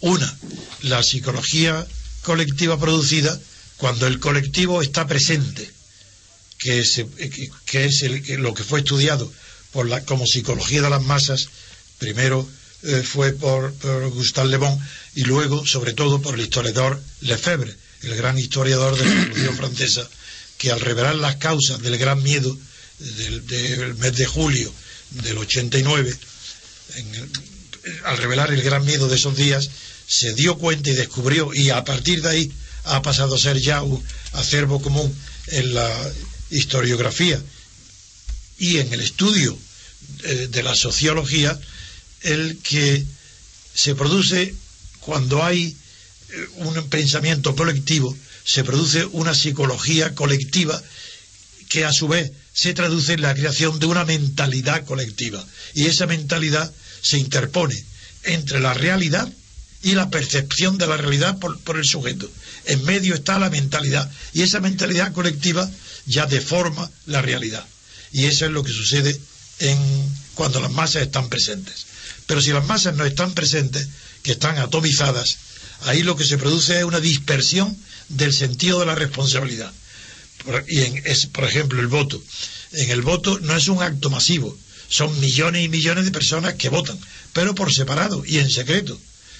Una, la psicología colectiva producida cuando el colectivo está presente, que, se- que- que es el- que lo que fue estudiado por la, como psicología de las masas, primero eh, fue por, por Gustave Le Bon y luego, sobre todo, por el historiador Lefebvre, el gran historiador de la Revolución Francesa, que al revelar las causas del gran miedo del, del mes de julio del 89, en el- al revelar el gran miedo de esos días, se dio cuenta y descubrió, y a partir de ahí ha pasado a ser ya un acervo común en la historiografía y en el estudio eh, de la sociología, el que se produce cuando hay eh, un pensamiento colectivo, se produce una psicología colectiva que a su vez se traduce en la creación de una mentalidad colectiva. Y esa mentalidad se interpone entre la realidad y la percepción de la realidad por, por el sujeto. En medio está la mentalidad y esa mentalidad colectiva ya deforma la realidad. Y eso es lo que sucede en, cuando las masas están presentes. Pero si las masas no están presentes, que están atomizadas, ahí lo que se produce es una dispersión del sentido de la responsabilidad. Por- y en, es, por ejemplo, el voto. En el voto no es un acto masivo, son millones y millones de personas que votan, pero por separado y en secreto.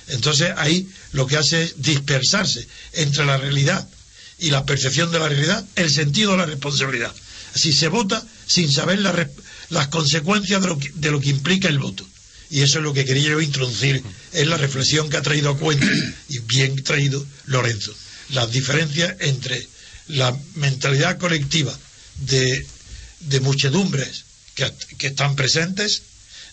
Entonces ahí lo que hace es dispersarse entre la realidad y la percepción de la realidad, el sentido de la responsabilidad. Así se vota sin saber las consecuencias de lo que implica el voto. Y eso es lo que quería yo introducir en la reflexión que ha traído a cuenta, y bien traído Lorenzo. Las diferencias entre la mentalidad colectiva de, de muchedumbres que, que están presentes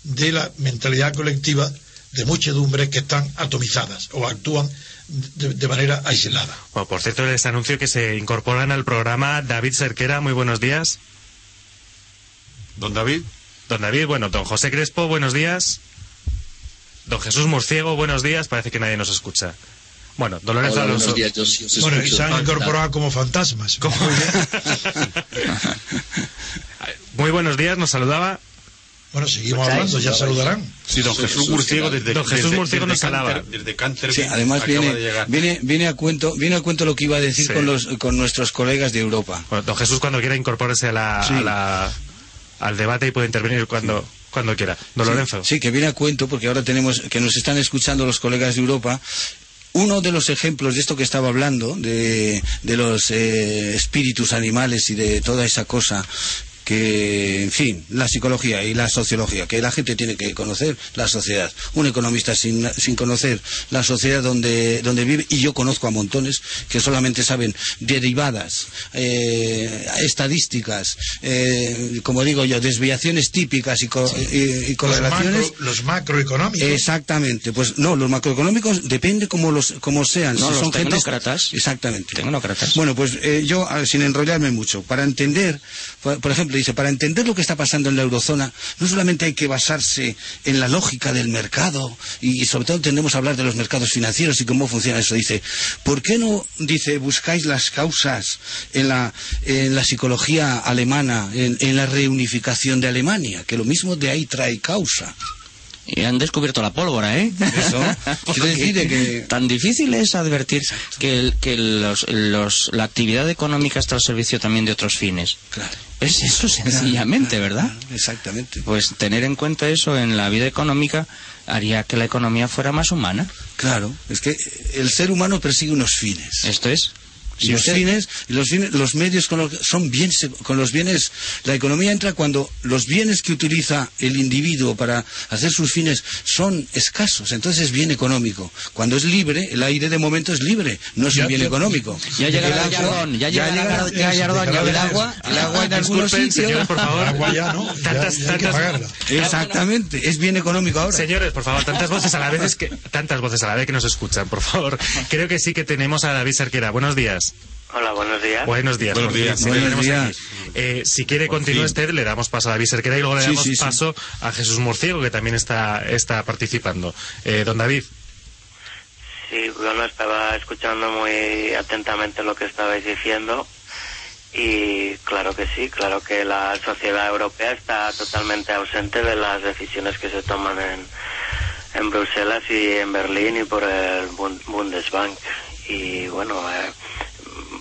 de la mentalidad colectiva de muchedumbres que están atomizadas o actúan de, de manera aislada. Bueno, por cierto, les anuncio que se incorporan al programa David Cerquera. Muy buenos días. Don David. Don David, bueno, don José Crespo, buenos días. Don Jesús Murciego, buenos días. Parece que nadie nos escucha. Bueno, don Lorenzo Hola, Alonso. buenos días, yo sí os Bueno, y se han incorporado como fantasmas. Muy buenos días, nos saludaba. Bueno, seguimos hablando, ya saludarán. Sí, don Jesús Murciego desde Don Jesús desde- Murciego desde nos salaba. Canter- Desde Canterbury Sí, además viene, de viene, viene a cuento, viene a cuento lo que iba a decir Sí. con los, con nuestros colegas de Europa. Bueno, don Jesús, cuando quiera incorporarse a la, Sí. a la- al debate y puede intervenir cuando, cuando quiera. Don Sí, Lorenzo. Sí, que viene a cuento porque ahora tenemos que nos están escuchando los colegas de Europa. Uno de los ejemplos de esto que estaba hablando, de, de los eh, espíritus animales y de toda esa cosa que, en fin, la psicología y la sociología, que la gente tiene que conocer la sociedad. Un economista sin, sin conocer la sociedad donde, donde vive, y yo conozco a montones que solamente saben derivadas, eh, estadísticas, eh, como digo yo, desviaciones típicas y, co- y- y Los, correlaciones. macro- los macroeconómicos. Exactamente, pues no, los macroeconómicos depende como los como sean. No, si los son gentes-. Exactamente. Tecnócratas. Bueno, pues eh, yo, a ver, sin enrollarme mucho, para entender, por, por ejemplo, dice, para entender lo que está pasando en la eurozona, no solamente hay que basarse en la lógica del mercado, y, sobre todo tendemos a hablar de los mercados financieros y cómo funciona eso. Dice, ¿por qué no, dice, buscáis las causas en la, en la psicología alemana, en la reunificación de Alemania? Que lo mismo de ahí trae causa. Y han descubierto la pólvora, ¿eh? Eso. Quiero decir de que- Tan difícil es advertir que, el- que los, los- la actividad económica está al servicio también de otros fines. Claro. Es eso sencillamente, ¿verdad? Exactamente. Pues tener en cuenta eso en la vida económica haría que la economía fuera más humana. Claro, es que el ser humano persigue unos fines. Esto es. Y los fines, y los fines, los medios con los, son bien, con los bienes, la economía entra cuando los bienes que utiliza el individuo para hacer sus fines son escasos, entonces es bien económico. Cuando es libre, el aire de momento es libre, no es un bien económico. Ya llega El el agua- Gallardón, ya llega ya el llega- Gallardón, ya el agua, el agua en algunos sitios. por favor. Agua ya, ¿no? Tantas, ya tantas-. Exactamente, es bien económico ahora. Señores, por favor, tantas voces a la vez es que tantas voces a la vez que nos escuchan, por favor. Creo que sí que tenemos a David Cerquera. Buenos días. Hola, buenos días. Buenos días. Buenos Buenos. Eh, si quiere fin. usted, le damos paso a David Cerquera y luego le damos sí, sí. paso a Jesús Murciego, que también está, está participando. Eh, don David. Sí, bueno, estaba escuchando muy atentamente lo que estabais diciendo y claro que sí, claro que la sociedad europea está totalmente ausente de las decisiones que se toman en, en Bruselas y en Berlín y por el Bund- Bundesbank. Y bueno, eh,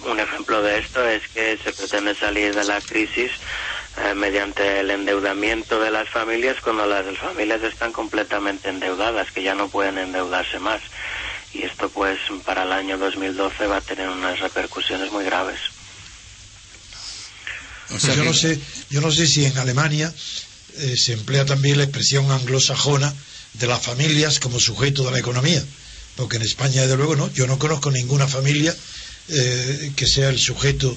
un ejemplo de esto es que se pretende salir de la crisis eh, mediante el endeudamiento de las familias cuando las familias están completamente endeudadas, que ya no pueden endeudarse más. Y esto pues para el año 2012 va a tener unas repercusiones muy graves. Yo no sé, yo no sé si en Alemania eh, se emplea también la expresión anglosajona de las familias como sujeto de la economía, porque en España desde luego no, yo no conozco ninguna familia eh, que sea el sujeto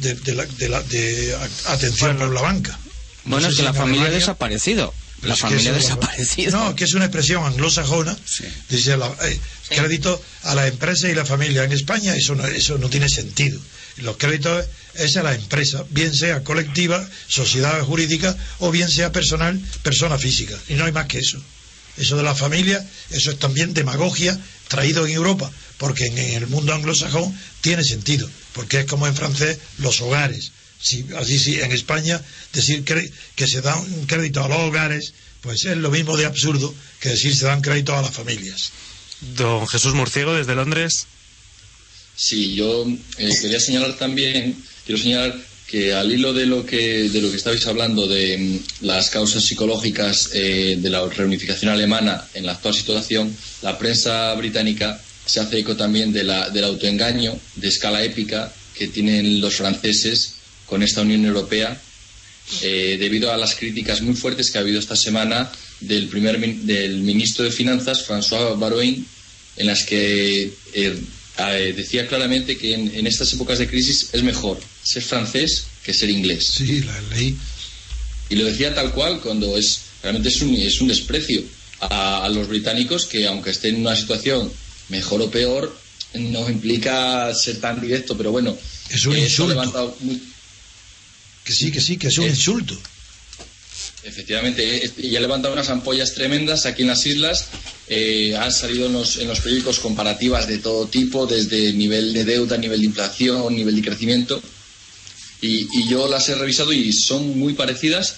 de, de la- de la- de a- atención por la banca. No Bueno, es que si la familia ha desaparecido. La familia ha desaparecido. No, que es una expresión anglosajona. Dice la- eh, crédito a la empresa y la familia. En España eso no, eso no tiene sentido. Los créditos es a la empresa, bien sea colectiva, sociedad jurídica o bien sea personal, persona física. Y no hay más que eso. Eso de la familia, eso es también demagogia traído en Europa, porque en, en el mundo anglosajón tiene sentido, porque es como en francés los hogares. Si, así sí, en España decir cre- que se da un crédito a los hogares, pues es lo mismo de absurdo que decir se dan créditos a las familias. Don Jesús Murciego, desde Londres. Sí, yo eh, quería señalar también, quiero señalar que al hilo de lo que de lo que estabais hablando de mm, las causas psicológicas eh, de la reunificación alemana en la actual situación, la prensa británica se hace eco también de la, del autoengaño de escala épica que tienen los franceses con esta Unión Europea eh, debido a las críticas muy fuertes que ha habido esta semana del primer del ministro de Finanzas François Baroin en las que eh, eh, decía claramente que en, en estas épocas de crisis es mejor ser francés que ser inglés. Sí, la leí. Y lo decía tal cual cuando es realmente es un, es un desprecio a, a los británicos que aunque estén en una situación mejor o peor no implica ser tan directo, pero bueno, Es un insulto. Que sí, que sí, que es un Eh, insulto. Efectivamente, y ha levantado unas ampollas tremendas aquí en las islas. Eh, han salido en los, en los periódicos comparativas de todo tipo, desde nivel de deuda, nivel de inflación, nivel de crecimiento. Y, y yo las he revisado y son muy parecidas.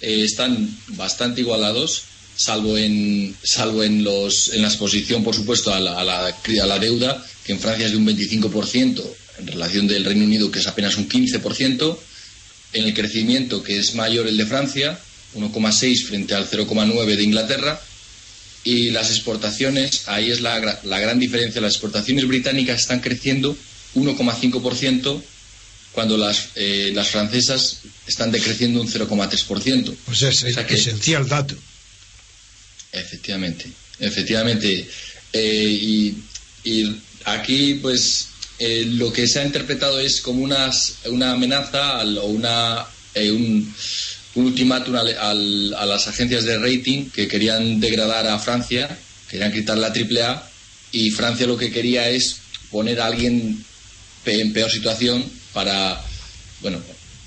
Eh, están bastante igualados, salvo en, salvo en, los, en la exposición, por supuesto, a la, a la, a la deuda, que en Francia es de un 25%, en relación del Reino Unido, que es apenas un 15% en el crecimiento que es mayor el de Francia, 1,6 frente al 0,9 de Inglaterra, y las exportaciones, ahí es la, la gran diferencia, las exportaciones británicas están creciendo 1,5% cuando las, eh, las francesas están decreciendo un 0,3%. Pues es O sea que- esencial dato. Efectivamente, efectivamente. Eh, y, y aquí, pues, eh, lo que se ha interpretado es como una amenaza o una, eh, un, un ultimátum al- a las agencias de rating que querían degradar a Francia, querían quitar la AAA, y Francia lo que quería es poner a alguien en peor situación para, bueno,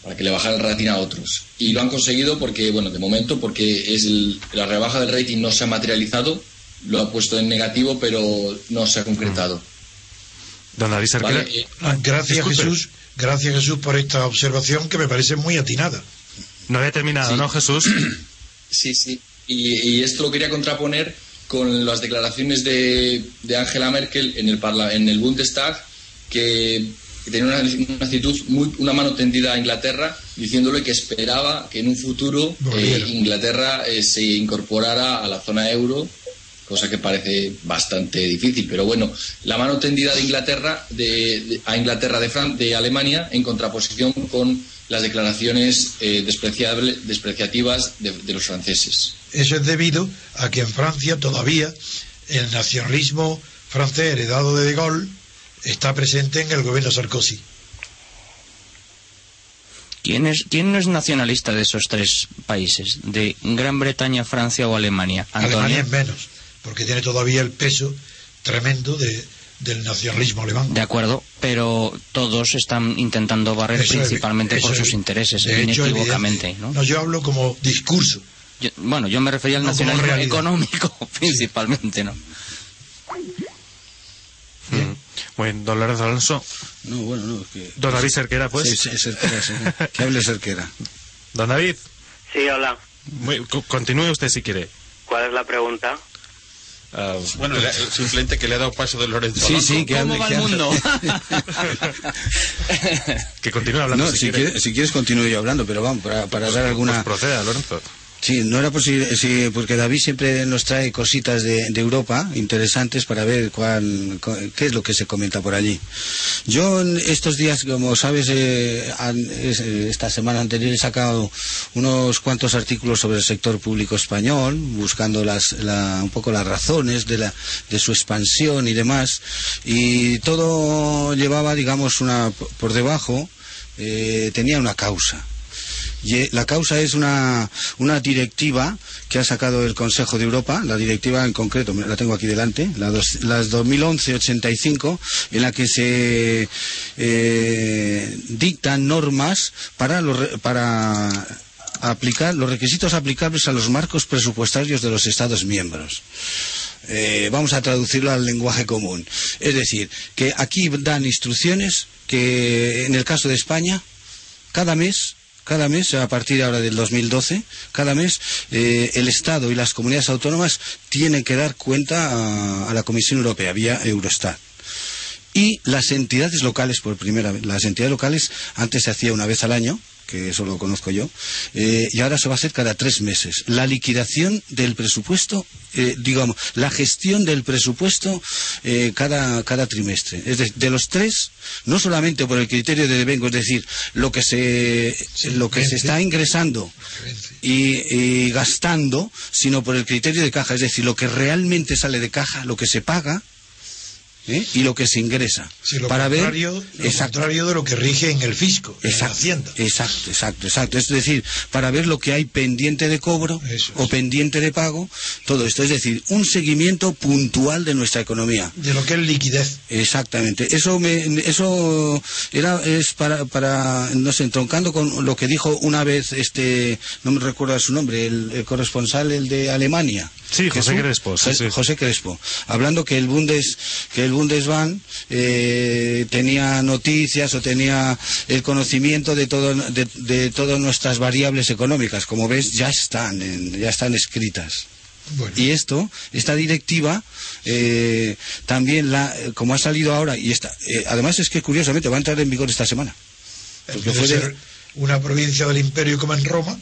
para que le bajaran el rating a otros. Y lo han conseguido porque, bueno, de momento, porque es el- la rebaja del rating no se ha materializado, lo ha puesto en negativo, pero no se ha concretado. Don David Cerquera. Vale, eh, Ah, Gracias Disculpe. Jesús, gracias Jesús por esta observación que me parece muy atinada. No había terminado, Sí. ¿no, Jesús? Sí, sí. Y, y esto lo quería contraponer con las declaraciones de, de Angela Merkel en el, parla- en el Bundestag, que tenía una, una actitud, muy, una mano tendida a Inglaterra, diciéndole que esperaba que en un futuro eh. Inglaterra eh, se incorporara a la zona euro cosa que parece bastante difícil. Pero bueno, la mano tendida de Inglaterra, de, de- a Inglaterra de, Fran- de Alemania, en contraposición con las declaraciones eh, despreciativas de, de los franceses. Eso es debido a que en Francia todavía el nacionalismo francés heredado de De Gaulle está presente en el gobierno Sarkozy. ¿Quién, es, ¿Quién no es nacionalista de esos tres países? ¿De Gran Bretaña, Francia o Alemania? Alemania es menos, porque tiene todavía el peso tremendo de, del nacionalismo alemán. De acuerdo, pero todos están intentando barrer Eso es- principalmente por sus es- intereses, de inequívocamente. ¿no? No, yo hablo como discurso. Yo- bueno, yo me refería al No, nacionalismo económico, principalmente, ¿no? Bueno, don Lorenzo Alonso. No, bueno, no, es que... Don David Serquera, pues. Sí, sí, Cerquera, sí. Que hable Cerquera. Don David, Sí, hola. muy- co- continúe usted si quiere. ¿Cuál es la pregunta? Ah, Bueno, le- simplemente que le ha dado paso de Lorenzo. Sí, Alonso. sí, que hable. que hable. que continúe hablando No, si, si, quiere. quieres, si quieres continúo yo hablando, pero vamos, para, para dar alguna... Pues proceda, Lorenzo. Sí, no era posible, sí, porque David siempre nos trae cositas de, de Europa interesantes para ver cuál, cu- qué es lo que se comenta por allí. Yo en estos días, como sabes, eh, eh, esta semana anterior he sacado unos cuantos artículos sobre el sector público español, buscando las, la- un poco las razones de, la, de su expansión y demás, y todo llevaba, digamos, una por debajo, eh, tenía una causa. Eh, la causa es una, una directiva que ha sacado el Consejo de Europa, la directiva en concreto, la tengo aquí delante, la, dos, la 2011-85, en la que se eh, dictan normas para, los para aplicar los requisitos aplicables a los marcos presupuestarios de los Estados miembros. Eh, vamos a traducirlo al lenguaje común. Es decir, que aquí dan instrucciones que en el caso de España, cada mes, cada mes, a partir ahora del 2012, cada mes eh, el Estado y las comunidades autónomas tienen que dar cuenta a, a la Comisión Europea vía Eurostat. Y las entidades locales, por primera vez, las entidades locales antes se hacía una vez al año, que eso lo conozco yo, eh, y ahora se va a hacer cada tres meses. La liquidación del presupuesto, eh, digamos, la gestión del presupuesto eh, cada, cada trimestre. Es decir, de los tres, no solamente por el criterio de devengo, es decir, lo que se, lo que se está ingresando y, y gastando, sino por el criterio de caja, es decir, lo que realmente sale de caja, lo que se paga, ¿eh? y lo que se ingresa. Sí, lo para ver contrario, lo Exacto. contrario de lo que rige en el fisco, en la hacienda. exacto, exacto, exacto. Es decir, para ver lo que hay pendiente de cobro o pendiente de pago, todo esto. Es decir, un seguimiento puntual de nuestra economía. De lo que es liquidez. Exactamente. Eso me, eso era es para, para no sé, entroncando con lo que dijo una vez este, no me recuerdo su nombre, el, el corresponsal el de Alemania. Sí, José Jesús- Crespo, sí, Je- sí. José Crespo, hablando que el Bundes que el Bundesbank eh, tenía noticias o tenía el conocimiento de todo de, de todas nuestras variables económicas, como ves ya están en- ya están escritas. Y esto, esta directiva, eh, también la, como ha salido ahora, y está, eh, además es que curiosamente va a entrar en vigor esta semana. Porque fue de de- ser una provincia del imperio como en Roma,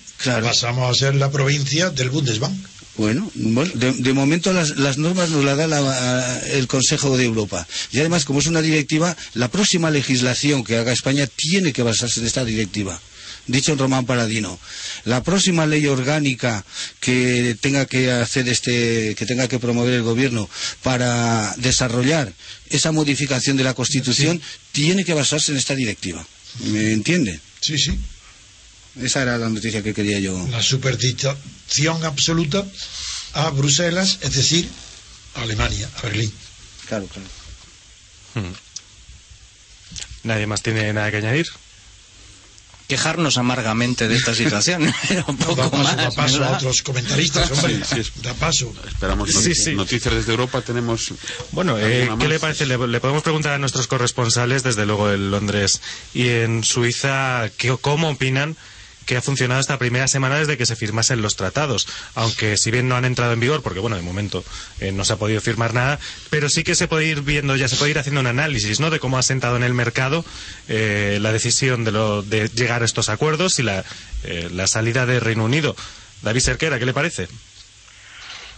pasamos a ser la provincia del Bundesbank. Bueno, bueno, de, de momento las, las normas nos las da la- el Consejo de Europa. Y además, como es una directiva, la próxima legislación que haga España tiene que basarse en esta directiva. Dicho en Román Paladino, la próxima ley orgánica que tenga que hacer este, que tenga que promover el gobierno para desarrollar esa modificación de la Constitución tiene que basarse en esta directiva. ¿Me entiende? Sí, sí. Esa era la noticia que quería yo. La superdictación absoluta a Bruselas, es decir, a Alemania, a Berlín. Claro, claro. Hmm. ¿Nadie más tiene nada que añadir? Quejarnos amargamente de esta situación. Pero un poco da paso, más, da paso ¿verdad? a otros comentaristas, hombre. Sí, sí. Da paso. Esperamos Sí, noticias, sí. noticias desde Europa. Tenemos. Bueno, eh, ¿alguna ¿qué le parece? Le, le podemos preguntar a nuestros corresponsales, desde luego en Londres y en Suiza, ¿qué, cómo opinan que ha funcionado esta primera semana desde que se firmasen los tratados. Aunque si bien no han entrado en vigor, porque bueno, de momento eh, no se ha podido firmar nada, pero sí que se puede ir viendo, ya se puede ir haciendo un análisis, ¿no? De cómo ha sentado en el mercado eh, la decisión de, lo, de llegar a estos acuerdos y la, eh, salida de Reino Unido. David Serquera, ¿qué le parece?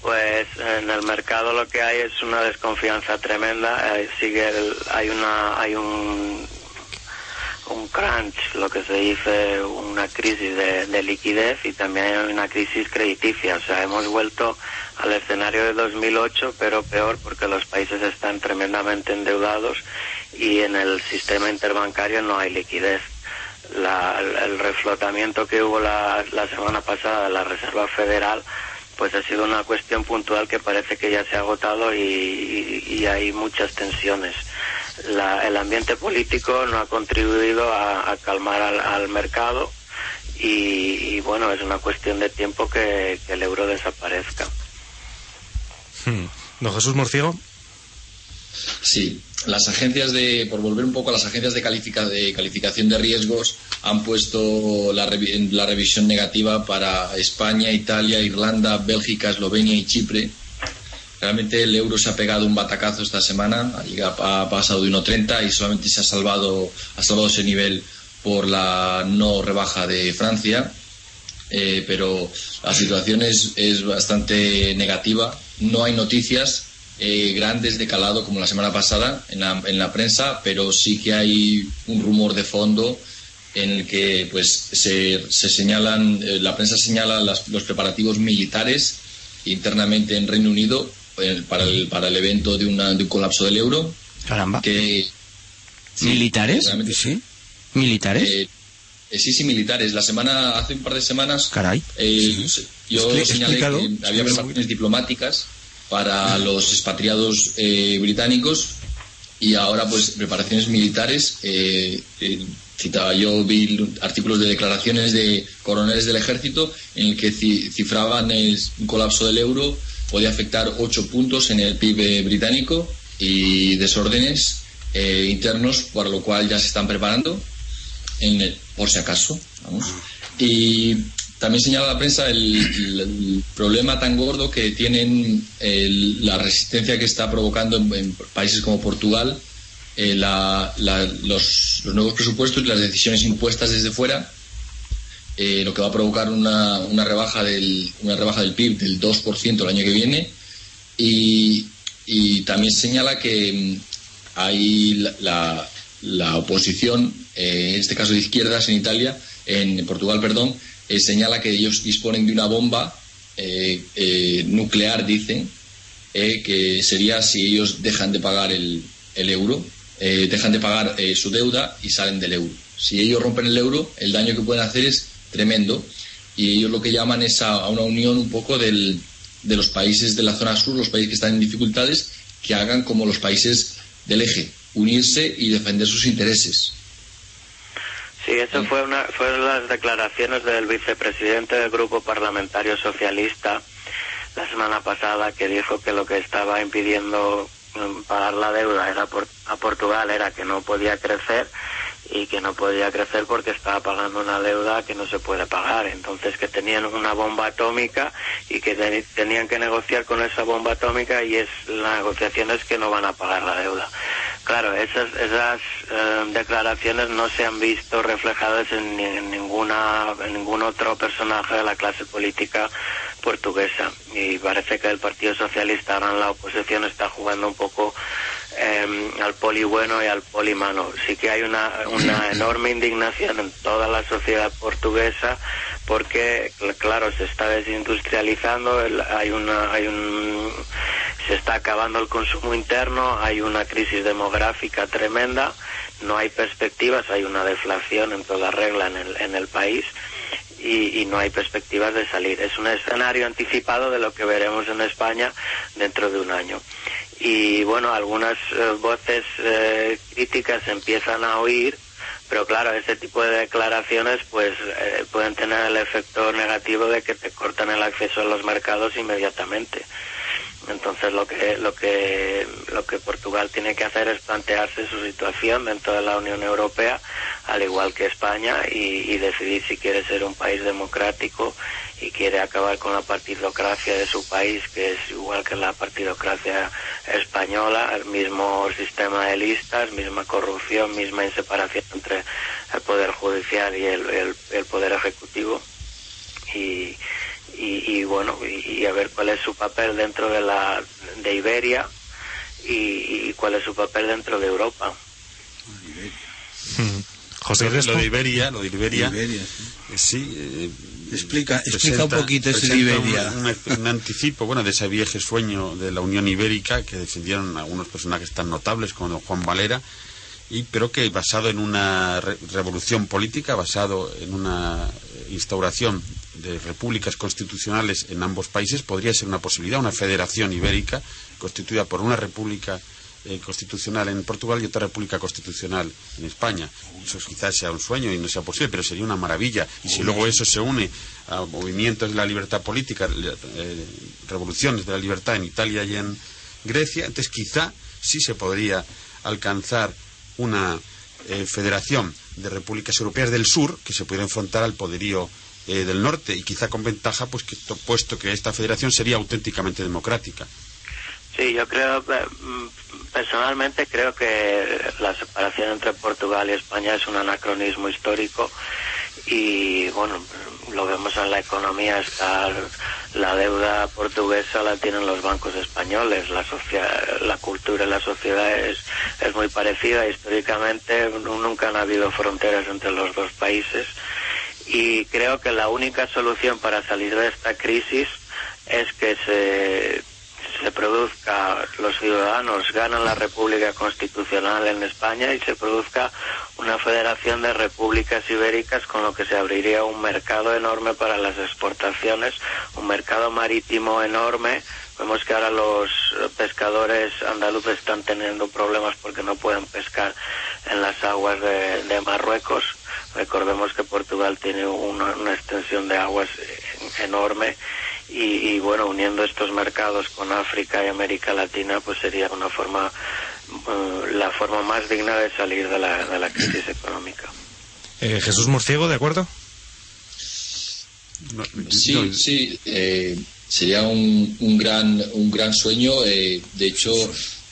Pues en el mercado lo que hay es una desconfianza tremenda. Eh, sigue el- hay una hay un un crunch, lo que se dice una crisis de, de liquidez y también una crisis crediticia. O sea, hemos vuelto al escenario de 2008, pero peor porque los países están tremendamente endeudados y en el sistema interbancario no hay liquidez. La- el reflotamiento que hubo la, la semana pasada de la Reserva Federal pues ha sido una cuestión puntual que parece que ya se ha agotado y, y- y hay muchas tensiones. La- el ambiente político no ha contribuido a, a calmar al, al mercado y, y, bueno, es una cuestión de tiempo que, que el euro desaparezca. Hmm. Don Jesús Morciego. Sí, las agencias de, por volver un poco a las agencias de, califica- de calificación de riesgos, han puesto la, la revisión negativa para España, Italia, Irlanda, Bélgica, Eslovenia y Chipre. Realmente el euro se ha pegado un batacazo esta semana, ha, ha pasado de 1,30 y solamente se ha salvado, ha salvado ese nivel por la no rebaja de Francia. Eh, pero la situación es, es bastante negativa. No hay noticias eh, grandes de calado como la semana pasada en la, en la prensa, pero sí que hay un rumor de fondo en el que pues se, se señalan, eh, la prensa señala las- los preparativos militares internamente en Reino Unido eh, para, el, para el evento de, una, de un colapso del euro. Caramba. Que, ¿Militares? Sí. ¿Militares? eh, sí, sí, militares. La semana, hace un par de semanas, Caray. yo señalé que había preparaciones diplomáticas para los expatriados eh, británicos y ahora pues preparaciones militares. eh, eh, citaba yo vi artículos de declaraciones de coroneles del ejército en el que ci- cifraban el, colapso del euro podía afectar ocho puntos en el PIB británico y desórdenes eh, internos para lo cual ya se están preparando en el- por si acaso. vamos. Y también señala la prensa el, problema tan gordo que tienen la resistencia que está provocando en, países como Portugal eh, los, nuevos presupuestos y las decisiones impuestas desde fuera, eh, lo que va a provocar una, una, rebaja del, una rebaja del PIB del 2% el año que viene. Y, también señala que mm, hay la, la- la oposición, eh, en este caso de izquierdas en Italia, en Portugal, perdón, eh, señala que ellos disponen de una bomba eh, eh, nuclear, dicen, que sería si ellos dejan de pagar el, euro, dejan de pagar su deuda y salen del euro. Si ellos rompen el euro, el daño que pueden hacer es tremendo y ellos lo que llaman es a, a una unión un poco del, de los países de la zona sur, los países que están en dificultades, que hagan como los países del eje, unirse y defender sus intereses. Sí, eso fue una, fueron las declaraciones del vicepresidente del Grupo Parlamentario Socialista la semana pasada que dijo que lo que estaba impidiendo mm, pagar la deuda era por- a Portugal era que no podía crecer y que no podía crecer porque estaba pagando una deuda que no se puede pagar. Entonces que tenían una bomba atómica y que tenían que negociar con esa bomba atómica y es la negociación es que no van a pagar la deuda. Claro, esas, esas eh, declaraciones no se han visto reflejadas en, ni- en ninguna, en ningún otro personaje de la clase política portuguesa. Y parece que el Partido Socialista ahora en la oposición está jugando un poco eh, al poli bueno y al poli malo. Sí que hay una, una enorme indignación en toda la sociedad portuguesa porque, cl- claro, se está desindustrializando, hay una, hay un, se está acabando el consumo interno, hay una crisis demográfica tremenda, no hay perspectivas, hay una deflación en toda regla en el, en el país y, no hay perspectivas de salir. Es un escenario anticipado de lo que veremos en España dentro de un año. Y bueno, algunas eh, voces eh, críticas empiezan a oír, pero claro, ese tipo de declaraciones pues eh, pueden tener el efecto negativo de que te cortan el acceso a los mercados inmediatamente. Entonces lo que lo que lo que Portugal tiene que hacer es plantearse su situación dentro de la Unión Europea, al igual que España, y, y decidir si quiere ser un país democrático y quiere acabar con la partidocracia de su país, que es igual que la partidocracia española, el mismo sistema de listas, misma corrupción, misma inseparación entre el poder judicial y el, el- poder ejecutivo. Y, y, bueno, y, a ver cuál es su papel dentro de la de Iberia y, cuál es su papel dentro de Europa. José, lo, de Iberia, lo de Iberia, sí, eh, explica, explica un poquito ese de Iberia. Un, anticipo, bueno, de ese viejo sueño de la Unión Ibérica que defendieron algunos personajes tan notables como don Juan Valera, y pero que basado en una revolución política, basado en una instauración de repúblicas constitucionales en ambos países, podría ser una posibilidad, una federación ibérica constituida por una república eh, constitucional en Portugal y otra república constitucional en España. Eso quizás sea un sueño y no sea posible, pero sería una maravilla. Y si luego eso se une a movimientos de la libertad política, eh, revoluciones de la libertad en Italia y en Grecia, entonces quizá sí se podría alcanzar una eh, federación de repúblicas europeas del sur que se pudiera enfrentar al poderío del norte y quizá con ventaja pues que puesto que esta federación sería auténticamente democrática. Sí, yo creo, eh, mm, personalmente creo que la separación entre Portugal y España es un anacronismo histórico y bueno, lo vemos en la economía, está la deuda portuguesa la tienen los bancos españoles, la, la cultura y la sociedad es, es muy parecida, históricamente nunca han habido fronteras entre los dos países. Y creo que la única solución para salir de esta crisis es que se se produzca, los ciudadanos ganan la República Constitucional en España y se produzca una federación de repúblicas ibéricas con lo que se abriría un mercado enorme para las exportaciones, un mercado marítimo enorme. Vemos que ahora los pescadores andaluces están teniendo problemas porque no pueden pescar en las aguas de, Marruecos. Recordemos que Portugal tiene una, extensión de aguas enorme y, bueno, uniendo estos mercados con África y América Latina, pues sería una forma, eh, la forma más digna de salir de la, de la crisis económica. Eh, Jesús Murciego, ¿de acuerdo? Sí, sí, eh, sería un, un, gran, un gran sueño. de hecho,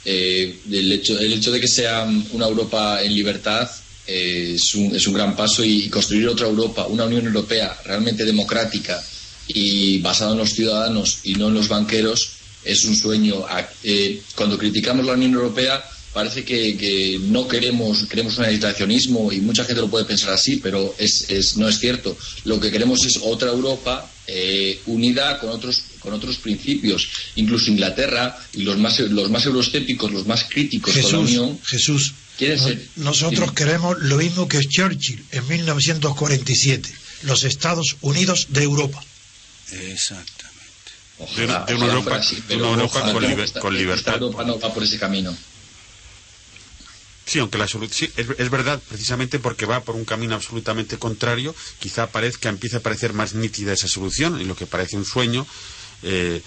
el, hecho, el hecho de que sea una Europa en libertad es, un, es un gran paso y construir otra Europa, una Unión Europea realmente democrática, y basado en los ciudadanos y no en los banqueros es un sueño. Eh, cuando criticamos la Unión Europea parece que, no queremos, queremos un aislacionismo y mucha gente lo puede pensar así, pero es, no es cierto. Lo que queremos es otra Europa eh, unida con otros con otros principios. Incluso Inglaterra y los más los más euroscépticos, los más críticos con la Unión. Jesús, nosotros queremos lo mismo que Churchill en 1947, los Estados Unidos de Europa. Exactamente. de, una, Europa, con, libertad. Europa no va por ese camino. Sí, aunque la solución es, verdad, precisamente porque va por un camino absolutamente contrario, quizá parezca, empiece a parecer más nítida esa solución, y lo que parece un sueño, eh,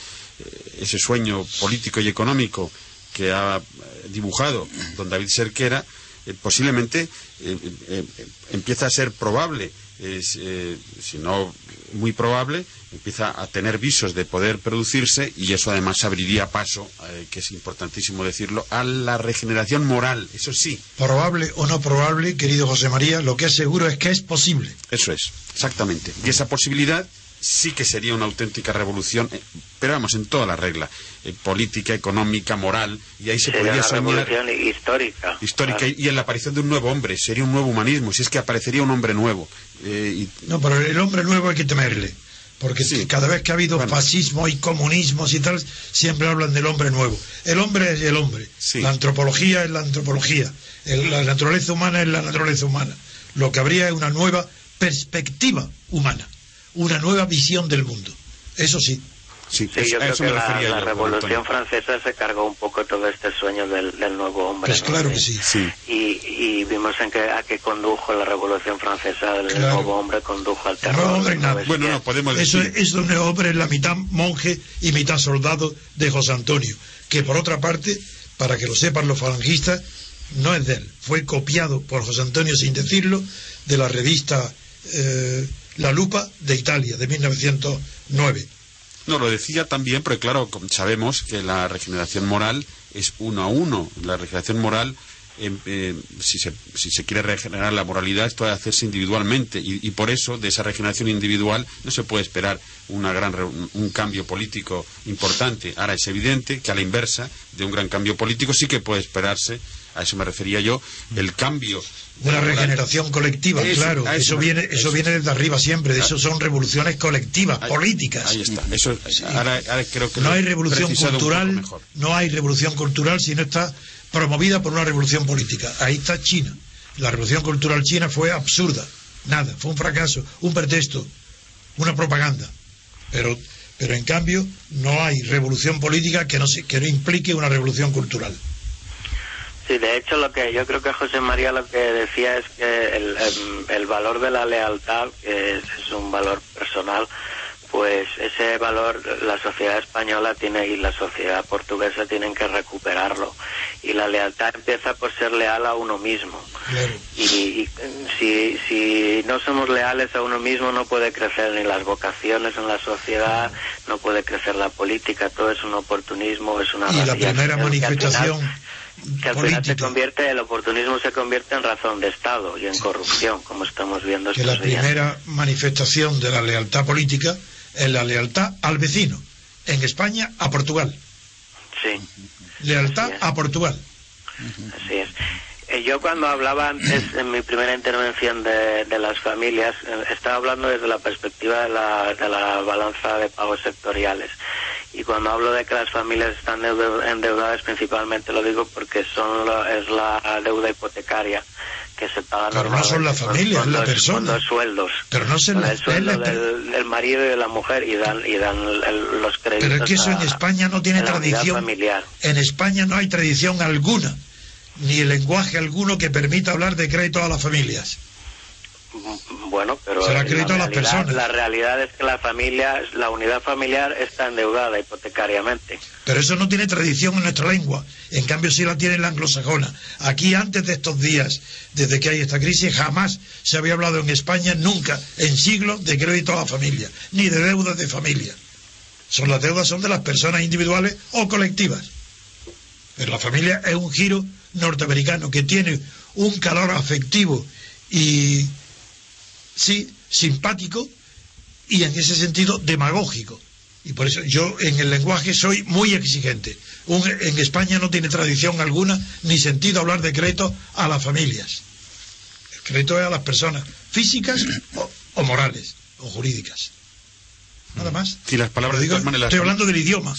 ese sueño político y económico que ha dibujado don David Serquera, eh, posiblemente eh, empieza a ser probable, si no muy probable, empieza a tener visos de poder producirse y eso además abriría paso, eh, que es importantísimo decirlo, a la regeneración moral, eso sí. Probable o no probable, querido José María, lo que es seguro es que es posible. Eso es, exactamente. Y esa posibilidad sí que sería una auténtica revolución, eh, pero vamos, en toda la regla, eh, política, económica, moral, y ahí se sería podría una revolución histórica. Histórica, y, en la aparición de un nuevo hombre, sería un nuevo humanismo, si es que aparecería un hombre nuevo. No, pero el hombre nuevo hay que temerle. Porque cada vez que ha habido fascismo y comunismos y tal, siempre hablan del hombre nuevo. El hombre es el hombre. La antropología es la antropología. la naturaleza humana es la naturaleza humana. Lo que habría es una nueva perspectiva humana. Una nueva visión del mundo. Eso sí. Sí, yo creo que la, Revolución Francesa se cargó un poco todo este sueño del, nuevo hombre. Pues claro que sí. Y, vimos en que, a qué condujo la Revolución Francesa, el nuevo hombre condujo al terror. bueno, no, podemos decir. Eso es un nuevo hombre, la mitad monje y mitad soldado de José Antonio, que por otra parte, para que lo sepan los falangistas, no es de él, fue copiado por José Antonio sin decirlo de la revista eh, La Lupa de Italia de 1909 no, lo decía también, pero claro, sabemos que la regeneración moral es uno a uno. La regeneración moral em, eh, si, se, quiere regenerar la moralidad, esto debe hacerse individualmente. Y, y por eso, de esa regeneración individual, no se puede esperar una gran, un cambio político importante. Ahora, es evidente que a la inversa de un gran cambio político sí que puede esperarse, a eso me refería yo, el cambio. Una regeneración colectiva, Eso, claro. Eso, viene, eso viene desde arriba siempre. De eso son revoluciones colectivas, políticas. Ahí está. Eso, ahora, ahora creo que no hay revolución cultural, no hay revolución cultural si no está promovida por una revolución política. Ahí está China. La revolución cultural china fue absurda. Nada, fue un fracaso, un pretexto, una propaganda. Pero, pero en cambio no hay revolución política que no, se- que no implique una revolución cultural. Sí, de hecho lo que yo creo que José María lo que decía es que el, em, el valor de la lealtad, que es, es un valor personal, pues ese valor la sociedad española tiene y la sociedad portuguesa tienen que recuperarlo. Y la lealtad empieza por ser leal a uno mismo. Y, y, si, si no somos leales a uno mismo no puede crecer ni las vocaciones en la sociedad, no puede crecer la política, todo es un oportunismo, es una Y la primera final- manifestación que al final se convierte, el oportunismo se convierte en razón de Estado y en corrupción, como estamos viendo que estos la días. primera manifestación de la lealtad política es la lealtad al vecino. En España, a Portugal. Sí, Lealtad a Portugal. así es. Eh, Yo cuando hablaba antes en mi primera intervención de, de las familias, eh, estaba hablando desde la perspectiva de la, de la balanza de pagos sectoriales. Y cuando hablo de que las familias están deu- endeudadas, principalmente lo digo porque son la- es la deuda hipotecaria que se paga Pero no son la familia, con es la dos- persona. con dos sueldos. Pero no se Con el sueldo la- del, del marido y de la mujer y dan, y dan el- los créditos. Pero es que eso en España no tiene tradición. familiar. En España no hay tradición alguna, ni lenguaje alguno que permita hablar de crédito a las familias. Bueno, pero Se la crédito a las realidad- personas. La realidad es que la familia, la unidad familiar está endeudada hipotecariamente. Pero eso no tiene tradición en nuestra lengua. En cambio, sí la tiene en la anglosajona. Aquí, antes de estos días, desde que hay esta crisis, jamás se había hablado en España, nunca, en siglos, de crédito a la familia, ni de deudas de familia. Son las deudas son de las personas individuales o colectivas. Pero la familia es un giro norteamericano que tiene un calor afectivo y, sí, simpático y en ese sentido demagógico. Y por eso yo en el lenguaje soy muy exigente. Un- en España no tiene tradición alguna ni sentido hablar de crédito a las familias. El crédito es a las personas físicas o, o morales o jurídicas. Nada más. Si las palabras digo, de estoy hablando del idioma.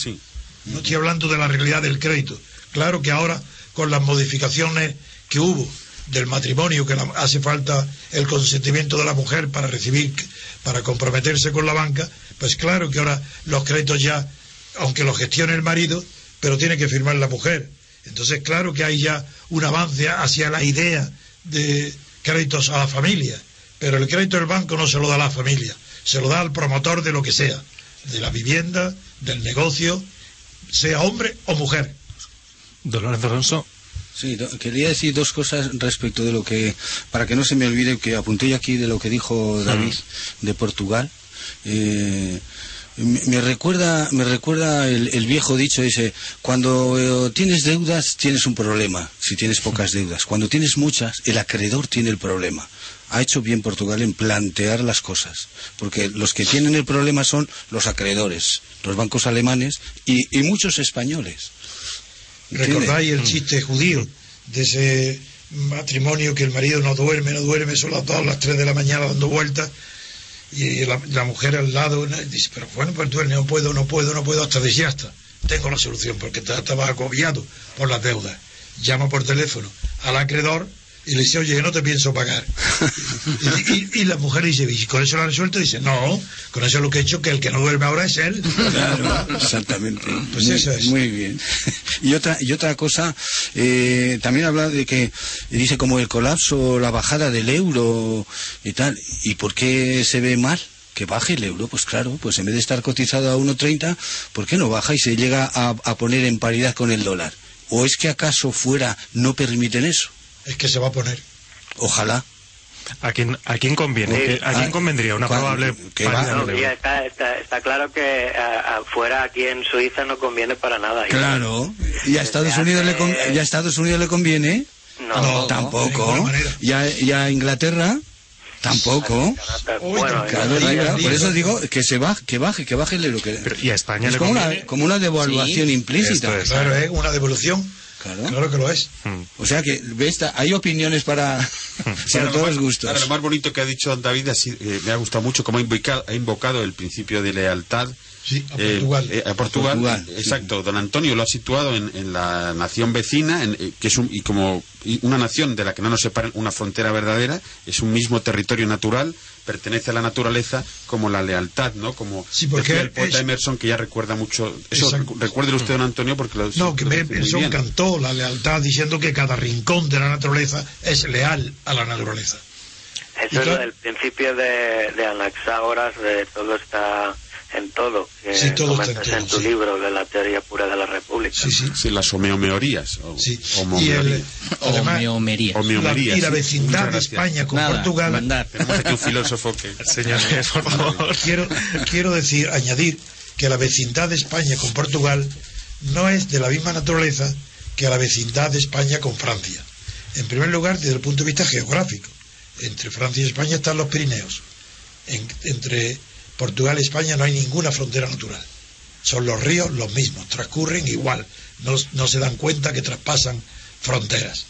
No estoy hablando de la realidad del crédito. Claro que ahora, con las modificaciones que hubo del matrimonio, que hace falta el consentimiento de la mujer para recibir, para comprometerse con la banca, pues claro que ahora los créditos ya, aunque los gestione el marido, pero tiene que firmar la mujer. Entonces, claro que hay ya un avance hacia la idea de créditos a la familia, pero el crédito del banco no se lo da a la familia, se lo da al promotor de lo que sea, de la vivienda, del negocio, sea hombre o mujer. Don Lorenzo Alonso. Sí, do- quería decir dos cosas respecto de lo que, para que no se me olvide, que apunté yo aquí de lo que dijo David de Portugal. Eh, me me recuerda, me recuerda el, el viejo dicho ese, cuando eh, tienes deudas tienes un problema, si tienes pocas deudas. Cuando tienes muchas, el acreedor tiene el problema. Ha hecho bien Portugal en plantear las cosas, porque los que tienen el problema son los acreedores, los bancos alemanes y, y muchos españoles. ¿Recordáis el chiste judío de ese matrimonio que el marido no duerme, no duerme, son las 2, las 3 de la mañana dando vueltas y la, la mujer al lado dice, pero bueno, pues duerme, no puedo, no puedo, no puedo, hasta decir hasta. Tengo la solución porque estaba agobiado por las deudas. Llama por teléfono al acreedor y le dice, oye, no te pienso pagar. y, y- y la mujer dice, ¿y con eso lo ha resuelto? Dice, no, con eso lo que he hecho, que el que no duerme ahora es él. Claro, exactamente. Pues muy, eso es. muy bien. Y otra, y otra cosa, eh, también habla de que dice como el colapso, la bajada del euro y tal. ¿Y por qué se ve mal? Que baje el euro, pues claro, pues en vez de estar cotizado a 1,30, ¿por qué no baja y se llega a, a poner en paridad con el dólar? ¿O es que acaso fuera no permiten eso? Es que se va a poner. Ojalá. ¿A quién, a quién conviene? Sí. ¿Qué- ¿A quién Ah, convendría una ¿cuál- probable paridad No, está, está, está claro que a- afuera, aquí en Suiza, no conviene para nada. Claro. Y a Estados Unidos le, con- y a Estados Unidos le conviene. No, tampoco. Ya, ya Inglaterra tampoco. Bueno, Claro, por eso digo que se baje, que baje, que baje el euro. Que... y a España es le como una, conviene- como una devaluación Sí. implícita. Esto es. Claro, es una devolución. Claro. que lo es. O sea que ves, hay opiniones para, para todos lo los más- gustos. ahora, lo más bonito que ha dicho David ha sido- eh, me ha gustado mucho cómo ha invocado, ha invocado el principio de lealtad. Sí, a eh, Portugal. eh, a Portugal, Portugal, eh, exacto. Don Antonio lo ha situado en, en la nación vecina, en, eh, que es un, y como y una nación de la que no nos separa una frontera verdadera, es un mismo territorio natural, pertenece a la naturaleza como la lealtad, ¿no? Como Sí, porque decía el poeta es- Emerson que ya recuerda mucho. Eso Exacto. recuérdelo usted, don Antonio, porque lo No, que lo Emerson bien. cantó la lealtad diciendo que cada rincón de la naturaleza es leal a la naturaleza. Eso es del principio de, de Anaxágoras, de todo está en todo, que Sí, todo está en comentas todo, en tu sí. libro de la teoría pura de la República. Sí, las. O, el, homomeorías. además, Homeomerías. Homeomerías, la, y la sí. vecindad de. España con Nada, Portugal. mandar. Tenemos aquí un filósofo que... Señores, por favor. Quiero, quiero decir, añadir que la vecindad de España con Portugal no es de la misma naturaleza que la vecindad de España con Francia. En primer lugar, desde el punto de vista geográfico. Entre Francia y España están los Pirineos. En- entre Portugal y España no hay ninguna frontera natural. Son los ríos los mismos, transcurren igual. No, no se dan cuenta que traspasan fronteras.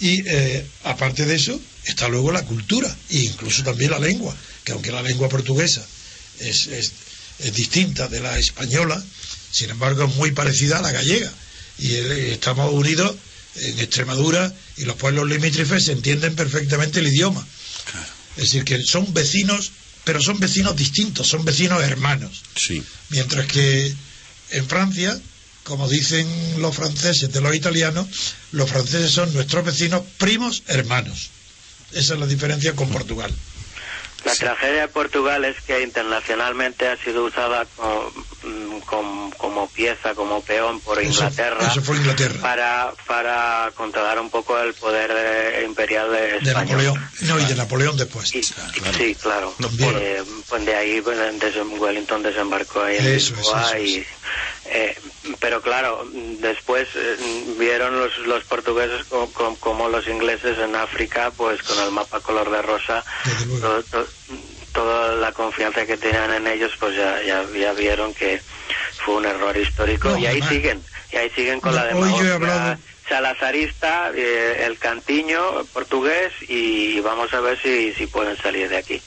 Y eh, aparte de eso, está luego la cultura e incluso también la lengua, que aunque la lengua portuguesa es, es- es distinta de la española, sin embargo es muy parecida a la gallega. Y eh, estamos unidos en Extremadura y los pueblos limítrofes se entienden perfectamente el idioma. Es decir, que son vecinos, pero son vecinos distintos, son vecinos hermanos. Sí. Mientras que en Francia, como dicen los franceses de los italianos, los franceses son nuestros vecinos primos hermanos. Esa es la diferencia con Portugal. La tragedia de Portugal es que internacionalmente ha sido usada como, mm, com- como pieza, como peón por Inglaterra eso fue Inglaterra. para para controlar un poco el poder eh, imperial de De España. Napoleón. No, y de Napoleón después. Sí, claro. Eh, pues de ahí pues, Wellington desembarcó ahí en Eso es, Lisboa y eh, pero claro, después eh, vieron los, los portugueses co- co- como, los ingleses en África, pues con el mapa color de rosa, to- to- toda la confianza que tenían en ellos, pues ya, ya, ya vieron que fue un error histórico No, y ahí siguen, y ahí siguen con No, la hoy yo he demagogia hablado- salazarista, eh, el cantiño portugués y vamos a ver si, si pueden salir de aquí.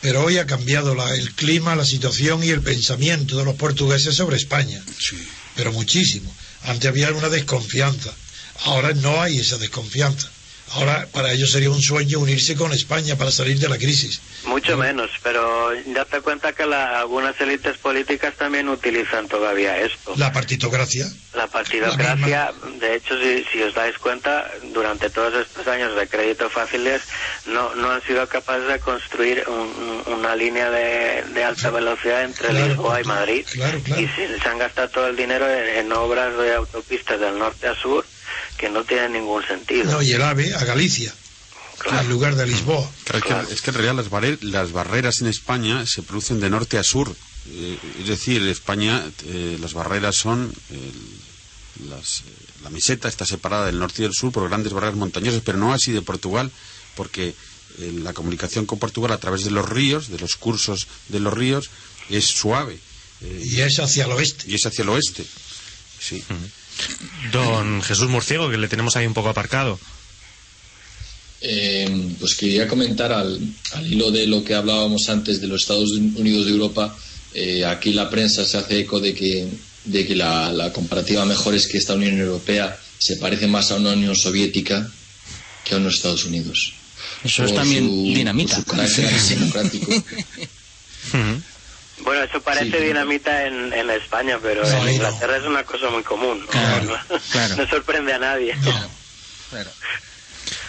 Pero hoy ha cambiado la- el clima, la situación y el pensamiento de los portugueses sobre España. Pero muchísimo. Antes había una desconfianza. Ahora no hay esa desconfianza. Ahora para ellos sería un sueño unirse con España para salir de la crisis. Mucho menos, pero date cuenta que la- algunas élites políticas también utilizan todavía esto. La partitocracia. La partidocracia, de hecho, si, si os dais cuenta, durante todos estos años de crédito fáciles, no, no han sido capaces de construir un- un- una línea de, de alta velocidad entre Claro, Lisboa y Madrid. Claro, claro. Y se, se han gastado todo el dinero en, en obras de autopistas del norte a sur que no tienen ningún sentido. No, y el AVE a Galicia, en lugar de Lisboa. Claro, es, que, es que en realidad las, barre- las barreras en España se producen de norte a sur. Eh, es decir, en España eh, las barreras son. el- las, eh, la meseta está separada del norte y del sur por grandes barreras montañosas, pero no así de Portugal, porque eh, la comunicación con Portugal a través de los ríos, de los cursos de los ríos, es suave. Eh, Y es hacia el oeste. Y es hacia el oeste. Sí. Don Jesús Murciego, que le tenemos ahí un poco aparcado. Eh, pues quería comentar al, al hilo de lo que hablábamos antes de los Estados Unidos de Europa. eh, aquí la prensa se hace eco de que, de que la, la comparativa mejor es que esta Unión Europea se parece más a una Unión Soviética que a unos Estados Unidos. Eso es también su- dinamita. por su carácter antidemocrático. Bueno, eso parece dinamita en, en España, pero No, en no. Inglaterra es una cosa muy común. ¿no? Claro, no, claro. no sorprende a nadie.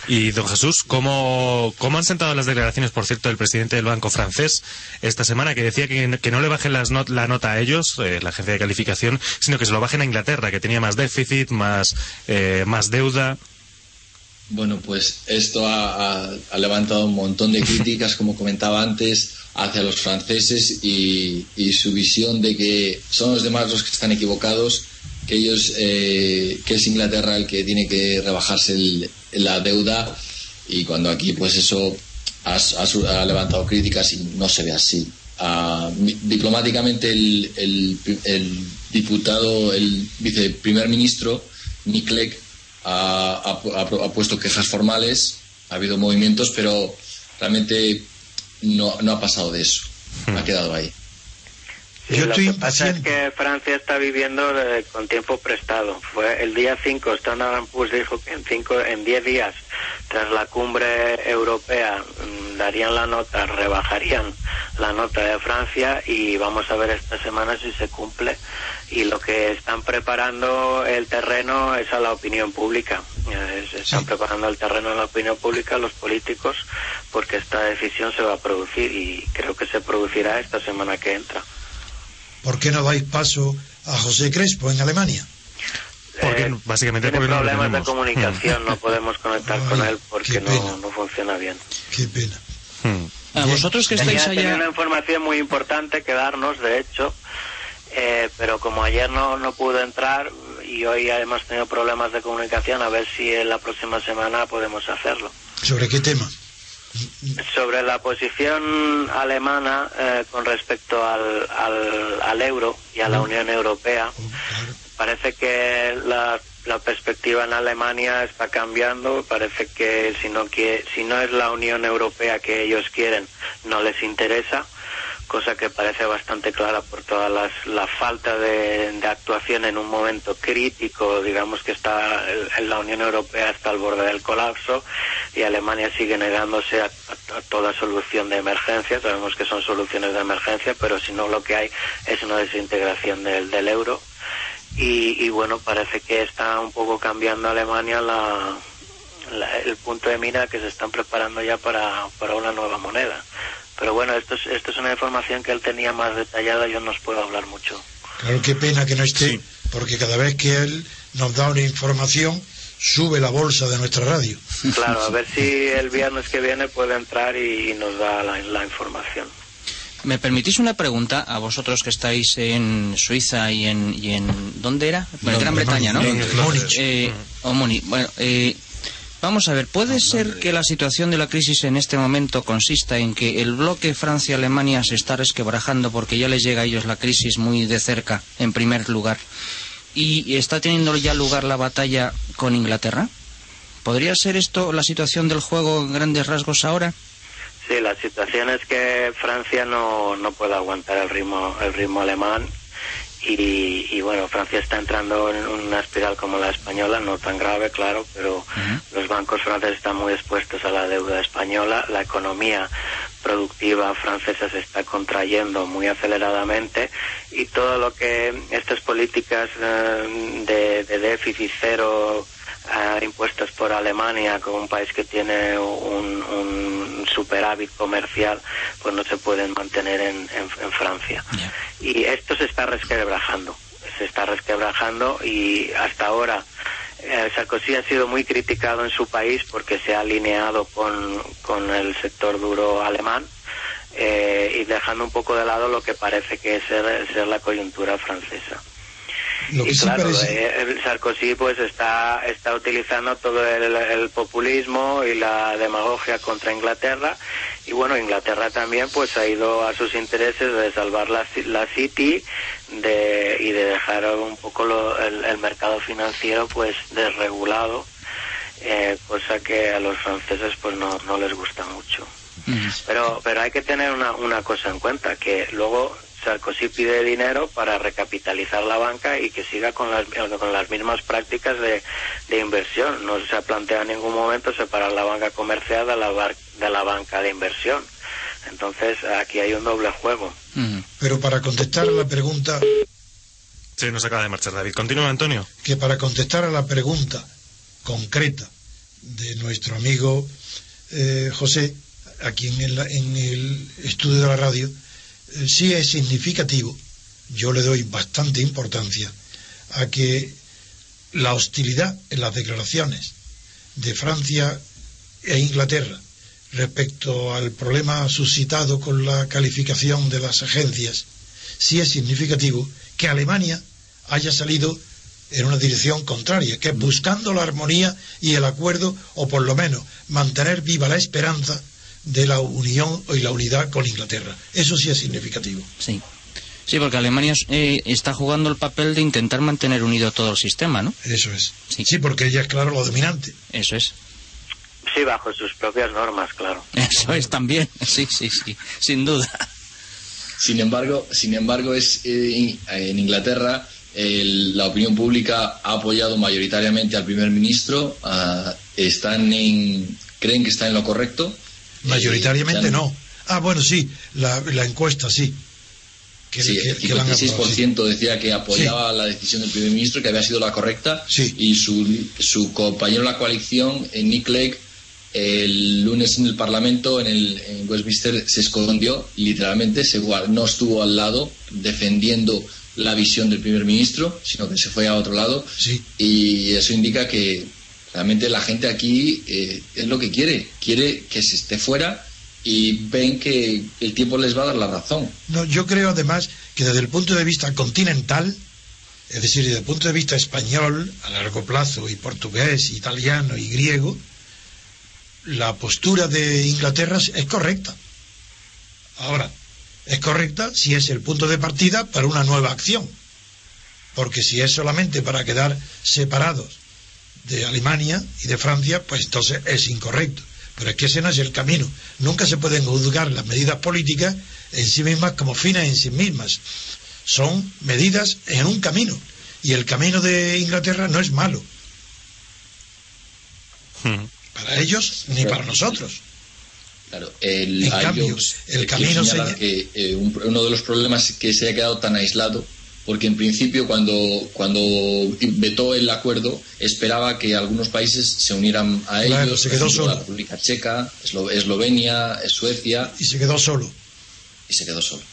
Y don Jesús, ¿cómo, ¿cómo han sentado las declaraciones, por cierto, del presidente del Banco francés esta semana, que decía que, que no le bajen las not- la nota a ellos, eh, la agencia de calificación, sino que se lo bajen a Inglaterra, que tenía más déficit, más, eh, más deuda? Bueno, pues esto ha, levantado un montón de críticas, como comentaba antes, hacia los franceses y, su visión de que son los demás los que están equivocados que ellos, eh, que es Inglaterra el que tiene que rebajarse el- la deuda y cuando aquí pues eso ha, ha- levantado críticas y no se ve así. Ah, diplomáticamente el, el- el diputado, el viceprimer ministro, Nick Clegg, ha, ha ha pu- ha puesto quejas formales, ha habido movimientos, pero realmente no, no ha pasado de eso, ha quedado ahí. Sí, lo que pasa es que Francia está viviendo eh, con tiempo prestado. Fue el día 5, Standard Poor's dijo que en cinco, en 10 días, tras la cumbre europea, mm, darían la nota, rebajarían la nota de Francia y vamos a ver esta semana si se cumple. Y lo que están preparando el terreno es a la opinión pública. Eh, se están preparando el terreno a la opinión pública los políticos porque esta decisión se va a producir y creo que se producirá esta semana que entra. ¿Por qué no dais paso a José Crespo en Alemania? Porque, básicamente Tiene porque no problemas de comunicación, no podemos conectar con él porque no, no funciona bien. Qué pena. A vosotros que estáis Tenía, tenía allá... una información muy importante que darnos, de hecho, eh, pero como ayer no, no pude entrar y hoy hemos tenido problemas de comunicación, a ver si en la próxima semana podemos hacerlo. ¿Sobre qué tema? Sobre la posición alemana eh, con respecto al, al, al euro y a la Unión Europea, parece que la, la perspectiva en Alemania está cambiando. Parece que si no, que si no es la Unión Europea que ellos quieren, no les interesa cosa que parece bastante clara por toda las, la falta de, actuación en un momento crítico, digamos que está en la Unión Europea está al borde del colapso y Alemania sigue negándose a, a- a toda solución de emergencia, sabemos que son soluciones de emergencia, pero si no lo que hay es una desintegración del, del euro y, y bueno, parece que está un poco cambiando Alemania la, el punto de mira que se están preparando ya para, para una nueva moneda. Pero bueno, esto es, esto es una información que él tenía más detallada, yo no os puedo hablar mucho. Claro, qué pena que no esté, porque cada vez que él nos da una información, sube la bolsa de nuestra radio. Claro, a ver si el viernes que viene puede entrar y, nos da la, la información. ¿Me permitís una pregunta a vosotros que estáis en Suiza y en... Y en ¿Dónde era? Bueno, Gran Bretaña, ¿no? Múnich. Eh, o Múnich. Bueno, eh, vamos a ver, ¿puede ser que la situación de la crisis en este momento consista en que el bloque Francia-Alemania se está resquebrajando porque ya les llega a ellos la crisis muy de cerca, en primer lugar, y está teniendo ya lugar la batalla con Inglaterra? ¿Podría ser esto la situación del juego en grandes rasgos ahora? Sí, la situación es que Francia no, no puede aguantar el ritmo, el ritmo alemán y, y bueno, Francia está entrando en una espiral como la española, no tan grave, claro, pero los bancos franceses están muy expuestos a la deuda española, la economía productiva francesa se está contrayendo muy aceleradamente y todo lo que estas políticas eh, de, de déficit cero eh, impuestas por Alemania como un país que tiene un, un superávit comercial pues no se pueden mantener en, en- en Francia y esto se está resquebrajando se está resquebrajando y hasta ahora eh, Sarkozy ha sido muy criticado en su país porque se ha alineado con, con el sector duro alemán eh, y dejando un poco de lado lo que parece que es ser, ser la coyuntura francesa. Lo que y sí claro, parece- eh, el Sarkozy pues está, está utilizando todo el, el populismo y la demagogia contra Inglaterra y bueno, Inglaterra también pues ha ido a sus intereses de salvar la, la City de, y de dejar un poco lo- el, el mercado financiero pues desregulado, eh, cosa que a los franceses pues no, no les gusta mucho. Pero, pero hay que tener una, una cosa en cuenta, que luego Sarkozy pide dinero para recapitalizar la banca y que siga con las, con las mismas prácticas de, de inversión. No se ha planteado en ningún momento separar la banca comercial de la, bar- de la banca de inversión. Entonces, aquí hay un doble juego. Pero para contestar a la pregunta, Sí, nos acaba de marchar David. Continúa, Antonio. que para contestar a la pregunta concreta de nuestro amigo eh, José, aquí en el, en el estudio de la radio, sí es significativo, yo le doy bastante importancia a que la hostilidad en las declaraciones de Francia e Inglaterra respecto al problema suscitado con la calificación de las agencias, sí es significativo que Alemania haya salido en una dirección contraria, que buscando la armonía y el acuerdo, o por lo menos mantener viva la esperanza de la unión y la unidad con Inglaterra. Eso sí es significativo. Sí. Sí, porque Alemania eh, está jugando el papel de intentar mantener unido todo el sistema, ¿no? Eso es. Sí, porque ella es, claro, lo dominante. Eso es. Sí, bajo sus propias normas, claro. Eso es también. Sí, sí, sí. Sin duda. Sin embargo, sin embargo es eh, en Inglaterra el- la opinión pública ha apoyado mayoritariamente al primer ministro. ah, están en, creen que está en lo correcto. Mayoritariamente no. Ah, bueno, sí, la, la encuesta sí. Que, Sí, que- el que la han aprobado, sí. 56% decía que apoyaba la decisión del primer ministro, que había sido la correcta, y su, su compañero de la coalición, eh, Nick Clegg, el lunes en el Parlamento, en, el, en Westminster, se escondió, literalmente, se no estuvo al lado defendiendo la visión del primer ministro, sino que se fue a otro lado, y eso indica que realmente la gente aquí eh, es lo que quiere, quiere que se esté fuera y ven que el tiempo les va a dar la razón. Yo creo además que desde el punto de vista continental, es decir, desde el punto de vista español, a largo plazo, y portugués, italiano y griego, la postura de Inglaterra es correcta. Ahora, es correcta si es el punto de partida para una nueva acción. Porque si es solamente para quedar separados de Alemania y de Francia, pues entonces es incorrecto. Pero es que ese no es el camino. Nunca se pueden juzgar las medidas políticas en sí mismas como fines en sí mismas. Son medidas en un camino. Y el camino de Inglaterra no es malo. Para ellos ni para nosotros. Claro, el, En cambio, el camino quiero señalar seña- que eh, un- uno de los problemas es que se ha quedado tan aislado, porque en principio cuando, cuando vetó el acuerdo esperaba que algunos países se unieran a Claro, ellos, se quedó solo. la República Checa, Eslo- Eslovenia, Suecia, Y se quedó solo. y se quedó solo.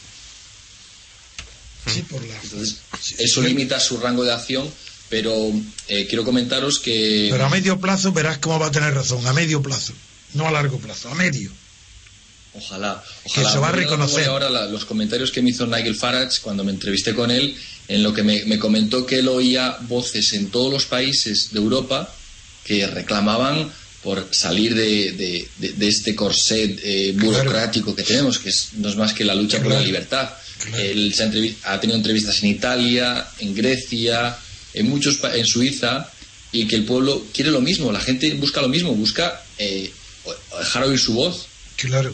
Sí, por la... Entonces, eso limita su rango de acción, pero eh, quiero comentaros que... Pero a medio plazo verás cómo va a tener razón. A medio plazo. No a largo plazo, a medio. Ojalá, Que ojalá. se va a reconocer. Ahora la- los comentarios que me hizo Nigel Farage cuando me entrevisté con él, en lo que me, me comentó que él oía voces en todos los países de Europa que reclamaban por salir de, de- de- de este corset eh, burocrático que tenemos, que es- no es más que la lucha por la Claro. libertad. Él se ha, ha tenido entrevistas en Italia, en Grecia, en muchos en Suiza, y que el pueblo quiere lo mismo, la gente busca lo mismo, busca eh, dejar oír su voz. Claro.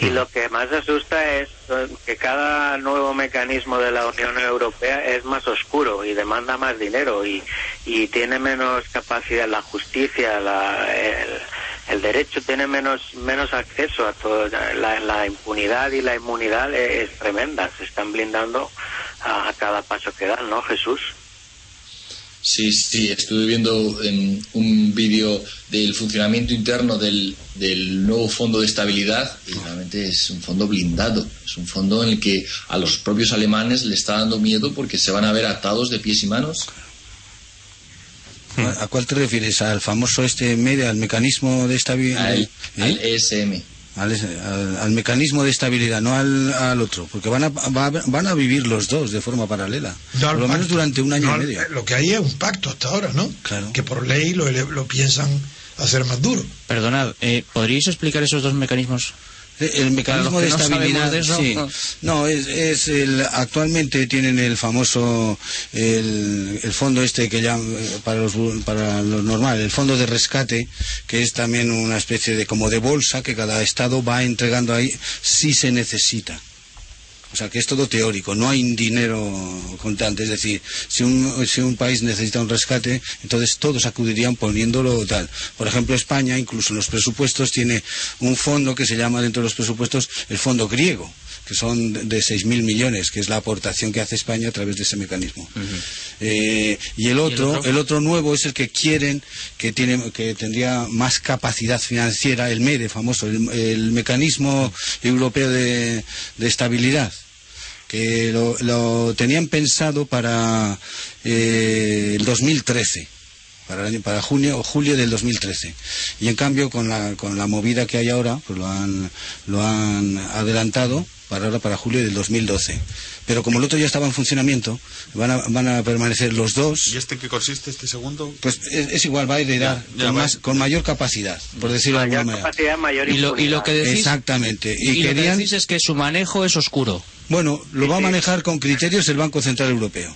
Y lo que más asusta es eh, que cada nuevo mecanismo de la Unión Europea es más oscuro y demanda más dinero y, y tiene menos capacidad, la justicia, la, el, el derecho tiene menos menos acceso a todo. La, impunidad y la inmunidad es, es tremenda. Se están blindando a, a cada paso que dan, ¿no, Jesús? Sí, sí, estuve viendo em, un vídeo del funcionamiento interno del, del nuevo fondo de estabilidad y realmente es un fondo blindado. Es un fondo en el que a los propios alemanes le está dando miedo porque se van a ver atados de pies y manos. ¿A cuál te refieres? ¿Al famoso este medio, al mecanismo de estabilidad? Al, al ESM. Al, al- al mecanismo de estabilidad, no al, al otro, porque van a, va- van a vivir los dos de forma paralela, No por lo menos durante un año No y al- medio. Lo que hay es un pacto hasta ahora, ¿no? Que por ley lo, lo piensan hacer más duro. Perdonad, eh, ¿podríais explicar esos dos mecanismos? El mecanismo de no estabilidad, de eso. sí. No, es, es el, actualmente tienen el famoso, el, el fondo este que eh, para los, para los normal, el fondo de rescate, que es también una especie de, como de bolsa que cada estado va entregando ahí si se necesita. O sea, que es todo teórico, no hay dinero contante. Es decir, si un, si un país necesita un rescate, entonces todos acudirían poniéndolo tal. Por ejemplo, España, incluso en los presupuestos, tiene un fondo que se llama dentro de los presupuestos el fondo griego, que son de- de 6.000 millones, que es la aportación que hace España a través de ese mecanismo. Eh, y el otro, otro? el otro nuevo es el que quieren, que tiene, que tendría más capacidad financiera, el MEDE famoso, el, el mecanismo europeo de, de estabilidad, lo tenían pensado para eh, el 2013 para, el año- para junio o julio del 2013 y en cambio con la, con la movida que hay ahora pues lo han, lo han adelantado para ahora, para julio del 2012. Pero como el otro ya estaba en funcionamiento, van a, van a permanecer los dos. ¿Y este en qué consiste, este segundo? Pues es, es igual, va a heredar Ya, ya, con, va. más, con mayor capacidad, por decirlo de Mayor alguna manera. capacidad, mayor Y lo, y lo que decís, Exactamente. y Y, lo que querían, decís es que su manejo es oscuro. bueno, lo va a manejar con criterios el Banco Central Europeo.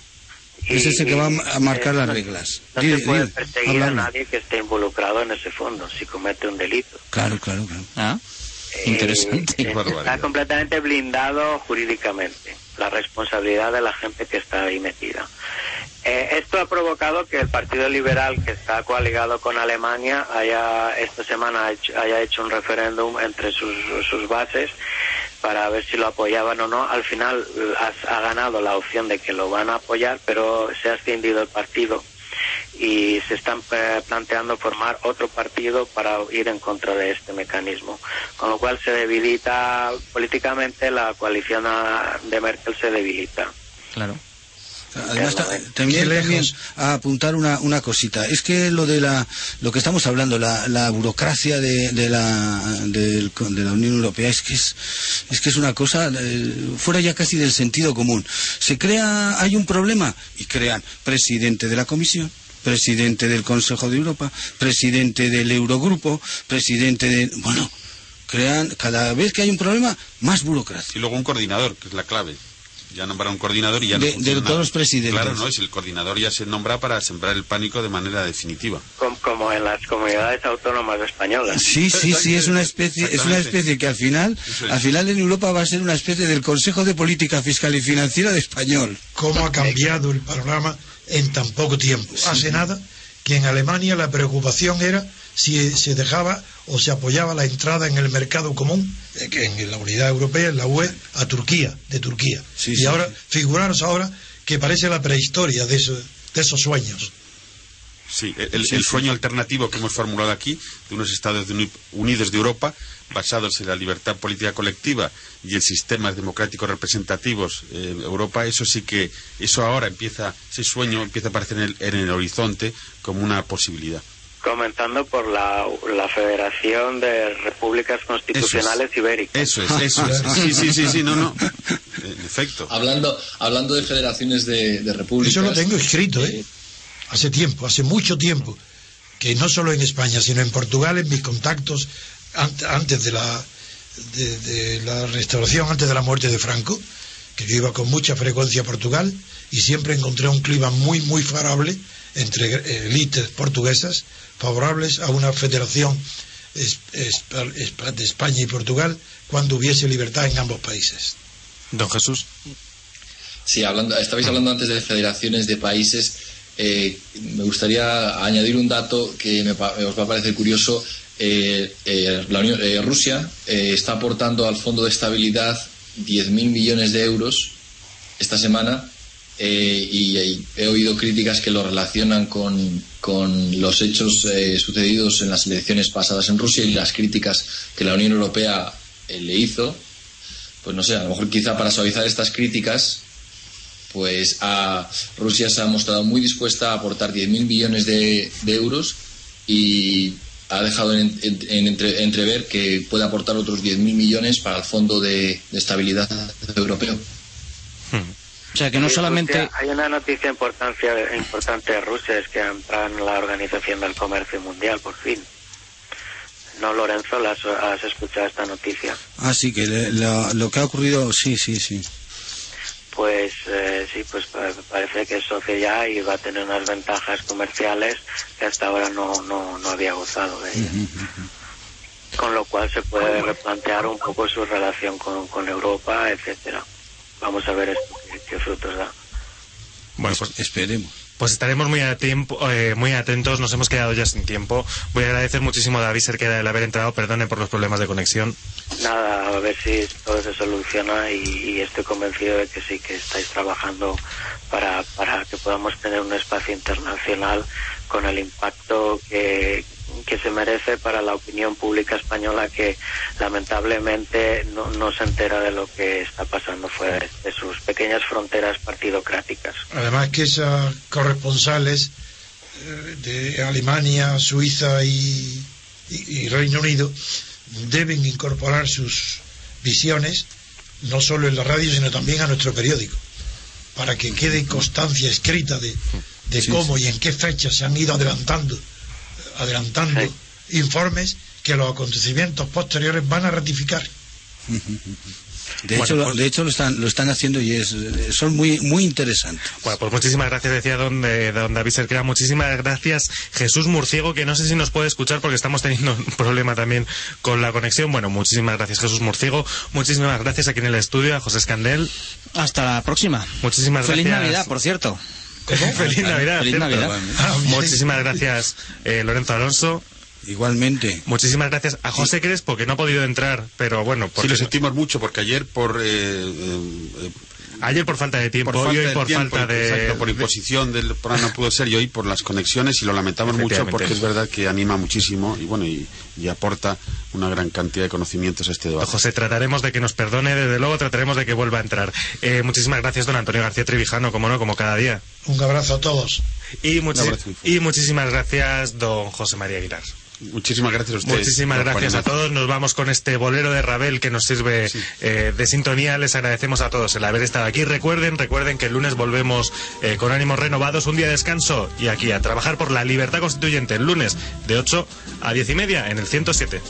Es ese que va a marcar las reglas. No Dile, se puede dile, perseguir a nadie que esté involucrado en ese fondo si comete un delito. Claro, claro, claro. Ah, Eh, interesante. eh, está completamente blindado jurídicamente la responsabilidad de la gente que está ahí metida. Eh, esto ha provocado que el Partido Liberal, que está coaligado con Alemania, haya esta semana haya hecho un referéndum entre sus, sus bases para ver si lo apoyaban o no. Al final eh, ha, ha ganado la opción de que lo van a apoyar, pero se ha extendido el partido y se están eh, planteando formar otro partido para ir en contra de este mecanismo. Con lo cual se debilita políticamente la coalición ah, de Merkel se debilita. Claro. Además, ta- también, también a apuntar una, una cosita. Es que lo de la, lo que estamos hablando, la, la burocracia de, de la, del- de la Unión Europea, es que es, es que es una cosa eh, fuera ya casi del sentido común. Se crea, hay un problema y crean presidente de la Comisión, presidente del Consejo de Europa, presidente del Eurogrupo, presidente de, bueno, crean cada vez que hay un problema más burocracia. Y luego un coordinador, que es la clave. Ya nombraron un coordinador y ya no De- todos los presidentes. Claro, no, es el coordinador ya se nombra para sembrar el pánico de manera definitiva. Com- como en las comunidades autónomas españolas. Sí, sí, sí, es una especie, es una especie que al final, es. al final en Europa va a ser una especie del Consejo de Política Fiscal y Financiera de español. cómo ha cambiado el panorama en tan poco tiempo. Hace nada que en Alemania la preocupación era si se dejaba o se apoyaba la entrada en el mercado común, eh, que en la unidad europea, en la UE, a Turquía, de Turquía. Sí, y sí. ahora, figuraros ahora que parece la prehistoria de, eso- de esos sueños. Sí, el, el sueño alternativo que hemos formulado aquí, de unos Estados Uni- Unidos de Europa, basados en la libertad política colectiva y en sistemas democráticos representativos en Europa, eso sí que, eso ahora empieza, ese sueño empieza a aparecer en el, en el horizonte como una posibilidad. Comenzando por la, la Federación de Repúblicas Constitucionales Ibéricas. Eso es, eso es. Sí, sí, sí, sí, no, no. En efecto. Hablando, hablando de federaciones de, de repúblicas. Eso lo tengo escrito, ¿eh? Hace tiempo, hace mucho tiempo, que no solo en España, sino en Portugal, en mis contactos antes de la, de, de la restauración, antes de la muerte de Franco, que yo iba con mucha frecuencia a Portugal y siempre encontré un clima muy, muy favorable entre eh, élites portuguesas, favorables a una federación es- es- es- de España y Portugal cuando hubiese libertad en ambos países. Don Jesús. Sí, hablando, estabais hablando antes de federaciones de países. eh, me gustaría añadir un dato que me pa- os va a parecer curioso. Eh, eh, la Unión- eh, Rusia eh, está aportando al Fondo de Estabilidad 10.000 millones de euros esta semana eh, y, y he oído críticas que lo relacionan con, con los hechos eh, sucedidos en las elecciones pasadas en Rusia y las críticas que la Unión Europea le hizo. Pues no sé, a lo mejor quizá para suavizar estas críticas pues a Rusia se ha mostrado muy dispuesta a aportar 10.000 millones de, de euros y ha dejado en, en- en entre- entrever que puede aportar otros 10.000 millones para el Fondo de, de Estabilidad Europeo. O sea, que no Sí, solamente... Rusia- hay una noticia importancia, importante de Rusia, es que ha entrado en la Organización del Comercio Mundial, por fin. No, Lorenzo, ¿la has, has escuchado esta noticia? Ah, sí, que le- lo, lo que ha ocurrido, sí, sí, sí. Pues eh, sí, pues pa- parece que es socio ya y va a tener unas ventajas comerciales que hasta ahora no, no, no había gozado de ellas. Con lo cual se puede replantear un poco su relación con, con Europa, etcétera. Vamos a ver esto, qué, qué frutos da. Bueno, pues esperemos. Pues estaremos muy a tiempo, eh, muy atentos. Nos hemos quedado ya sin tiempo. Voy a agradecer muchísimo a David Cerqueda el haber entrado. Perdone por los problemas de conexión. Nada, a ver si todo se soluciona y, y estoy convencido de que sí, que estáis trabajando para, para que podamos tener un espacio internacional con el impacto que, que se merece para la opinión pública española que lamentablemente no, no se entera de lo que está pasando fuera de, de sus pequeñas fronteras partidocráticas. Además que esas corresponsales eh, de Alemania, Suiza y, y- y Reino Unido deben incorporar sus visiones no solo en la radio, sino también a nuestro periódico, para que quede constancia escrita de, de Sí, cómo sí. y en qué fechas se han ido adelantando, adelantando informes que los acontecimientos posteriores van a ratificar. De Bueno, hecho, lo- pues- de hecho lo están lo están haciendo y es son muy muy interesantes. Bueno, pues muchísimas gracias, decía don, eh, don David Cerquera. Muchísimas gracias, Jesús Murciego, que no sé si nos puede escuchar porque estamos teniendo un problema también con la conexión. Bueno, muchísimas gracias, Jesús Murciego. Muchísimas gracias aquí en el estudio a José Escandel. Hasta la próxima. Muchísimas Feliz gracias. Navidad, por cierto. Feliz Navidad. Feliz. Navidad. Ah, Muchísimas gracias, eh, Lorenzo Alonso. Igualmente. Muchísimas gracias a José Crespo, que no ha podido entrar, pero bueno, Sí, porque lo sentimos mucho porque ayer por... eh, eh, ayer por falta de tiempo por falta y hoy de por tiempo, falta de... exacto, por imposición del programa no pudo ser y hoy por las conexiones y lo lamentamos mucho porque es verdad que anima muchísimo y bueno y, y aporta una gran cantidad de conocimientos a este debate. José, trataremos de que nos perdone, desde luego trataremos de que vuelva a entrar. Eh, muchísimas gracias, don Antonio García Trevijano, como no, como cada día. Un abrazo a todos. Y, Un abrazo y muchísimas gracias, don José María Aguilar. Muchísimas gracias a ustedes. Muchísimas gracias a todos. Nos vamos con este bolero de Rabel que nos sirve eh, de sintonía. Les agradecemos a todos el haber estado aquí. Recuerden, recuerden que el lunes volvemos eh, con ánimos renovados, un día de descanso y aquí a trabajar por la libertad constituyente el lunes de 8 a 10 y media en el 107.